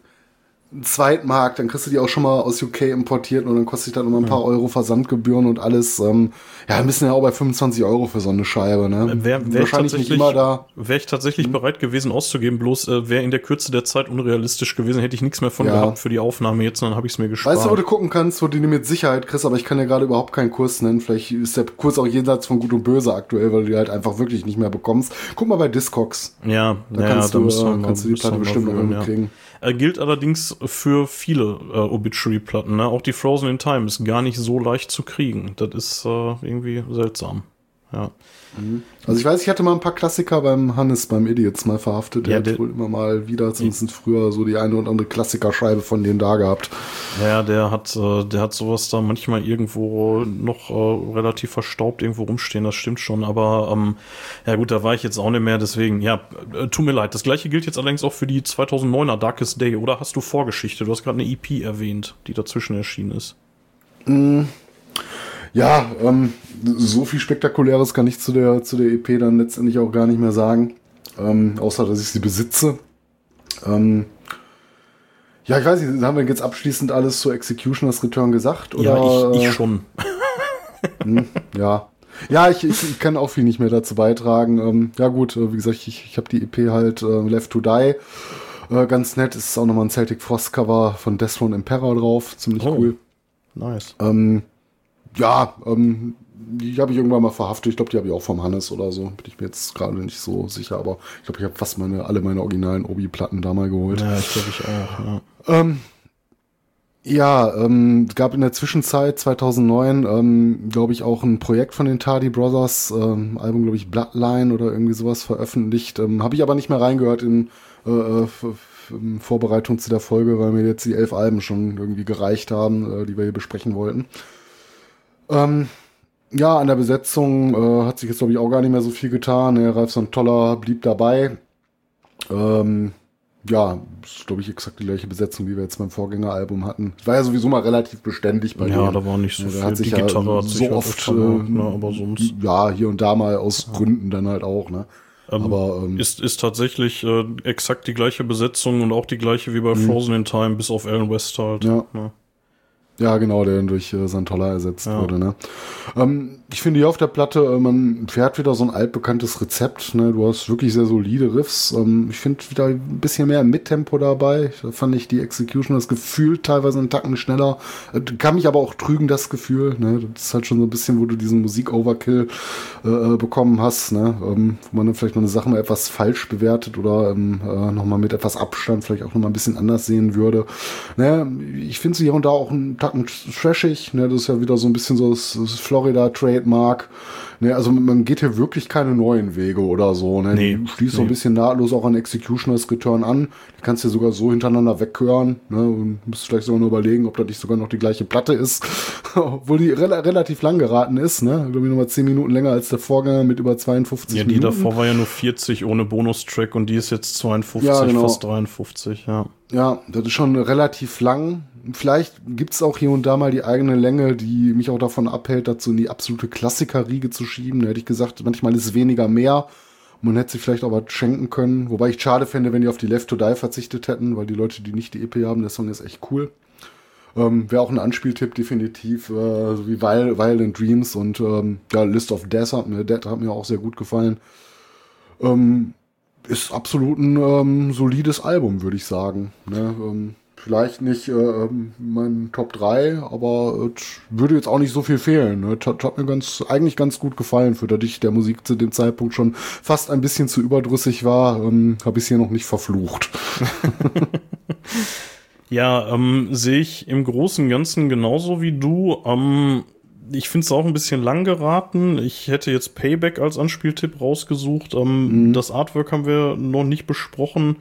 ist ein Zweitmarkt, dann kriegst du die auch schon mal aus UK importiert und dann kostet dann immer ein paar Euro Versandgebühren und alles. Ähm, ja, müssen ja auch bei 25 Euro für so eine Scheibe, ne? Wär, wär ich Wahrscheinlich nicht tatsächlich, immer da. Wäre ich tatsächlich bereit gewesen auszugeben, bloß äh, wäre in der Kürze der Zeit unrealistisch gewesen, hätte ich nichts mehr von Ja. gehabt für die Aufnahme jetzt, und dann habe ich es mir gespart. Weißt du, wo du gucken kannst, wo du die mit Sicherheit kriegst, aber ich kann dir gerade überhaupt keinen Kurs nennen. Vielleicht ist der Kurs auch jenseits von Gut und Böse aktuell, weil du die halt einfach wirklich nicht mehr bekommst. Guck mal bei Discogs. ja, Da ja, kannst, da du, müssen wir äh, kannst du die wir Platte bestimmt noch ja. kriegen. Er gilt allerdings für viele äh, Obituary-Platten. Ne? Auch die Frozen in Time ist gar nicht so leicht zu kriegen. Das ist äh, irgendwie seltsam. Ja. Also ich weiß, ich hatte mal ein paar Klassiker beim Hannes, beim Idiots mal verhaftet. Der Ja, hat der- wohl immer mal wieder, zumindest früher, so die eine oder andere Klassikerscheibe von denen da gehabt. Ja, der hat, äh, der hat sowas da manchmal irgendwo noch äh, relativ verstaubt irgendwo rumstehen, das stimmt schon, aber ähm, ja gut, da war ich jetzt auch nicht mehr, deswegen, ja, äh, tut mir leid. Das gleiche gilt jetzt allerdings auch für die 2009er Darkest Day, oder hast du Vorgeschichte? Du hast gerade eine EP erwähnt, die dazwischen erschienen ist. Ja, ähm, so viel Spektakuläres kann ich zu der, zu der EP dann letztendlich auch gar nicht mehr sagen. Ähm, außer, dass ich sie besitze. Ähm, ja, ich weiß nicht, haben wir jetzt abschließend alles zu Executioner's Return gesagt? Oder, ja, ich, äh, ich schon. Ja. Ja, ich, ich, ich kann auch viel nicht mehr dazu beitragen. Ähm, ja gut, äh, wie gesagt, ich, ich habe die EP halt äh, Left to Die. Äh, ganz nett, ist auch nochmal ein Celtic Frost Cover von Death Emperor drauf. Ziemlich Oh. cool. Nice. Ähm, ja, ähm, die habe ich irgendwann mal verhaftet. Ich glaube, die habe ich auch vom Hannes oder so. Bin ich mir jetzt gerade nicht so sicher, aber ich glaube, ich habe fast meine, alle meine originalen Obi-Platten da mal geholt. Ja, ich glaube ich auch. Ja. Ähm, ja, ähm, es gab in der Zwischenzeit 2009, ähm, glaube ich, auch ein Projekt von den Tardy Brothers, ähm, Album, glaube ich, Bloodline oder irgendwie sowas veröffentlicht. Ähm, Habe ich aber nicht mehr reingehört in, äh, äh, in Vorbereitung zu der Folge, weil mir jetzt die elf Alben schon irgendwie gereicht haben, äh, die wir hier besprechen wollten. Ähm, ja, an der Besetzung äh, hat sich jetzt, glaube ich, auch gar nicht mehr so viel getan. Ne, Ralfson Toller blieb dabei. Ähm, ja, ist, glaube ich, exakt die gleiche Besetzung, wie wir jetzt beim Vorgängeralbum hatten. War ja sowieso mal relativ beständig bei Ja, denen. da war nicht so Ja, viel. hat sich Die ja Gitarre hat sich so oft, äh, ne, aber sonst. ja, hier und da mal aus Gründen dann halt auch, ne? Ähm, Aber ähm, Ist, ist tatsächlich äh, exakt die gleiche Besetzung und auch die gleiche wie bei Mhm. Frozen in Time, bis auf Alan West halt. Ja. Ne? Ja, genau, der dann durch äh, Santolla ersetzt Ja. wurde. Ne? Ähm, ich finde hier auf der Platte, äh, man fährt wieder so ein altbekanntes Rezept. Ne? Du hast wirklich sehr solide Riffs. Ähm, ich finde wieder ein bisschen mehr Mittempo dabei. Da fand ich die Execution das Gefühl teilweise einen Tacken schneller. Äh, kann mich aber auch trügen, das Gefühl. Ne? Das ist halt schon so ein bisschen, wo du diesen Musik-Overkill äh, äh, bekommen hast. Ne? Ähm, wo man dann vielleicht noch eine Sache mal etwas falsch bewertet oder ähm, äh, nochmal mit etwas Abstand vielleicht auch nochmal ein bisschen anders sehen würde. Ne? Ich finde sie hier und da auch einen Tacken trashig. Ne? Das ist ja wieder so ein bisschen so das, das Florida-Trademark. Ne? Also man geht hier wirklich keine neuen Wege oder so. Ne? Nee, Die schließt so ein nee. bisschen nahtlos auch an Executioners Return an. Die kannst du sogar so hintereinander weghören. Ne? Und musst vielleicht sogar nur überlegen, ob das nicht sogar noch die gleiche Platte ist. Obwohl die rela relativ lang geraten ist. Ne? Glaube ich nochmal 10 Minuten länger als der Vorgänger mit über 52 Ja, die Minuten. davor war ja nur 40 ohne Bonustrack und die ist jetzt 52, Ja, genau. fast 53, ja. Ja, das ist schon relativ lang. Vielleicht gibt's auch hier und da mal die eigene Länge, die mich auch davon abhält, dazu in die absolute Klassikerriege zu schieben. Da hätte ich gesagt, manchmal ist weniger mehr. Man hätte sich vielleicht was schenken können. Wobei ich schade fände, wenn die auf die Left to Die verzichtet hätten, weil die Leute, die nicht die EP haben, der Song ist echt cool. Ähm, Wäre auch ein Anspieltipp, definitiv. Äh, so wie Viol Violent Dreams und ähm, ja, List of Death hat mir, Death hat mir auch sehr gut gefallen. Ähm, ist absolut ein ähm, solides Album, würde ich sagen. Ne? Ähm, vielleicht nicht äh, ähm, mein Top 3, aber es würde jetzt auch nicht so viel fehlen. Ne? Hat, hat mir ganz, eigentlich ganz gut gefallen, für das ich der Musik zu dem Zeitpunkt schon fast ein bisschen zu überdrüssig war, ähm, habe ich es hier noch nicht verflucht. Ja, ähm, sehe ich im Großen und Ganzen genauso wie du. Ähm, ich finde es auch ein bisschen lang geraten. Ich hätte jetzt Payback als Anspieltipp rausgesucht. Ähm, Das Artwork haben wir noch nicht besprochen.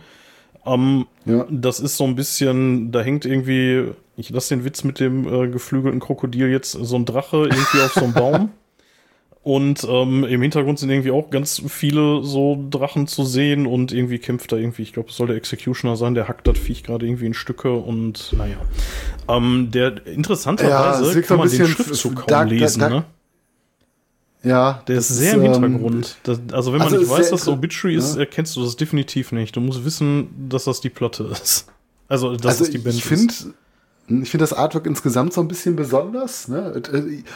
Ähm, Ja. Das ist so ein bisschen, da hängt irgendwie, ich lasse den Witz mit dem äh, geflügelten Krokodil jetzt, so ein Drache irgendwie auf so einem Baum. Und ähm, im Hintergrund sind irgendwie auch ganz viele so Drachen zu sehen und irgendwie kämpft da irgendwie, ich glaube, es soll der Executioner sein, der hackt das Viech gerade irgendwie in Stücke und naja. Ähm, der Ja, interessanterweise es wirkt kann man den Schriftzug kaum lesen, ne? Ja, Der das ist sehr im ähm, Hintergrund. Das, also wenn man also nicht ist weiß, dass inter- Obituary ist, ja. erkennst du das definitiv nicht. Du musst wissen, dass das die Platte ist. Also, dass also es die Band ich ist. finde ich finde das Artwork insgesamt so ein bisschen besonders, ne?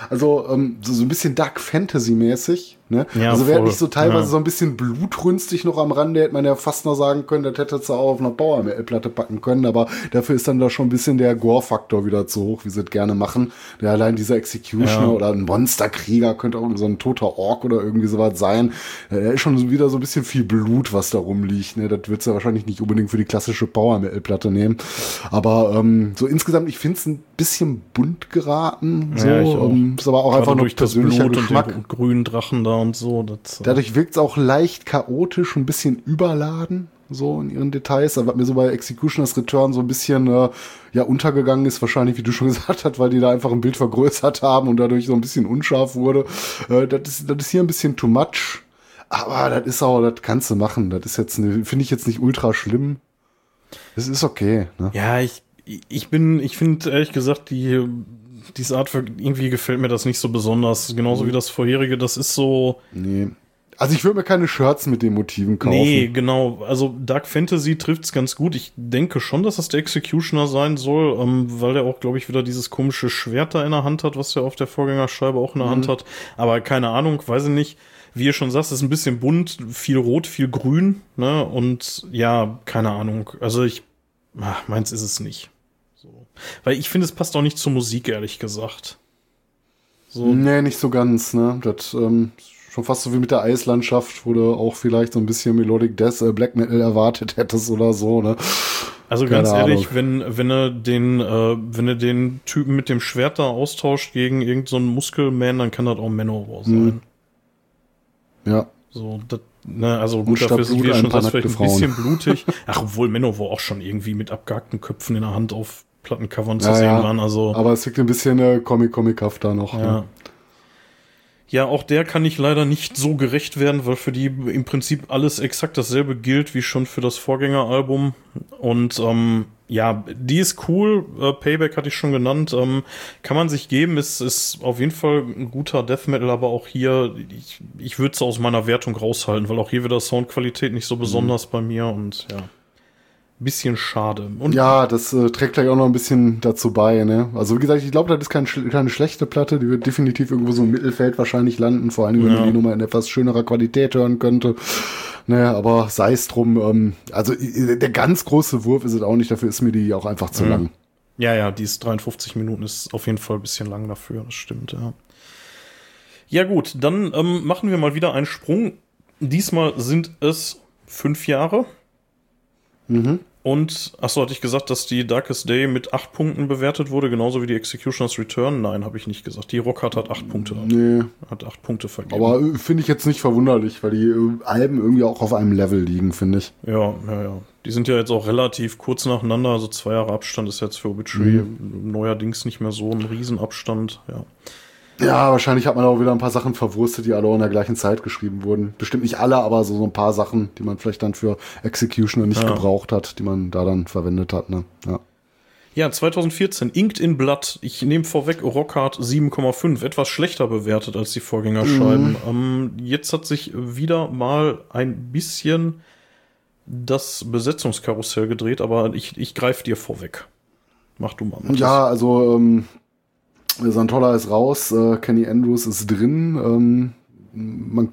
Also ähm, so, so ein bisschen Dark Fantasy mäßig, ne? Ja, also wäre nicht so teilweise Ja. so ein bisschen blutrünstig noch am Rande, hätte man ja fast noch sagen können, das hätte sie auch auf einer Power-Platte packen können, aber dafür ist dann da schon ein bisschen der Gore-Faktor wieder zu hoch, wie sie es gerne machen. Der allein dieser Executioner Ja. oder ein Monsterkrieger könnte auch so ein toter Ork oder irgendwie sowas sein. Da ist schon wieder so ein bisschen viel Blut, was da rumliegt, ne? Das wird ja wahrscheinlich nicht unbedingt für die klassische Power-Platte nehmen. Aber ähm, so insgesamt, ich finde es ein bisschen bunt geraten. So, Ja, ich auch. ähm, ist aber auch Gerade einfach nur durch das Blut Geschmack. und den grünen Drachen da und so. Das, äh, Dadurch wirkt es auch leicht chaotisch, ein bisschen überladen, so in ihren Details. Aber was mir so bei Executioners Return so ein bisschen äh, ja untergegangen ist, wahrscheinlich, wie du schon gesagt hast, weil die da einfach ein Bild vergrößert haben und dadurch so ein bisschen unscharf wurde. Äh, das, ist, das ist hier ein bisschen too much. Aber das ist auch, das kannst du machen. Das ist jetzt, ne- finde ich jetzt nicht ultra schlimm. Es ist okay, ne? Ja, ich, ich bin, ich finde ehrlich gesagt, die, dieses Artwork, irgendwie gefällt mir das nicht so besonders. Genauso wie das vorherige, das ist so, Nee. Also ich würde mir keine Shirts mit den Motiven kaufen. nee, genau. Also Dark Fantasy trifft's ganz gut. Ich denke schon, dass das der Executioner sein soll, ähm, weil der auch, glaube ich, wieder dieses komische Schwert da in der Hand hat, was er auf der Vorgängerscheibe auch in der Hand hat. Aber keine Ahnung, weiß ich nicht. Wie ihr schon sagt, ist ein bisschen bunt, viel rot, viel grün, ne? Und ja, keine Ahnung. Also ich, ach, meins ist es nicht. Weil ich finde, es passt auch nicht zur Musik, ehrlich gesagt. So. Nee, nicht so ganz, ne? Das ähm, schon fast so wie mit der Eislandschaft, wo du auch vielleicht so ein bisschen Melodic Death, äh, Black Metal erwartet hättest oder so, ne? Also Keine ganz ehrlich, Ahnung. wenn, wenn er den, äh, wenn er den Typen mit dem Schwert da austauscht gegen irgendeinen so Muskelman, dann kann das auch Manowar sein. Mhm. Ja. So, das, ne, also gut, dafür sind wir schon fast vielleicht ein bisschen blutig. Ach, obwohl Manowar auch schon irgendwie mit abgehackten Köpfen in der Hand auf Plattencovern zu Ja, sehen ja. waren. Also, Aber es wirkt ein bisschen äh, Comic-Comic-haft da noch. ja. Ne? Ja, auch der kann ich leider nicht so gerecht werden, weil für die im Prinzip alles exakt dasselbe gilt wie schon für das Vorgängeralbum. Und ähm, ja, die ist cool. Äh, Payback hatte ich schon genannt. Ähm, kann man sich geben. Ist, ist auf jeden Fall ein guter Death Metal, aber auch hier, ich, ich würde es aus meiner Wertung raushalten, weil auch hier wieder Soundqualität nicht so besonders bei mir und ja. Bisschen schade. Und Ja, das äh, trägt gleich auch noch ein bisschen dazu bei, ne? Also wie gesagt, ich glaube, das ist kein, schl- keine schlechte Platte, die wird definitiv irgendwo so im Mittelfeld wahrscheinlich landen, vor allem wenn Ja. man die Nummer in etwas schönerer Qualität hören könnte. Naja, aber sei es drum, ähm, also der ganz große Wurf ist es auch nicht, dafür ist mir die auch einfach zu lang. Ja, ja, die ist 53 Minuten ist auf jeden Fall ein bisschen lang dafür, das stimmt, ja. Ja, gut, dann ähm, machen wir mal wieder einen Sprung. Diesmal sind es fünf Jahre. Und, achso, hatte ich gesagt, dass die Darkest Day mit acht Punkten bewertet wurde, genauso wie die Executioner's Return? Nein, habe ich nicht gesagt. Die Rockhard hat acht Punkte. Nee, Hat acht Punkte vergeben. aber äh, finde ich jetzt nicht verwunderlich, weil die äh, Alben irgendwie auch auf einem Level liegen, finde ich. Ja, ja, ja. Die sind ja jetzt auch relativ kurz nacheinander, also zwei Jahre Abstand ist jetzt für Obituary neuerdings nicht mehr so ein Riesenabstand, ja. Ja, wahrscheinlich hat man auch wieder ein paar Sachen verwurstet, die alle auch in der gleichen Zeit geschrieben wurden. Bestimmt nicht alle, aber so, so ein paar Sachen, die man vielleicht dann für Executioner nicht Ja. gebraucht hat, die man da dann verwendet hat. Ne? Ja. Ja, 2014, Inked in Blood. Ich nehme vorweg Rockhard 7,5. Etwas schlechter bewertet als die Vorgängerscheiben. Ähm, jetzt hat sich wieder mal ein bisschen das Besetzungskarussell gedreht, aber ich, ich greife dir vorweg. Mach du mal. Matthias. Ja, also ähm, Santola ist raus, äh, Kenny Andrews ist drin. Ähm, man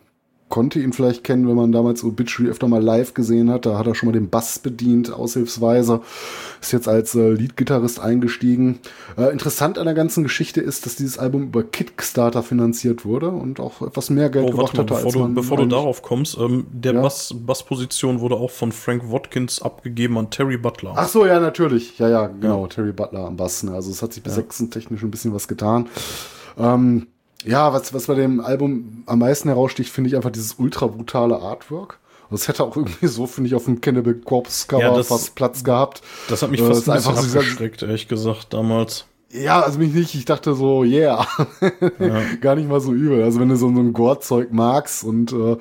konnte ihn vielleicht kennen, wenn man damals Obituary öfter mal live gesehen hat. Da hat er schon mal den Bass bedient, aushilfsweise. Ist jetzt als äh, Leadgitarrist eingestiegen. Äh, interessant an der ganzen Geschichte ist, dass dieses Album über Kickstarter finanziert wurde und auch etwas mehr Geld Oh, gebracht mal, hatte, bevor, als du, man bevor du darauf kommst, ähm, der Ja. Bass, Bassposition wurde auch von Frank Watkins abgegeben an Terry Butler. Ach so, ja, natürlich. Ja, ja, genau. Terry Butler am Bass. Ne? Also es hat sich bis Ja. technisch ein bisschen was getan. Ähm, ja, was, was bei dem Album am meisten heraussticht, finde ich einfach dieses ultra brutale Artwork. Das hätte auch irgendwie so, finde ich, auf dem Cannibal Corpse Cover Ja, das- fast Platz gehabt. Das hat mich Äh, fast ist ein einfach so abgeschreckt, ehrlich gesagt, damals. Ja, also mich nicht. Ich dachte so, yeah. Gar nicht mal so übel. Also wenn du so, so ein Gore-Zeug magst und äh,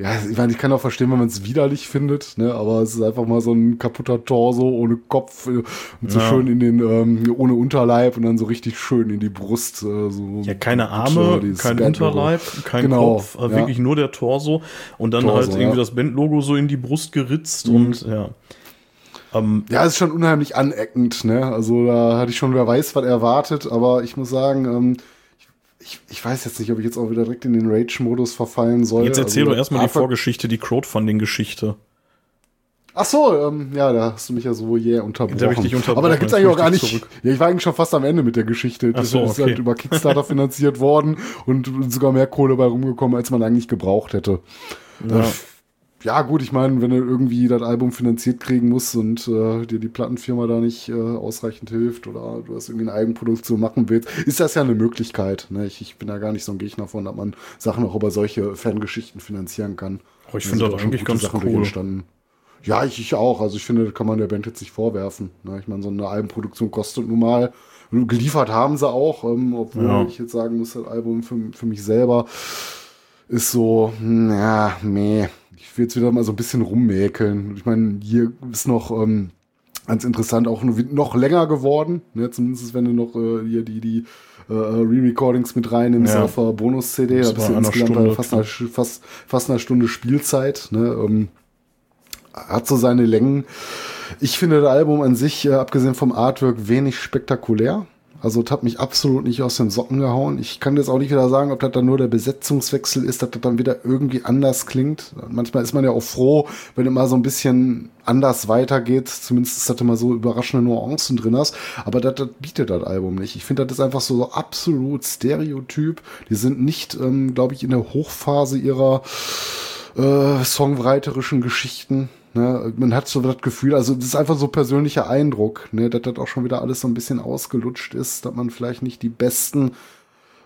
ja, ich meine, ich kann auch verstehen, wenn man es widerlich findet, ne? Aber es ist einfach mal so ein kaputter Torso ohne Kopf äh, und so Ja. schön in den, ähm, ohne Unterleib und dann so richtig schön in die Brust. Äh, so Ja, keine Arme, dieses kein Bandlogo. Unterleib, kein Genau, Kopf, äh, ja. wirklich nur der Torso und dann Torso, halt irgendwie ja. Mhm. das Bandlogo so in die Brust geritzt und ja. Ähm, Ja, es ist schon unheimlich aneckend, ne? Also da hatte ich schon, wer weiß, was erwartet, aber ich muss sagen, ähm, ich, ich, weiß jetzt nicht, ob ich jetzt auch wieder direkt in den Rage-Modus verfallen soll. jetzt erzähl also, doch erstmal die Vorgeschichte, die Crowdfunding-Geschichte. Ach so, ähm, ja, da hast du mich ja so yeah unterbrochen. Hab ich dich unterbrochen, Aber da gibt's eigentlich auch gar nicht. zurück. Ja, ich war eigentlich schon fast am Ende mit der Geschichte. Ach so, Das ist okay. halt über Kickstarter finanziert worden und sogar mehr Kohle bei rumgekommen, als man eigentlich gebraucht hätte. Ja. Ja, gut, ich meine, wenn du irgendwie das Album finanziert kriegen musst und äh, dir die Plattenfirma da nicht äh, ausreichend hilft oder du hast irgendwie eine Eigenproduktion machen willst, ist das ja eine Möglichkeit. Ne? Ich, ich bin da gar nicht so ein Gegner von, dass man Sachen auch über solche Fangeschichten finanzieren kann. Aber ich finde das auch eigentlich ganz Sachen cool. Ja, ich, ich auch. Also ich finde, das kann man der Band jetzt nicht vorwerfen. Ne? Ich meine, so eine Albenproduktion kostet nun mal. Geliefert haben sie auch, ähm, obwohl Ja. ich jetzt sagen muss, das Album für, für mich selber ist so, ja, meh. Ich will jetzt wieder mal so ein bisschen rummäkeln. Ich meine, hier ist noch ähm, ganz interessant auch noch, noch länger geworden. Ne? Zumindest wenn du noch äh, hier die, die äh, Re-Recordings mit reinnimmst Ja. auf der Bonus-CD. Da bist du eine insgesamt Stunde fast, eine, fast, fast einer Stunde Spielzeit. Ne? Ähm, hat so seine Längen. Ich finde das Album an sich, äh, abgesehen vom Artwork, wenig spektakulär. Also das hat mich absolut nicht aus den Socken gehauen. Ich kann jetzt auch nicht wieder sagen, ob das dann nur der Besetzungswechsel ist, dass das dann wieder irgendwie anders klingt. Manchmal ist man ja auch froh, wenn immer so ein bisschen anders weitergeht. Zumindest ist das immer so überraschende Nuancen drin hast. Aber das, das bietet das Album nicht. Ich finde, das ist einfach so, so absolut Stereotyp. Die sind nicht, ähm, glaube ich, in der Hochphase ihrer äh, songwriterischen Geschichten. Ne? Man hat so das Gefühl, also das ist einfach so persönlicher Eindruck, ne? dass das auch schon wieder alles so ein bisschen ausgelutscht ist, dass man vielleicht nicht die besten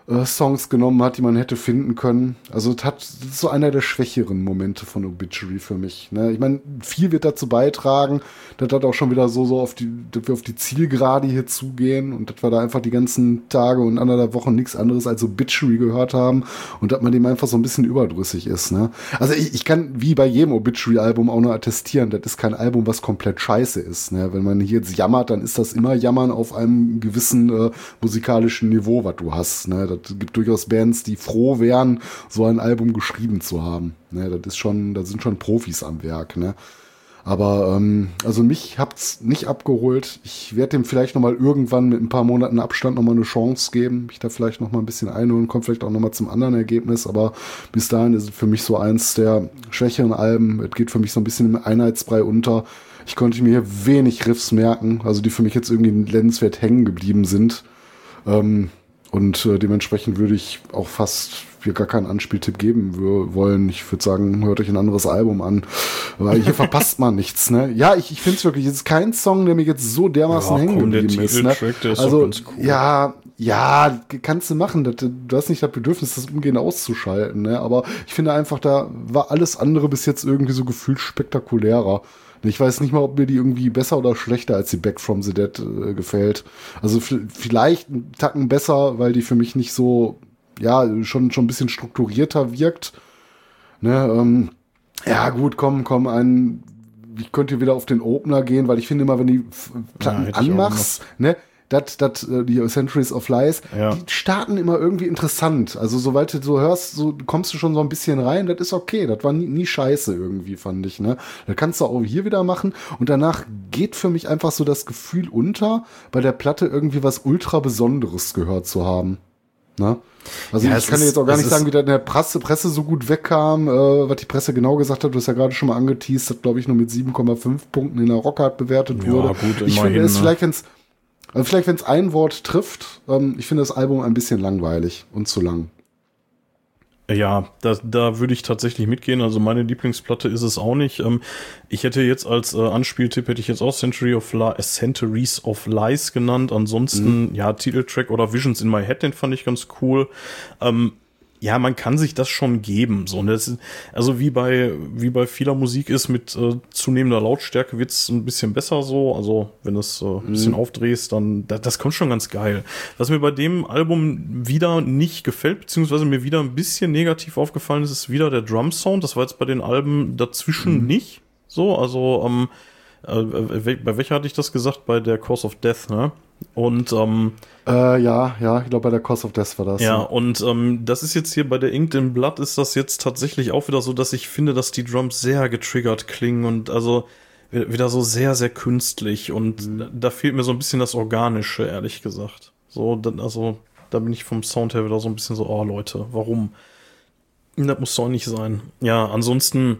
äh, Songs genommen hat, die man hätte finden können. Also das, hat, das ist so einer der schwächeren Momente von Obituary für mich. Ne? Ich meine, viel wird dazu beitragen, dass das auch schon wieder so, so auf die, dass wir auf die Zielgerade hier zugehen und dass wir da einfach die ganzen Tage und anderthalb Wochen nichts anderes als Obituary gehört haben und dass man dem einfach so ein bisschen überdrüssig ist. Ne? Also ich, ich kann wie bei jedem Obituary-Album auch nur attestieren, das ist kein Album, was komplett scheiße ist. Ne? Wenn man hier jetzt jammert, dann ist das immer Jammern auf einem gewissen äh, musikalischen Niveau, was du hast. Ne? Das gibt durchaus Bands, die froh wären, so ein Album geschrieben zu haben. Ne? Das ist schon, da sind schon Profis am Werk. Ne? Aber ähm, also mich habt's nicht abgeholt. Ich werde dem vielleicht noch mal irgendwann mit ein paar Monaten Abstand noch mal eine Chance geben, mich da vielleicht noch mal ein bisschen einholen, kommt vielleicht auch noch mal zum anderen Ergebnis. Aber bis dahin ist es für mich so eins der schwächeren Alben. Es geht für mich so ein bisschen im Einheitsbrei unter. Ich konnte mir hier wenig Riffs merken, also die für mich jetzt irgendwie nennenswert hängen geblieben sind. Ähm, und äh, dementsprechend würde ich auch fast hier gar keinen Anspieltipp geben wollen. Ich würde sagen, hört euch ein anderes Album an, weil hier verpasst man nichts. Ne? Ja, ich, ich finde es wirklich, es ist kein Song, der mir jetzt so dermaßen ja, hängen geblieben ist. Ne? ist also cool. ja, ja, kannst du machen. Das, du hast nicht das Bedürfnis, das umgehend auszuschalten. Ne? Aber ich finde einfach, da war alles andere bis jetzt irgendwie so gefühlt spektakulärer. Ich weiß nicht mal, ob mir die irgendwie besser oder schlechter als die Back from the Dead äh, gefällt. Also vielleicht einen Tacken besser, weil die für mich nicht so, ja, schon, schon ein bisschen strukturierter wirkt. Ne, ähm, ja, gut, komm, komm, ein, ich könnte wieder auf den Opener gehen, weil ich finde immer, wenn die Platten ja, anmachst, ne, dat, dat, äh, die Centuries of Lies, ja. die starten immer irgendwie interessant. Also soweit du so hörst, so kommst du schon so ein bisschen rein, das ist okay. Das war nie, nie scheiße irgendwie, fand ich. Ne? Das kannst du auch hier wieder machen. Und danach geht für mich einfach so das Gefühl unter, bei der Platte irgendwie was ultra Besonderes gehört zu haben. Ne? Also ja, ich kann ist, jetzt auch gar nicht sagen, wie da in der Presse, Presse so gut wegkam, äh, was die Presse genau gesagt hat. Du hast ja gerade schon mal angeteased, hat glaube ich nur mit 7,5 Punkten in der Rockart bewertet ja, wurde. Gut, ich finde es ne? vielleicht, wenn es also vielleicht, wenn es ein Wort trifft, ähm, ich finde das Album ein bisschen langweilig und zu lang. Ja, da, da würde ich tatsächlich mitgehen. Also meine Lieblingsplatte ist es auch nicht. Ähm, ich hätte jetzt als äh, Anspieltipp hätte ich jetzt auch Century of Li äh, Centuries of Lies genannt. Ansonsten, mhm. ja, Titeltrack oder Visions in My Head, den fand ich ganz cool. Ähm, ja, man kann sich das schon geben. So, das ist, also wie bei, wie bei vieler Musik ist, mit äh, zunehmender Lautstärke wird's ein bisschen besser so. Also wenn du es äh, ein bisschen mhm. aufdrehst, dann das, das kommt schon ganz geil. Was mir bei dem Album wieder nicht gefällt, beziehungsweise mir wieder ein bisschen negativ aufgefallen ist, ist wieder der Drum Sound. Das war jetzt bei den Alben dazwischen mhm. nicht so. Also ähm, äh, bei welcher hatte ich das gesagt? Bei der Course of Death, ne? Und ähm, äh, ja, ja, ich glaube bei der Course of Death war das. Ja, ja. und ähm, das ist jetzt hier bei der Inked in Blood ist das jetzt tatsächlich auch wieder so, dass ich finde, dass die Drums sehr getriggert klingen und also wieder so sehr, sehr künstlich und mhm. da fehlt mir so ein bisschen das Organische, ehrlich gesagt. So, dann, also da bin ich vom Sound her wieder so ein bisschen so, oh Leute, warum? Das muss doch nicht sein. Ja, ansonsten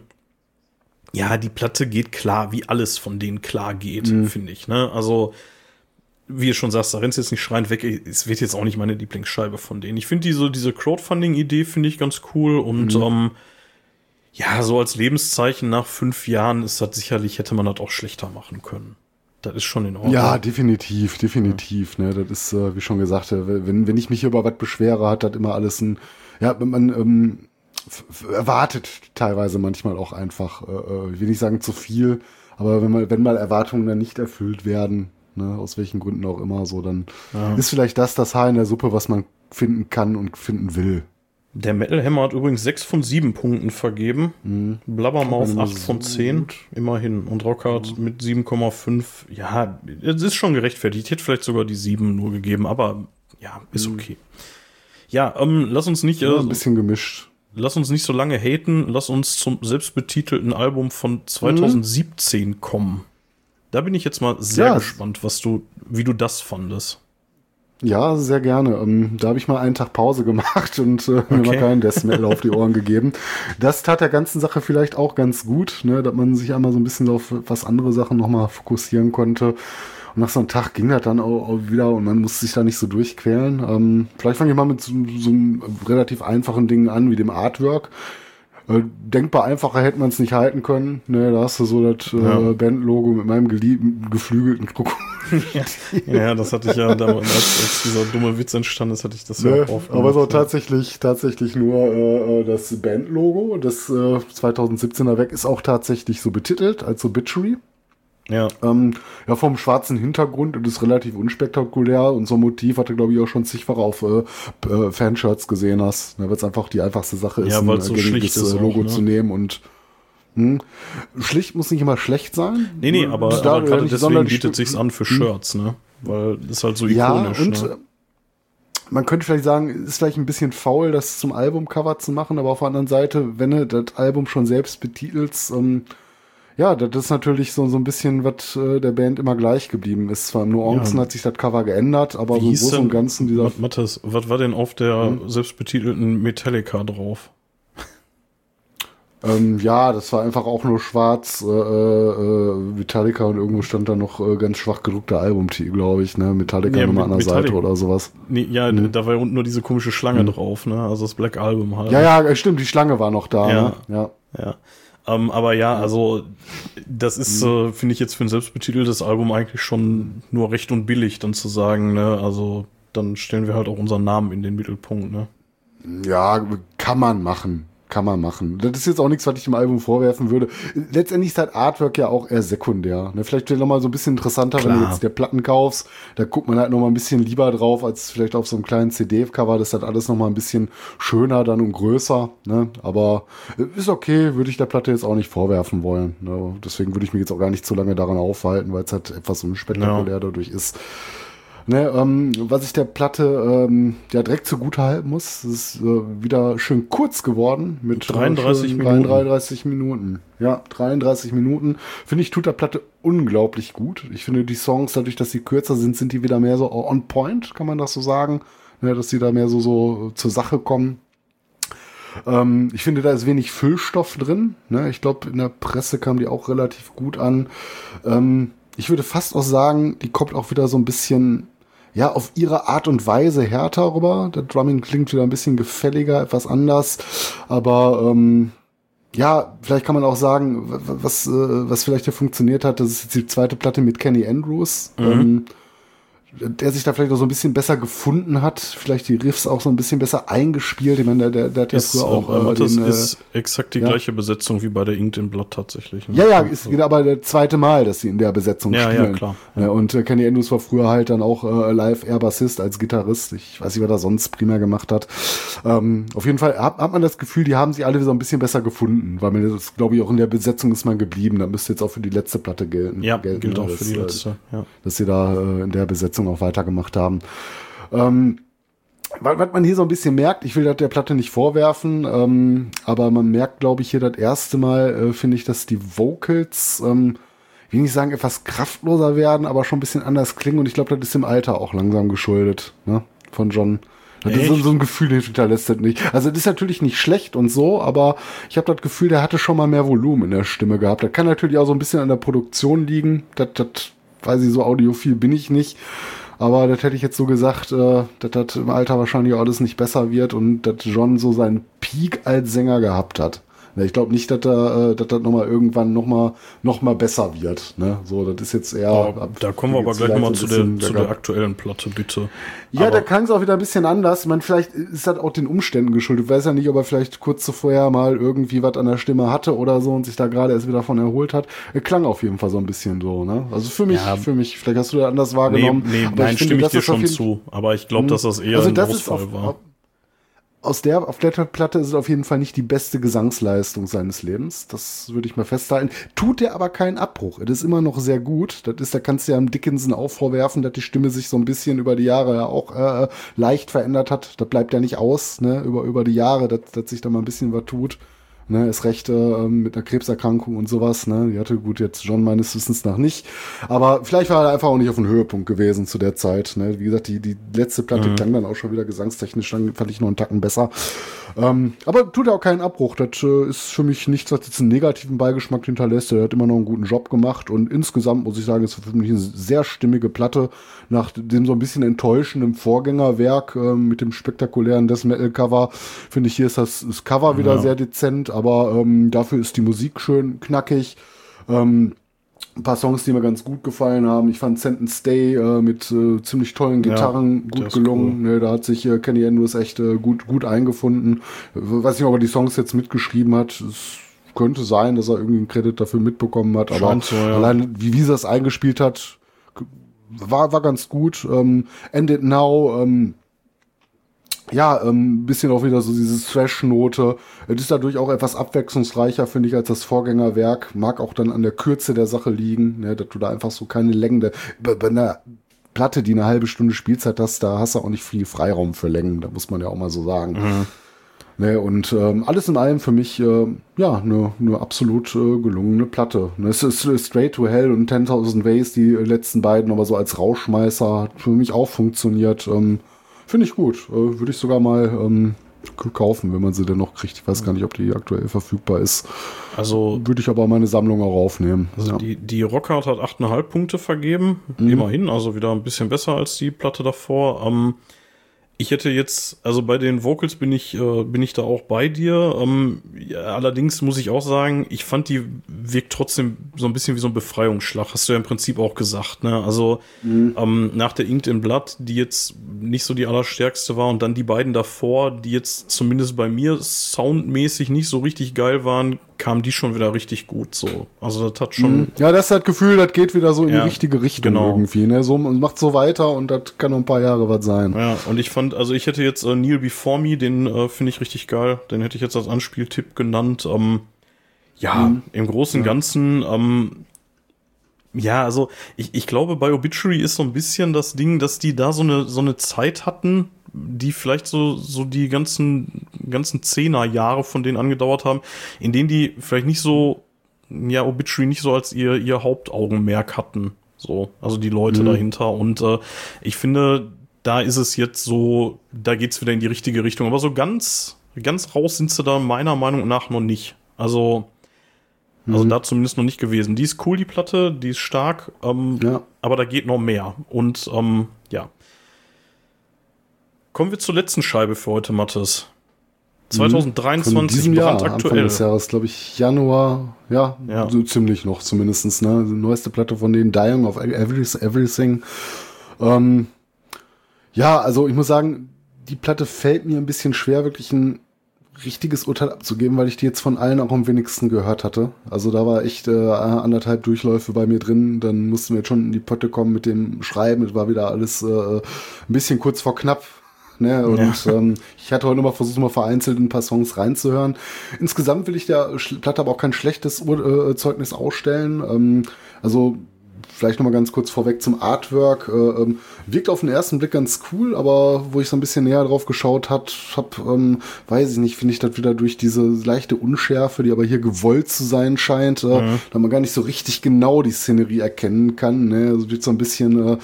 ja, die Platte geht klar, wie alles von denen klar geht, mhm. finde ich. Ne? Also, wie du schon sagst, da rennt jetzt nicht schreiend weg. Es wird jetzt auch nicht meine Lieblingsscheibe von denen. Ich finde diese, diese Crowdfunding-Idee finde ich ganz cool und mhm. ähm, ja, so als Lebenszeichen nach fünf Jahren ist das sicherlich, hätte man das auch schlechter machen können. Das ist schon in Ordnung. Ja, definitiv, definitiv. Ja. Ne, das ist, äh, wie schon gesagt, äh, wenn, wenn ich mich über was beschwere, hat das immer alles ein, ja, man, ähm, erwartet teilweise manchmal auch einfach, äh, äh, ich will nicht sagen zu viel, aber wenn mal, wenn mal Erwartungen dann nicht erfüllt werden, ne, aus welchen Gründen auch immer, so, dann ja. ist vielleicht das das Haar in der Suppe, was man finden kann und finden will. Der Metal Hammer hat übrigens 6 von 7 Punkten vergeben. Mhm. Blabbermouth 8 von 10, gut. immerhin. Und Rockhart mhm. mit 7,5. Ja, es ist schon gerechtfertigt. Ich hätte vielleicht sogar die 7 nur gegeben, aber ja, ist mhm. okay. Ja, ähm, lass uns nicht. Äh, ein bisschen gemischt lass uns nicht so lange haten, lass uns zum selbstbetitelten Album von 2017 mhm. kommen. Da bin ich jetzt mal sehr ja. gespannt, was du, wie du das fandest. Ja, sehr gerne. Ähm, da habe ich mal einen Tag Pause gemacht und äh, okay. mir mal keinen Death Metal auf die Ohren gegeben. Das tat der ganzen Sache vielleicht auch ganz gut, ne, dass man sich einmal so ein bisschen auf was andere Sachen nochmal fokussieren konnte. Und nach so einem Tag ging das dann auch, auch wieder und man musste sich da nicht so durchquälen. Ähm, vielleicht fange ich mal mit so, so einem relativ einfachen Ding an, wie dem Artwork. Denkbar einfacher hätte man es nicht halten können. Ne, da hast du so das äh, ja. Bandlogo mit meinem geliebten, geflügelten Krokodil. ja. ja, das hatte ich ja damals, als, dieser dumme Witz entstand ist, hatte ich das ne, ja auch Aber so tatsächlich, tatsächlich nur äh, äh das Bandlogo, das äh, 2017er weg, ist auch tatsächlich so betitelt als so Bitchery. Ja. Ähm, ja, vom schwarzen Hintergrund und ist relativ unspektakulär und so ein Motiv hatte, glaube ich, auch schon zigfach auf äh, äh, Fanshirts gesehen hast, ne, weil es einfach die einfachste Sache ist, ja, ein so gängiges ist äh, Logo auch, ne? zu nehmen und hm, schlicht muss nicht immer schlecht sein. Nee, nee, aber, da, aber gerade deswegen bietet sich's an für hm. Shirts, ne? Weil das ist halt so ikonisch. Ja, und ne? man könnte vielleicht sagen, ist vielleicht ein bisschen faul, das zum Albumcover zu machen, aber auf der anderen Seite, wenn du das Album schon selbst betitelst, ähm, ja, das ist natürlich so, so ein bisschen, was äh, der Band immer gleich geblieben ist. Zwar im Nuancen Ja. hat sich das Cover geändert, aber Wie so im hieß Großen denn- und Ganzen dieser. Mat- Mathis, was war denn auf der Hm? selbstbetitelten Metallica drauf? Ähm, ja, das war einfach auch nur schwarz, äh, äh, Metallica und irgendwo stand da noch äh, ganz schwach gedruckter Albumtitel, glaube ich, ne? Metallica Ja, Nummer an der. Seite oder sowas. Nee, ja, da war ja unten nur diese komische Schlange drauf, ne? Also das Black Album halt. Ja, ja, stimmt, die Schlange war noch da. Ja. Ne? ja. Ja. Ähm, aber ja, also das ist, Hm. äh, finde ich jetzt für ein selbstbetiteltes Album eigentlich schon nur recht und billig, dann zu sagen, ne, also dann stellen wir halt auch unseren Namen in den Mittelpunkt, ne? Ja, kann man machen. Kann man machen. Das ist jetzt auch nichts, was ich dem Album vorwerfen würde. Letztendlich ist halt Artwork ja auch eher sekundär. Ne? Vielleicht noch mal so ein bisschen interessanter, wenn du Klar. jetzt der Platten kaufst. Da guckt man halt noch mal ein bisschen lieber drauf, als vielleicht auf so einem kleinen CD-Cover. Das ist halt alles noch mal ein bisschen schöner dann und größer. Ne? Aber äh, ist okay, würde ich der Platte jetzt auch nicht vorwerfen wollen. Ne? Deswegen würde ich mich jetzt auch gar nicht zu lange daran aufhalten, weil es halt etwas unspektakulär dadurch ist. Ne, ähm, was ich der Platte ähm, ja direkt zugute halten muss, ist äh, wieder schön kurz geworden mit 33 äh, schön Minuten. 33 Minuten. Ja, 33 Minuten. Finde ich, tut der Platte unglaublich gut. Ich finde die Songs, dadurch, dass sie kürzer sind, sind die wieder mehr so on point, kann man das so sagen. Ne, dass sie da mehr so, so zur Sache kommen. Ähm, ich finde, da ist wenig Füllstoff drin. Ne? Ich glaube, in der Presse kam die auch relativ gut an. Ähm, ich würde fast auch sagen, die kommt auch wieder so ein bisschen, ja, auf ihre Art und Weise härter rüber. Der Drumming klingt wieder ein bisschen gefälliger, etwas anders. Aber ähm, ja, vielleicht kann man auch sagen, was, äh, was vielleicht hier funktioniert hat, das ist jetzt die zweite Platte mit Kenny Andrews. Ähm, der sich da vielleicht auch so ein bisschen besser gefunden hat, vielleicht die Riffs auch so ein bisschen besser eingespielt. Ich meine, der, der, der hat ja Ist, früher auch äh, äh, das den, äh, ist exakt die ja. gleiche Besetzung wie bei der Inked in Blood tatsächlich. Ne? Ja, ja, ist genau aber der zweite Mal, dass sie in der Besetzung Ja, ja, spielen. klar. Ja, und äh, Kenny Andrews war früher halt dann auch äh, live Air Bassist als Gitarrist. Ich weiß nicht, was er sonst primär gemacht hat. Ähm, auf jeden Fall hat, hat man das Gefühl, die haben sich alle so ein bisschen besser gefunden, weil man das, glaube ich, auch in der Besetzung ist man geblieben. Das müsste jetzt auch für die letzte Platte gelten. Ja, gelten, gilt ne, auch dass, für die äh, letzte. Ja. dass sie da äh, in der Besetzung auch weitergemacht haben. Ähm, was, man hier so ein bisschen merkt, ich will das der Platte nicht vorwerfen, ähm, aber man merkt, glaube ich, hier das erste Mal, äh, finde ich, dass die Vocals, ähm, will nicht sagen, etwas kraftloser werden, aber schon ein bisschen anders klingen und ich glaube, das ist im Alter auch langsam geschuldet, ne, von John. Das ist so, ein Gefühl, den hinterlässt das nicht. Also das ist natürlich nicht schlecht und so, aber ich habe das Gefühl, der hatte schon mal mehr Volumen in der Stimme gehabt. Das kann natürlich auch so ein bisschen an der Produktion liegen. Das, das weiß ich, so audiophil bin ich nicht. Aber das hätte ich jetzt so gesagt, äh, dass das im Alter wahrscheinlich alles nicht besser wird und dass John so seinen Peak als Sänger gehabt hat. Ich glaube nicht, dass er, äh, dass das nochmal irgendwann nochmal noch mal besser wird. Ne? So, das ist jetzt eher. Aber da kommen wir aber gleich nochmal zu der, zu der aktuellen Platte, bitte. Ja, aber, da klang es auch wieder ein bisschen anders. Ich meine, vielleicht ist das auch den Umständen geschuldet. Ich weiß ja nicht, ob er vielleicht kurz zuvor mal irgendwie was an der Stimme hatte oder so und sich da gerade erst wieder von erholt hat. Er klang auf jeden Fall so ein bisschen so, ne? Also für mich, Ja. für mich, vielleicht hast du das anders Nee, wahrgenommen. nee, aber nein, finde, stimme ich dir auf schon zu. Aber ich glaube, dass das eher Also ein das ist Ausfall auf, war. Aus der, auf der Platte ist es auf jeden Fall nicht die beste Gesangsleistung seines Lebens. Das würde ich mal festhalten. Tut er aber keinen Abbruch. Es ist immer noch sehr gut. Das ist, da kannst du ja am Dickinson auch vorwerfen, dass die Stimme sich so ein bisschen über die Jahre ja auch äh, leicht verändert hat. Das bleibt ja nicht aus, ne, über, über die Jahre, dass, dass sich da mal ein bisschen was tut. Ne, ist recht äh, mit einer Krebserkrankung und sowas. Ne, die hatte gut jetzt John meines Wissens nach nicht, aber vielleicht war er einfach auch nicht auf dem Höhepunkt gewesen zu der Zeit. Ne, wie gesagt, die die letzte Platte klang dann auch schon wieder gesangstechnisch, dann fand ich noch einen Tacken besser. Ähm, aber tut ja auch keinen Abbruch. Das äh, ist für mich nichts, was jetzt einen negativen Beigeschmack hinterlässt. Er hat immer noch einen guten Job gemacht und insgesamt muss ich sagen, ist für mich eine sehr stimmige Platte nach dem so ein bisschen enttäuschenden Vorgängerwerk äh, mit dem spektakulären Death Metal Cover. Finde ich hier ist das, das Cover wieder Ja. sehr dezent, aber ähm, dafür ist die Musik schön knackig. Ähm, ein paar Songs, die mir ganz gut gefallen haben. Ich fand Sentence Stay äh, mit äh, ziemlich tollen Ja, Gitarren der gut gelungen. Ne, da hat sich äh, Kenny Andrews echt äh, gut, gut eingefunden. Weiß nicht, ob er die Songs jetzt mitgeschrieben hat. Es könnte sein, dass er irgendwie einen Credit dafür mitbekommen hat. Aber so, ja. allein, wie, wie sie das eingespielt hat, war, war ganz gut. Ähm, End It Now, ähm, ja, ähm, ein bisschen auch wieder so diese Thrash-Note. Es ist dadurch auch etwas abwechslungsreicher, finde ich, als das Vorgängerwerk. Mag auch dann an der Kürze der Sache liegen, ne, dass du da einfach so keine Längen, bei, bei einer Platte, die eine halbe Stunde Spielzeit hast, da hast du auch nicht viel Freiraum für Längen, da muss man ja auch mal so sagen. Ne, und ähm, alles in allem für mich äh, ja eine ne absolut äh, gelungene Platte. Ne, es ist Straight to Hell und 10.000 Ways, die letzten beiden, aber so als Rauschmeißer hat für mich auch funktioniert. Ähm, Finde ich gut. Äh, Würde ich sogar mal ähm, kaufen, wenn man sie denn noch kriegt. Ich weiß gar nicht, ob die aktuell verfügbar ist. Also Würde ich aber meine Sammlung auch aufnehmen. Also ja. die, die Rockhard hat 8,5 Punkte vergeben. Immerhin, also wieder ein bisschen besser als die Platte davor. Ähm, ich hätte jetzt, also bei den Vocals bin ich, äh, bin ich da auch bei dir. Ähm, ja, allerdings muss ich auch sagen, ich fand die wirkt trotzdem so ein bisschen wie so ein Befreiungsschlag. Hast du ja im Prinzip auch gesagt, ne? Also ähm, nach der Inked in Blood, die jetzt nicht so die allerstärkste war und dann die beiden davor, die jetzt zumindest bei mir soundmäßig nicht so richtig geil waren, kam die schon wieder richtig gut. So, also das hat schon. Ja, das das Gefühl, das geht wieder so in Ja, die richtige Richtung genau. irgendwie. Ne? So, man macht so weiter und das kann noch ein paar Jahre was sein. Ja, und ich fand, also ich hätte jetzt äh, Neil Before Me, den äh, finde ich richtig geil. Den hätte ich jetzt als Anspieltipp genannt. Ähm, ja, im Großen und Ganzen, ähm, ja, also ich, ich glaube, bei Obituary ist so ein bisschen das Ding, dass die da so eine, so eine Zeit hatten, die vielleicht so, so die ganzen, ganzen Zehnerjahre von denen angedauert haben, in denen die vielleicht nicht so, ja, Obituary nicht so als ihr, ihr Hauptaugenmerk hatten. So, also die Leute dahinter. Und äh, ich finde, da ist es jetzt so, da geht's wieder in die richtige Richtung. Aber so ganz, ganz raus sind sie da meiner Meinung nach noch nicht. Also, also da zumindest noch nicht gewesen. Die ist cool, die Platte, die ist stark, ähm, Ja. aber da geht noch mehr. Und ähm, ja. Kommen wir zur letzten Scheibe für heute, Mathis. Von 2023, diesem Jahr, Anfang brandaktuell. des Jahres, glaube ich, Januar, ja, Ja. so ziemlich noch zumindestens ne? Die neueste Platte von denen, Dying of Every- Everything. Ähm, ja, also ich muss sagen, die Platte fällt mir ein bisschen schwer, wirklich ein richtiges Urteil abzugeben, weil ich die jetzt von allen auch am wenigsten gehört hatte. Also da war echt äh, anderthalb Durchläufe bei mir drin. Dann mussten wir jetzt schon in die Pötte kommen mit dem Schreiben. Es war wieder alles äh, ein bisschen kurz vor knapp. Ne? Und ähm, ich hatte heute noch mal versucht, mal vereinzelt ein paar Songs reinzuhören. Insgesamt will ich der Platte aber auch kein schlechtes Ur äh, Zeugnis ausstellen. Ähm, also vielleicht noch mal ganz kurz vorweg zum Artwork. Äh, ähm, wirkt auf den ersten Blick ganz cool, aber wo ich so ein bisschen näher drauf geschaut hat, hab, ähm, weiß ich nicht, finde ich das wieder durch diese leichte Unschärfe, die aber hier gewollt zu sein scheint, äh, da man gar nicht so richtig genau die Szenerie erkennen kann. Ne? Also wird so ein bisschen äh, äh,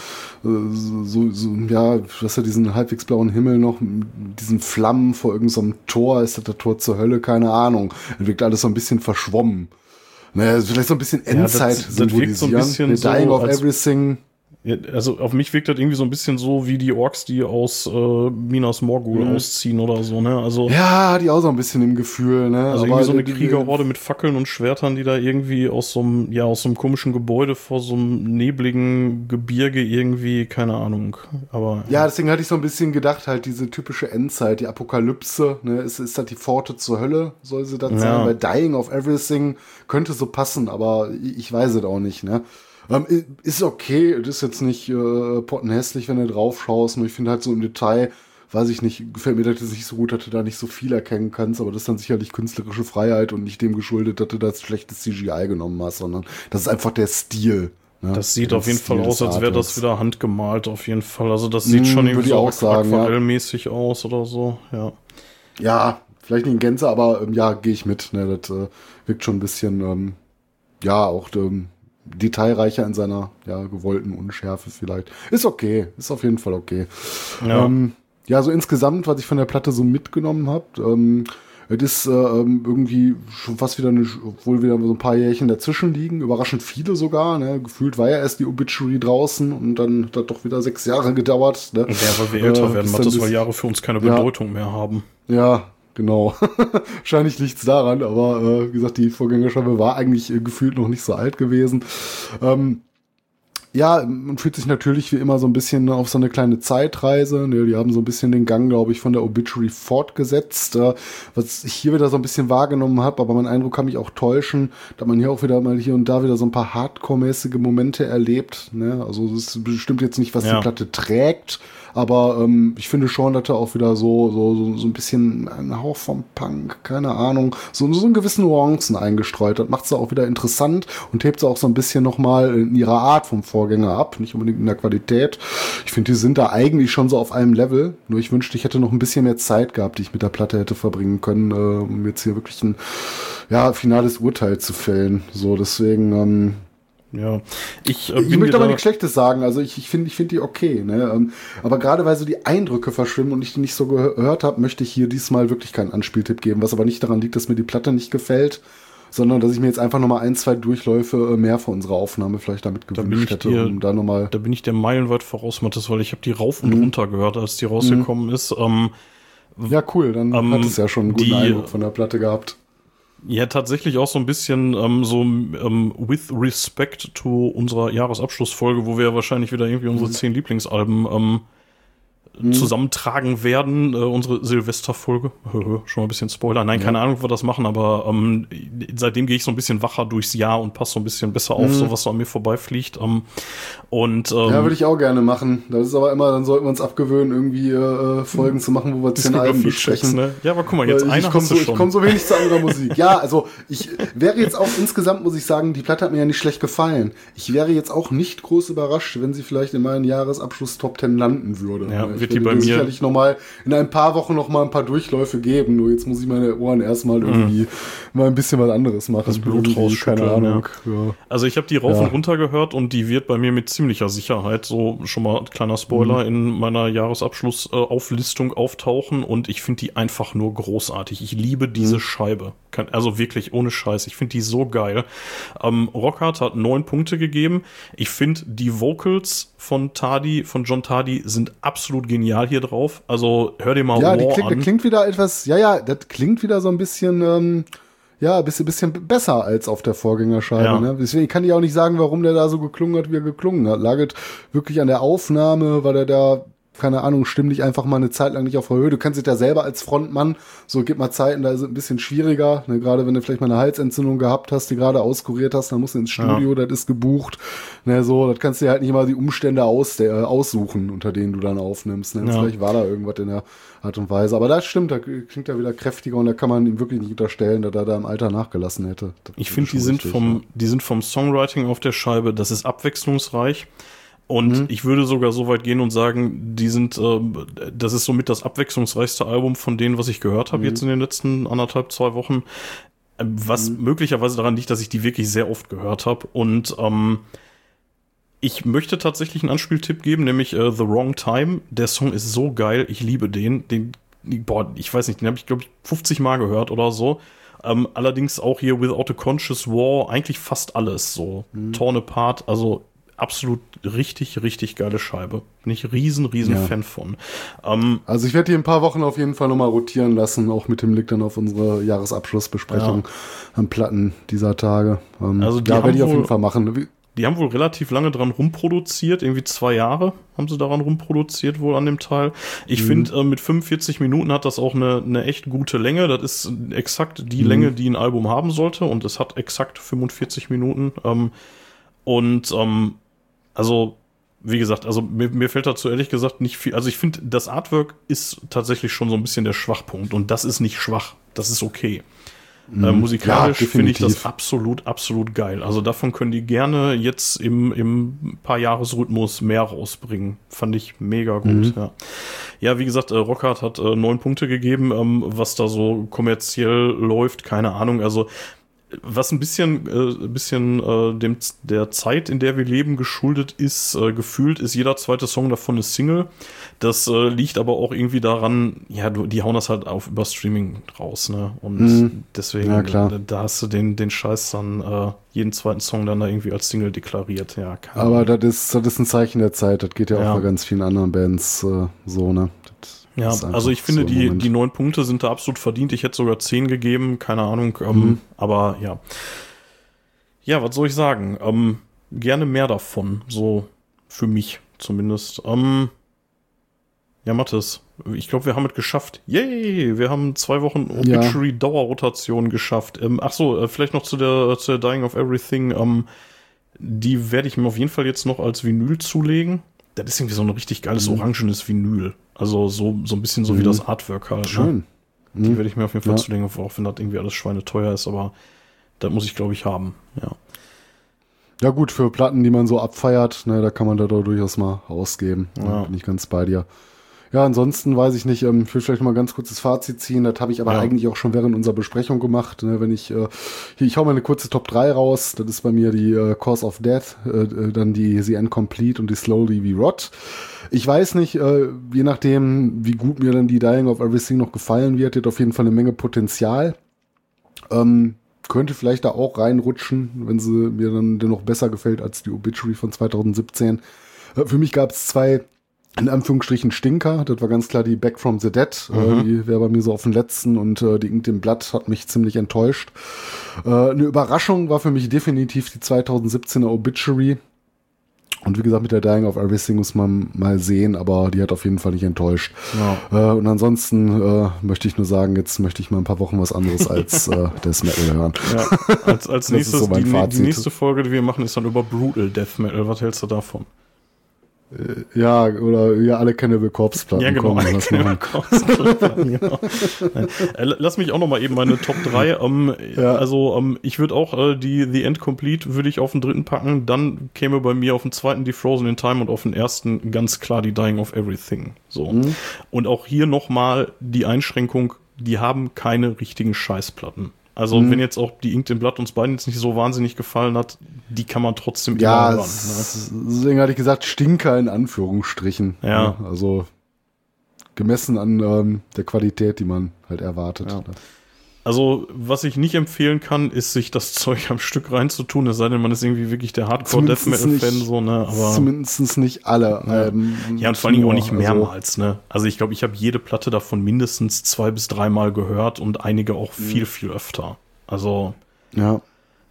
so, so, ja, du hast ja diesen halbwegs blauen Himmel noch, mit diesen Flammen vor irgendeinem Tor, ist das das Tor zur Hölle, keine Ahnung. Dann wirkt alles so ein bisschen verschwommen. Naja, vielleicht so ein bisschen das- Endzeit das wirkt so ein symbolisieren. bisschen The Dying so, of Everything. Ja, also auf mich wirkt das irgendwie so ein bisschen so wie die Orks, die aus äh, Minas Morgul ausziehen oder so, ne? Also, Mhm. Ja, die auch so ein bisschen im Gefühl, ne? also Aber irgendwie so eine Kriegerhorde mit Fackeln und Schwertern, die da irgendwie aus so einem, ja, aus so einem komischen Gebäude vor so einem nebligen Gebirge irgendwie, keine Ahnung. Aber Ja, deswegen hatte ich so ein bisschen gedacht, halt diese typische Endzeit, die Apokalypse, ne? Ist, ist das die Pforte zur Hölle, soll sie das Ja. sein? Bei Dying of Everything könnte so passen, aber ich, ich weiß es auch nicht, ne? Ähm, ist okay, das ist jetzt nicht äh, pottenhässlich, wenn du drauf schaust, nur ich finde halt so im Detail, weiß ich nicht, gefällt mir das nicht so gut, dass du da nicht so viel erkennen kannst, aber das ist dann sicherlich künstlerische Freiheit und nicht dem geschuldet, dass du das schlechtes CGI genommen hast, sondern das ist einfach der Stil. Ne? das sieht Der auf jeden Stil Fall aus, als wäre das wieder handgemalt, auf jeden Fall. Also das sieht Mm, schon irgendwie so sagen, ja. aquarellmäßig aus oder so, ja. Ja, vielleicht nicht in Gänze, aber ähm, ja, gehe ich mit. Ne? Das äh, wirkt schon ein bisschen, ähm, ja, auch ähm, detailreicher in seiner ja, gewollten Unschärfe vielleicht. Ist okay, ist auf jeden Fall okay. Ja. Ähm, ja, so insgesamt, was ich von der Platte so mitgenommen habe, ähm, es ist äh, ähm, irgendwie schon fast wieder, eine, obwohl wieder so ein paar Jährchen dazwischen liegen, überraschend viele sogar. Ne? Gefühlt war ja erst die Obituary draußen und dann hat das doch wieder sechs Jahre gedauert. Ne? Ja, weil wir älter Äh, werden, macht das, weil Jahre für uns keine Ja. Bedeutung mehr haben. Ja, genau. Wahrscheinlich liegt's daran, aber äh, wie gesagt, die Vorgängerscheibe war eigentlich äh, gefühlt noch nicht so alt gewesen. Ähm, ja, man fühlt sich natürlich wie immer so ein bisschen auf so eine kleine Zeitreise. Ne, die haben so ein bisschen den Gang, glaube ich, von der Obituary fortgesetzt. Äh, was ich hier wieder so ein bisschen wahrgenommen habe, aber mein Eindruck kann mich auch täuschen, da man hier auch wieder mal hier und da wieder so ein paar Hardcore-mäßige Momente erlebt. Ne? Also das ist bestimmt jetzt nicht, was Ja. die Platte trägt, Aber ähm, ich finde schon, dass er auch wieder so, so, so, so ein bisschen ein Hauch vom Punk, keine Ahnung, so, so einen gewissen Nuancen eingestreut hat. Macht es auch wieder interessant und hebt sie auch so ein bisschen nochmal in ihrer Art vom Vorgänger ab, nicht unbedingt in der Qualität. Ich finde, die sind da eigentlich schon so auf einem Level. Nur ich wünschte, ich hätte noch ein bisschen mehr Zeit gehabt, die ich mit der Platte hätte verbringen können, äh, um jetzt hier wirklich ein ja, finales Urteil zu fällen. So, deswegen, ähm, Ja, ich, äh, ich möchte aber da- nichts Schlechtes sagen. Also ich, ich finde ich finde die okay. Ne? Ähm, Aber gerade weil so die Eindrücke verschwimmen und ich die nicht so gehö- gehört habe, möchte ich hier diesmal wirklich keinen Anspieltipp geben. Was aber nicht daran liegt, dass mir die Platte nicht gefällt, sondern dass ich mir jetzt einfach nochmal ein, zwei Durchläufe äh, mehr von unserer Aufnahme vielleicht damit gewünscht ich hätte, dir- um da nochmal... Da bin ich der meilenweit voraus, Mathis, weil ich habe die rauf und Mhm. runter gehört, als die rausgekommen ist. Ähm, Ja, cool, dann Ähm, hat es ja schon einen guten die- Eindruck von der Platte gehabt. Ja, tatsächlich auch so ein bisschen ähm, so ähm, with respect to unserer Jahresabschlussfolge, wo wir wahrscheinlich wieder irgendwie unsere zehn Lieblingsalben ähm, zusammentragen werden, äh, unsere Silvesterfolge. Schon mal ein bisschen Spoiler. Nein, keine Ahnung, ob wir das machen, aber ähm, seitdem gehe ich so ein bisschen wacher durchs Jahr und passe so ein bisschen besser auf, so was so an mir vorbeifliegt. Ähm, und ähm, Ja, würde ich auch gerne machen. Das ist aber immer, dann sollten wir uns abgewöhnen, irgendwie äh, Folgen zu machen, wo wir zehn Alben besprechen. ne? Ja, aber guck mal, jetzt Weil eine ich komme so, du ich komm so wenig zu anderer Musik. Ja, also ich wäre jetzt auch insgesamt, muss ich sagen, die Platte hat mir ja nicht schlecht gefallen. Ich wäre jetzt auch nicht groß überrascht, wenn sie vielleicht in meinen Jahresabschluss Top 10 landen würde. Ja, wird die bei mir- sicherlich noch mal in ein paar Wochen noch mal ein paar Durchläufe geben. Nur jetzt muss ich meine Ohren erstmal irgendwie mal ein bisschen was anderes machen. Das Mhm. Blut Keine rausschütteln, Ahnung. Ja. Also ich habe die rauf Ja. und runter gehört und die wird bei mir mit ziemlicher Sicherheit, so schon mal kleiner Mhm. Spoiler, in meiner Jahresabschlussauflistung auftauchen und ich finde die einfach nur großartig. Ich liebe Mhm. diese Scheibe. Kann, also wirklich ohne Scheiß. Ich finde die so geil. Ähm, Rockhard hat neun Punkte gegeben. Ich finde die Vocals von Tardy, von John Tardy sind absolut genial hier drauf. Also hör dir mal Ja, die War klingt, an. das klingt wieder etwas, ja, ja, das klingt wieder so ein bisschen, ähm, ja, ein bisschen, bisschen besser als auf der Vorgängerscheibe. Ja. Ne? Deswegen kann ich auch nicht sagen, warum der da so geklungen hat, wie er geklungen hat. Lag es wirklich an der Aufnahme, war der da, keine Ahnung, stimmlich einfach mal eine Zeit lang nicht auf der Höhe. Du kannst dich da selber als Frontmann, so gib mal Zeiten, da ist es ein bisschen schwieriger. Ne? Gerade wenn du vielleicht mal eine Halsentzündung gehabt hast, die gerade auskuriert hast, dann musst du ins Studio, das ist gebucht. Ne, so, das kannst du dir halt nicht immer die Umstände aus, der, äh, aussuchen, unter denen du dann aufnimmst. Ne? Ja. Vielleicht war da irgendwas in der Art und Weise. Aber das stimmt, da klingt er wieder kräftiger und da kann man ihm wirklich nicht unterstellen, dass er da im Alter nachgelassen hätte. Das Ich finde, die sind richtig, vom, die sind vom Songwriting auf der Scheibe, das ist abwechslungsreich. Und Mhm. ich würde sogar so weit gehen und sagen, die sind, ähm, das ist somit das abwechslungsreichste Album von denen, was ich gehört Mhm. habe jetzt in den letzten anderthalb, zwei Wochen. Ähm, Was Mhm. möglicherweise daran liegt, dass ich die wirklich sehr oft gehört habe. Und ähm, ich möchte tatsächlich einen Anspieltipp geben, nämlich äh, The Wrong Time. Der Song ist so geil, ich liebe den. Den, boah, ich weiß nicht, den habe ich, glaube ich, 50 Mal gehört oder so. Ähm, allerdings auch hier Without a Conscious War, eigentlich fast alles so. Torn Apart, also absolut richtig, richtig geile Scheibe. Bin ich riesen, riesen Ja. Fan von. Ähm, Also ich werde die in ein paar Wochen auf jeden Fall nochmal rotieren lassen, auch mit dem Blick dann auf unsere Jahresabschlussbesprechung an Platten dieser Tage. Ähm, Also die ja, haben werde ich auf jeden Fall machen. Die haben wohl relativ lange dran rumproduziert, irgendwie zwei Jahre haben sie daran rumproduziert wohl an dem Teil. Ich finde, äh, mit 45 Minuten hat das auch eine, eine echt gute Länge. Das ist exakt die Länge, die ein Album haben sollte und es hat exakt 45 Minuten. Ähm, und ähm, also, wie gesagt, also mir, mir fällt dazu ehrlich gesagt nicht viel. Also ich finde, das Artwork ist tatsächlich schon so ein bisschen der Schwachpunkt und das ist nicht schwach. Das ist okay. Äh, musikalisch Ja, finde ich das absolut, absolut geil. Also davon können die gerne jetzt im, im paar Jahresrhythmus mehr rausbringen. Fand ich mega gut, Mhm. ja. Ja, wie gesagt, äh, Rockhard hat äh, neun Punkte gegeben, ähm, was da so kommerziell läuft, keine Ahnung. Also was ein bisschen, äh, ein bisschen äh, dem, der Zeit, in der wir leben, geschuldet ist, äh, gefühlt ist jeder zweite Song davon eine Single. Das äh, liegt aber auch irgendwie daran, ja, du, die hauen das halt auf über Streaming raus, ne? Und Mhm. deswegen, Ja, klar. Da, da hast du den, den Scheiß dann, äh, jeden zweiten Song dann da irgendwie als Single deklariert, ja. Aber das ist, das ist ein Zeichen der Zeit. Das geht ja, Ja. auch bei ganz vielen anderen Bands äh, so, ne? Das Ja, also ich finde, so die, Moment. die neun Punkte sind da absolut verdient. Ich hätte sogar zehn gegeben, keine Ahnung. Ähm, Mhm. Aber ja. Ja, was soll ich sagen? Ähm, gerne mehr davon. So für mich zumindest. Ähm, ja, Mathis, ich glaube, wir haben es geschafft. Yay! Wir haben zwei Wochen Ja. Obituary-Dauerrotation geschafft. Ähm, ach so, äh, vielleicht noch zu der, zu der Dying of Everything. Ähm, die werde ich mir auf jeden Fall jetzt noch als Vinyl zulegen. Das ist irgendwie so ein richtig geiles orangenes Vinyl. Also so, so ein bisschen so wie das Artwork halt. Ne? Schön. Die werde ich mir auf jeden Fall Ja. zulegen, auch wenn das irgendwie alles schweineteuer ist, aber das muss ich, glaube ich, haben. Ja. Ja gut, für Platten, die man so abfeiert, ne, da kann man da doch durchaus mal ausgeben. Ja. Bin ich ganz bei dir. Ja, ansonsten weiß ich nicht, ähm, ich will vielleicht mal ganz kurzes Fazit ziehen. Das habe ich aber Ja. eigentlich auch schon während unserer Besprechung gemacht. Ne, wenn ich, äh, hier, ich hau mal eine kurze Top 3 raus. Das ist bei mir die äh, Cause of Death, äh, äh, dann die The Incomplete und die Slowly We Rot. Ich weiß nicht, äh, je nachdem, wie gut mir dann die Dying of Everything noch gefallen wird, die hat auf jeden Fall eine Menge Potenzial. Ähm, könnte vielleicht da auch reinrutschen, wenn sie mir dann dennoch besser gefällt als die Obituary von 2017. Äh, für mich gab es zwei, in Anführungsstrichen, Stinker. Das war ganz klar die Back from the Dead. Äh, die wäre bei mir so auf den letzten und äh, die Ink im Blatt hat mich ziemlich enttäuscht. Äh, eine Überraschung war für mich definitiv die 2017er Obituary. Und wie gesagt, mit der Dying of Everything muss man mal sehen, aber die hat auf jeden Fall nicht enttäuscht. Äh, und ansonsten äh, möchte ich nur sagen, jetzt möchte ich mal ein paar Wochen was anderes als äh, Death Metal hören. Ja, als, als nächstes, so die, die nächste Folge, die wir machen, ist dann über Brutal Death Metal. Was hältst du davon? Ja, oder ja, alle Cannibal Corpse Platten Ja, genau. alle kennen machen. wir genau. Äh, Lass mich auch noch mal eben meine Top 3. Ähm, Ja. Also ähm, ich würde auch äh, die The End Complete würde ich auf den dritten packen. Dann käme bei mir auf den zweiten die Frozen in Time und auf den ersten ganz klar die Dying of Everything. So. Mhm. Und auch hier noch mal die Einschränkung, die haben keine richtigen Scheißplatten. Also Mhm. wenn jetzt auch die Inked im Blatt uns beiden jetzt nicht so wahnsinnig gefallen hat, die kann man trotzdem Ja, immer hören. Ne? es- deswegen hatte ich gesagt, Stinker in Anführungsstrichen. Ja. Ne? Also gemessen an ähm, der Qualität, die man halt erwartet. Ja. ne? Also, was ich nicht empfehlen kann, ist, sich das Zeug am Stück reinzutun, es sei denn, man ist irgendwie wirklich der Hardcore-Death Zumindest Metal-Fan, nicht- so, ne, aber. Zumindest nicht alle Alben. Ja, und vor allen Dingen auch nicht also- mehrmals, ne. Also, ich glaube, ich habe jede Platte davon mindestens zwei bis dreimal gehört und einige auch Mhm. viel, viel öfter. Also, Ja.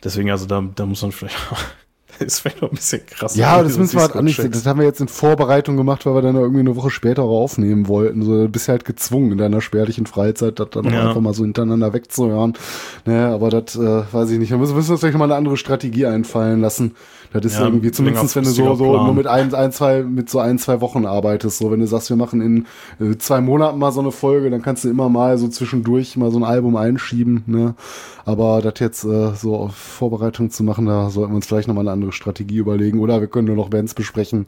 deswegen, also, da, da muss man vielleicht, ist vielleicht noch ein bisschen krass. Ja, das müssen wir halt. Disco-Checks. Das haben wir jetzt in Vorbereitung gemacht, weil wir dann irgendwie eine Woche später aufnehmen wollten. So, du bist halt gezwungen in deiner spärlichen Freizeit, das dann auch Ja. einfach mal so hintereinander wegzuhören. Ne, aber das äh, weiß ich nicht. Da müssen, müssen wir uns vielleicht mal eine andere Strategie einfallen lassen. Das ist Ja, irgendwie zumindest, wenn du so, so Plan. nur mit ein, ein, zwei, mit so ein, zwei Wochen arbeitest. So, wenn du sagst, wir machen in äh, zwei Monaten mal so eine Folge, dann kannst du immer mal so zwischendurch mal so ein Album einschieben. Ne? Aber das jetzt äh, so auf Vorbereitung zu machen, da sollten wir uns vielleicht noch mal eine andere Strategie überlegen. Oder wir können nur noch Bands besprechen,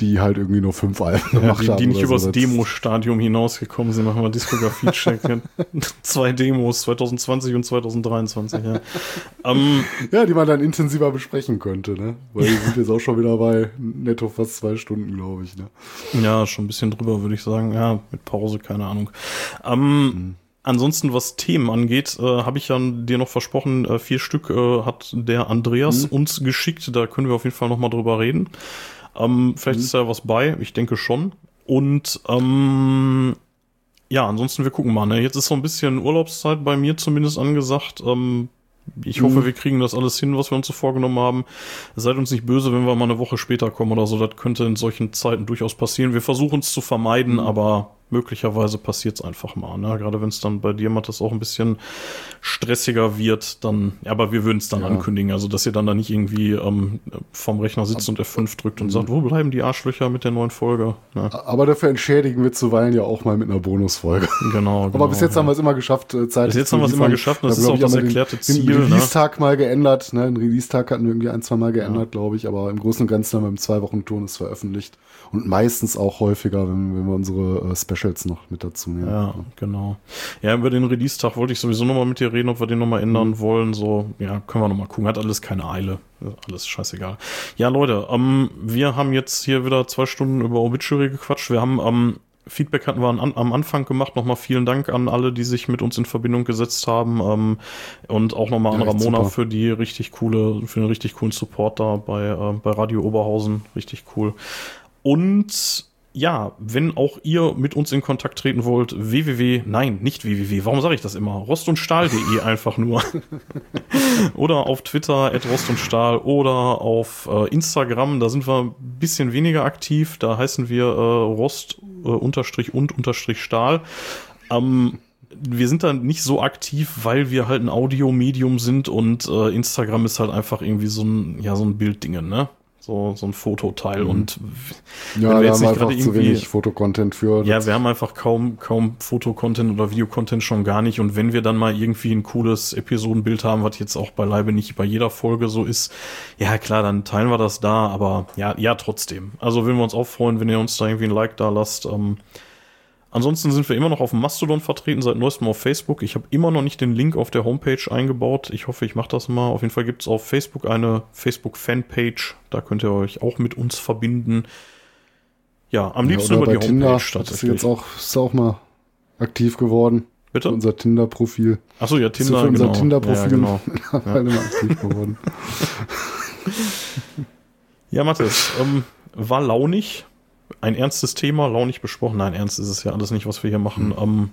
die halt irgendwie nur fünf Alben Ja, gemacht die, haben. die nicht übers so. Das- Demo-Stadium hinausgekommen sind, machen wir Diskografie-Check. Zwei Demos, 2020 und 2023, ja. ähm, Ja, die man dann intensiver besprechen könnte, ne? Weil die sind jetzt auch schon wieder bei netto fast zwei Stunden, glaube ich, ne? Ja, schon ein bisschen drüber, würde ich sagen. Ja, mit Pause, keine Ahnung. Ähm, Ansonsten, was Themen angeht, äh, habe ich ja dir noch versprochen, äh, vier Stück äh, hat der Andreas uns geschickt. Da können wir auf jeden Fall noch mal drüber reden. Ähm, vielleicht ist da was bei, ich denke schon. Und ähm, ja, ansonsten, wir gucken mal. Ne? Jetzt ist so ein bisschen Urlaubszeit bei mir zumindest angesagt. Ähm, ich hoffe, wir kriegen das alles hin, was wir uns so vorgenommen haben. Seid uns nicht böse, wenn wir mal eine Woche später kommen oder so. Das könnte in solchen Zeiten durchaus passieren. Wir versuchen es zu vermeiden, aber möglicherweise passiert es einfach mal. Ne? Gerade wenn es dann bei dir, Matthias, auch ein bisschen stressiger wird, dann, ja, aber wir würden es dann Ja. ankündigen. Also, dass ihr dann da nicht irgendwie ähm, vorm Rechner sitzt und F5 drückt und sagt, wo bleiben die Arschlöcher mit der neuen Folge? Ne? Aber dafür entschädigen wir zuweilen ja auch mal mit einer Bonusfolge. Genau, genau. Aber bis jetzt ja. haben wir es immer geschafft, äh, Zeit Bis jetzt haben wir es immer geschafft das ist auch das erklärte Ziel, Den ne? Release-Tag mal geändert, ne? Den Release-Tag hatten wir irgendwie ein, zwei Mal geändert, glaube ich, aber im Großen und Ganzen haben wir im Zwei-Wochen-Turnus veröffentlicht. Und meistens auch häufiger, wenn, wenn wir unsere äh, Specials noch mit dazu nehmen. Ja, genau. Ja, über den Release-Tag wollte ich sowieso nochmal mit dir reden, ob wir den nochmal ändern wollen. So, ja, können wir nochmal gucken. Hat alles keine Eile. Ja, Alles scheißegal. Ja, Leute, ähm, wir haben jetzt hier wieder zwei Stunden über Obituary gequatscht. Wir haben ähm, Feedback hatten wir an, am Anfang gemacht. Nochmal vielen Dank an alle, die sich mit uns in Verbindung gesetzt haben. Ähm, und auch nochmal an Ja, echt Ramona super. für die richtig coole, für den richtig coolen Support da bei, äh, bei Radio Oberhausen. Richtig cool. Und ja, wenn auch ihr mit uns in Kontakt treten wollt, www, nein, nicht www, warum sage ich das immer? Rost und Stahl.de einfach nur. oder auf Twitter at Rost und Stahl oder auf äh, Instagram, da sind wir ein bisschen weniger aktiv, da heißen wir äh, Rost äh, unterstrich und unterstrich Stahl. Ähm, wir sind da nicht so aktiv, weil wir halt ein Audiomedium sind und äh, Instagram ist halt einfach irgendwie so ein, ja, so ein Bilddingen, ne? So, so, ein Fototeil. Und Ja, wir haben wir nicht gerade einfach zu irgendwie- wenig Fotocontent für. Ja, wir haben einfach kaum, kaum Fotocontent oder Videocontent schon gar nicht. Und wenn wir dann mal irgendwie ein cooles Episodenbild haben, was jetzt auch beileibe nicht bei jeder Folge so ist, ja klar, dann teilen wir das da, aber ja, ja, trotzdem. Also würden wir uns auch freuen, wenn ihr uns da irgendwie ein Like da lasst. Ähm, ansonsten sind wir immer noch auf dem Mastodon vertreten, seit neuestem auf Facebook. Ich habe immer noch nicht den Link auf der Homepage eingebaut. Ich hoffe, ich mache das mal. Auf jeden Fall gibt es auf Facebook eine Facebook-Fanpage. Da könnt ihr euch auch mit uns verbinden. Ja, am Ja, liebsten über die Tinder. Homepage Das ist jetzt auch, ist auch mal aktiv geworden. Bitte? Unser Tinder-Profil. Achso, ja, Ist Tinder, für unser genau. Tinder-Profil Ja, genau. mittlerweile mal aktiv geworden. ja Mathis, ähm, war launig. Ein ernstes Thema, launig besprochen. Nein, ernst ist es ja alles nicht, was wir hier machen. Ähm,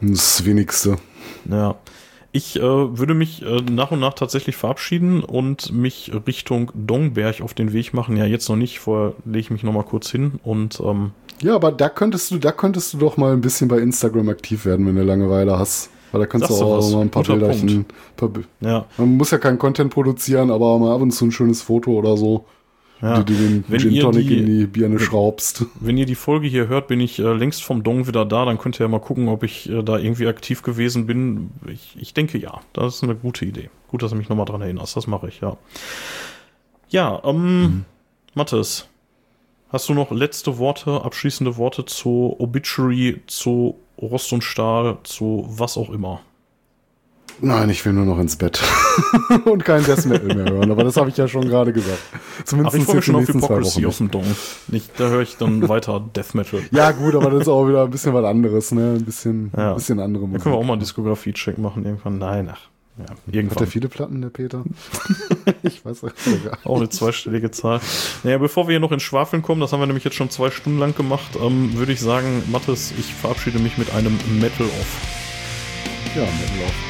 Das Wenigste. ja. Ich äh, würde mich äh, nach und nach tatsächlich verabschieden und mich Richtung Dongberg auf den Weg machen. Ja, jetzt noch nicht, vorher lege ich mich noch mal kurz hin und ähm, Ja, aber da könntest du, da könntest du doch mal ein bisschen bei Instagram aktiv werden, wenn du Langeweile hast. Weil da kannst Sagst du auch mal ein paar Bilderchen. Paar, ja, man muss ja keinen Content produzieren, aber mal ab und zu ein schönes Foto oder so, ja. du den Wenn Gin ihr Tonic die- in die Birne schraubst. Wenn ihr die Folge hier hört, bin ich äh, längst vom Dong wieder da. Dann könnt ihr ja mal gucken, ob ich äh, da irgendwie aktiv gewesen bin. Ich, ich denke ja. Das ist eine gute Idee. Gut, dass du mich nochmal dran erinnerst. Das mache ich, ja. Ja, ähm, Mathis, hast du noch letzte Worte, abschließende Worte zu Obituary, zu Rost und Stahl, zu was auch immer? Nein, ich will nur noch ins Bett. und kein Death Metal mehr hören, aber das habe ich ja schon gerade gesagt. Zumindest Aber ich freue schon auf Hypocrisy auf dem Dong. Nicht, da höre ich dann weiter Death Metal. Ja, gut, aber das ist auch wieder ein bisschen was anderes, ne? Ein bisschen, Ja. ein bisschen andere Da Musik. können wir auch mal einen Diskografie-Check machen irgendwann. Nein, ach. Ja, Hat irgendwann. der viele Platten, der Peter? ich weiß auch gar Auch eine zweistellige Zahl. Naja, bevor wir hier noch ins Schwafeln kommen, das haben wir nämlich jetzt schon zwei Stunden lang gemacht, ähm, würde ich sagen, Mathis, ich verabschiede mich mit einem Metal Off. Ja, Metal Off.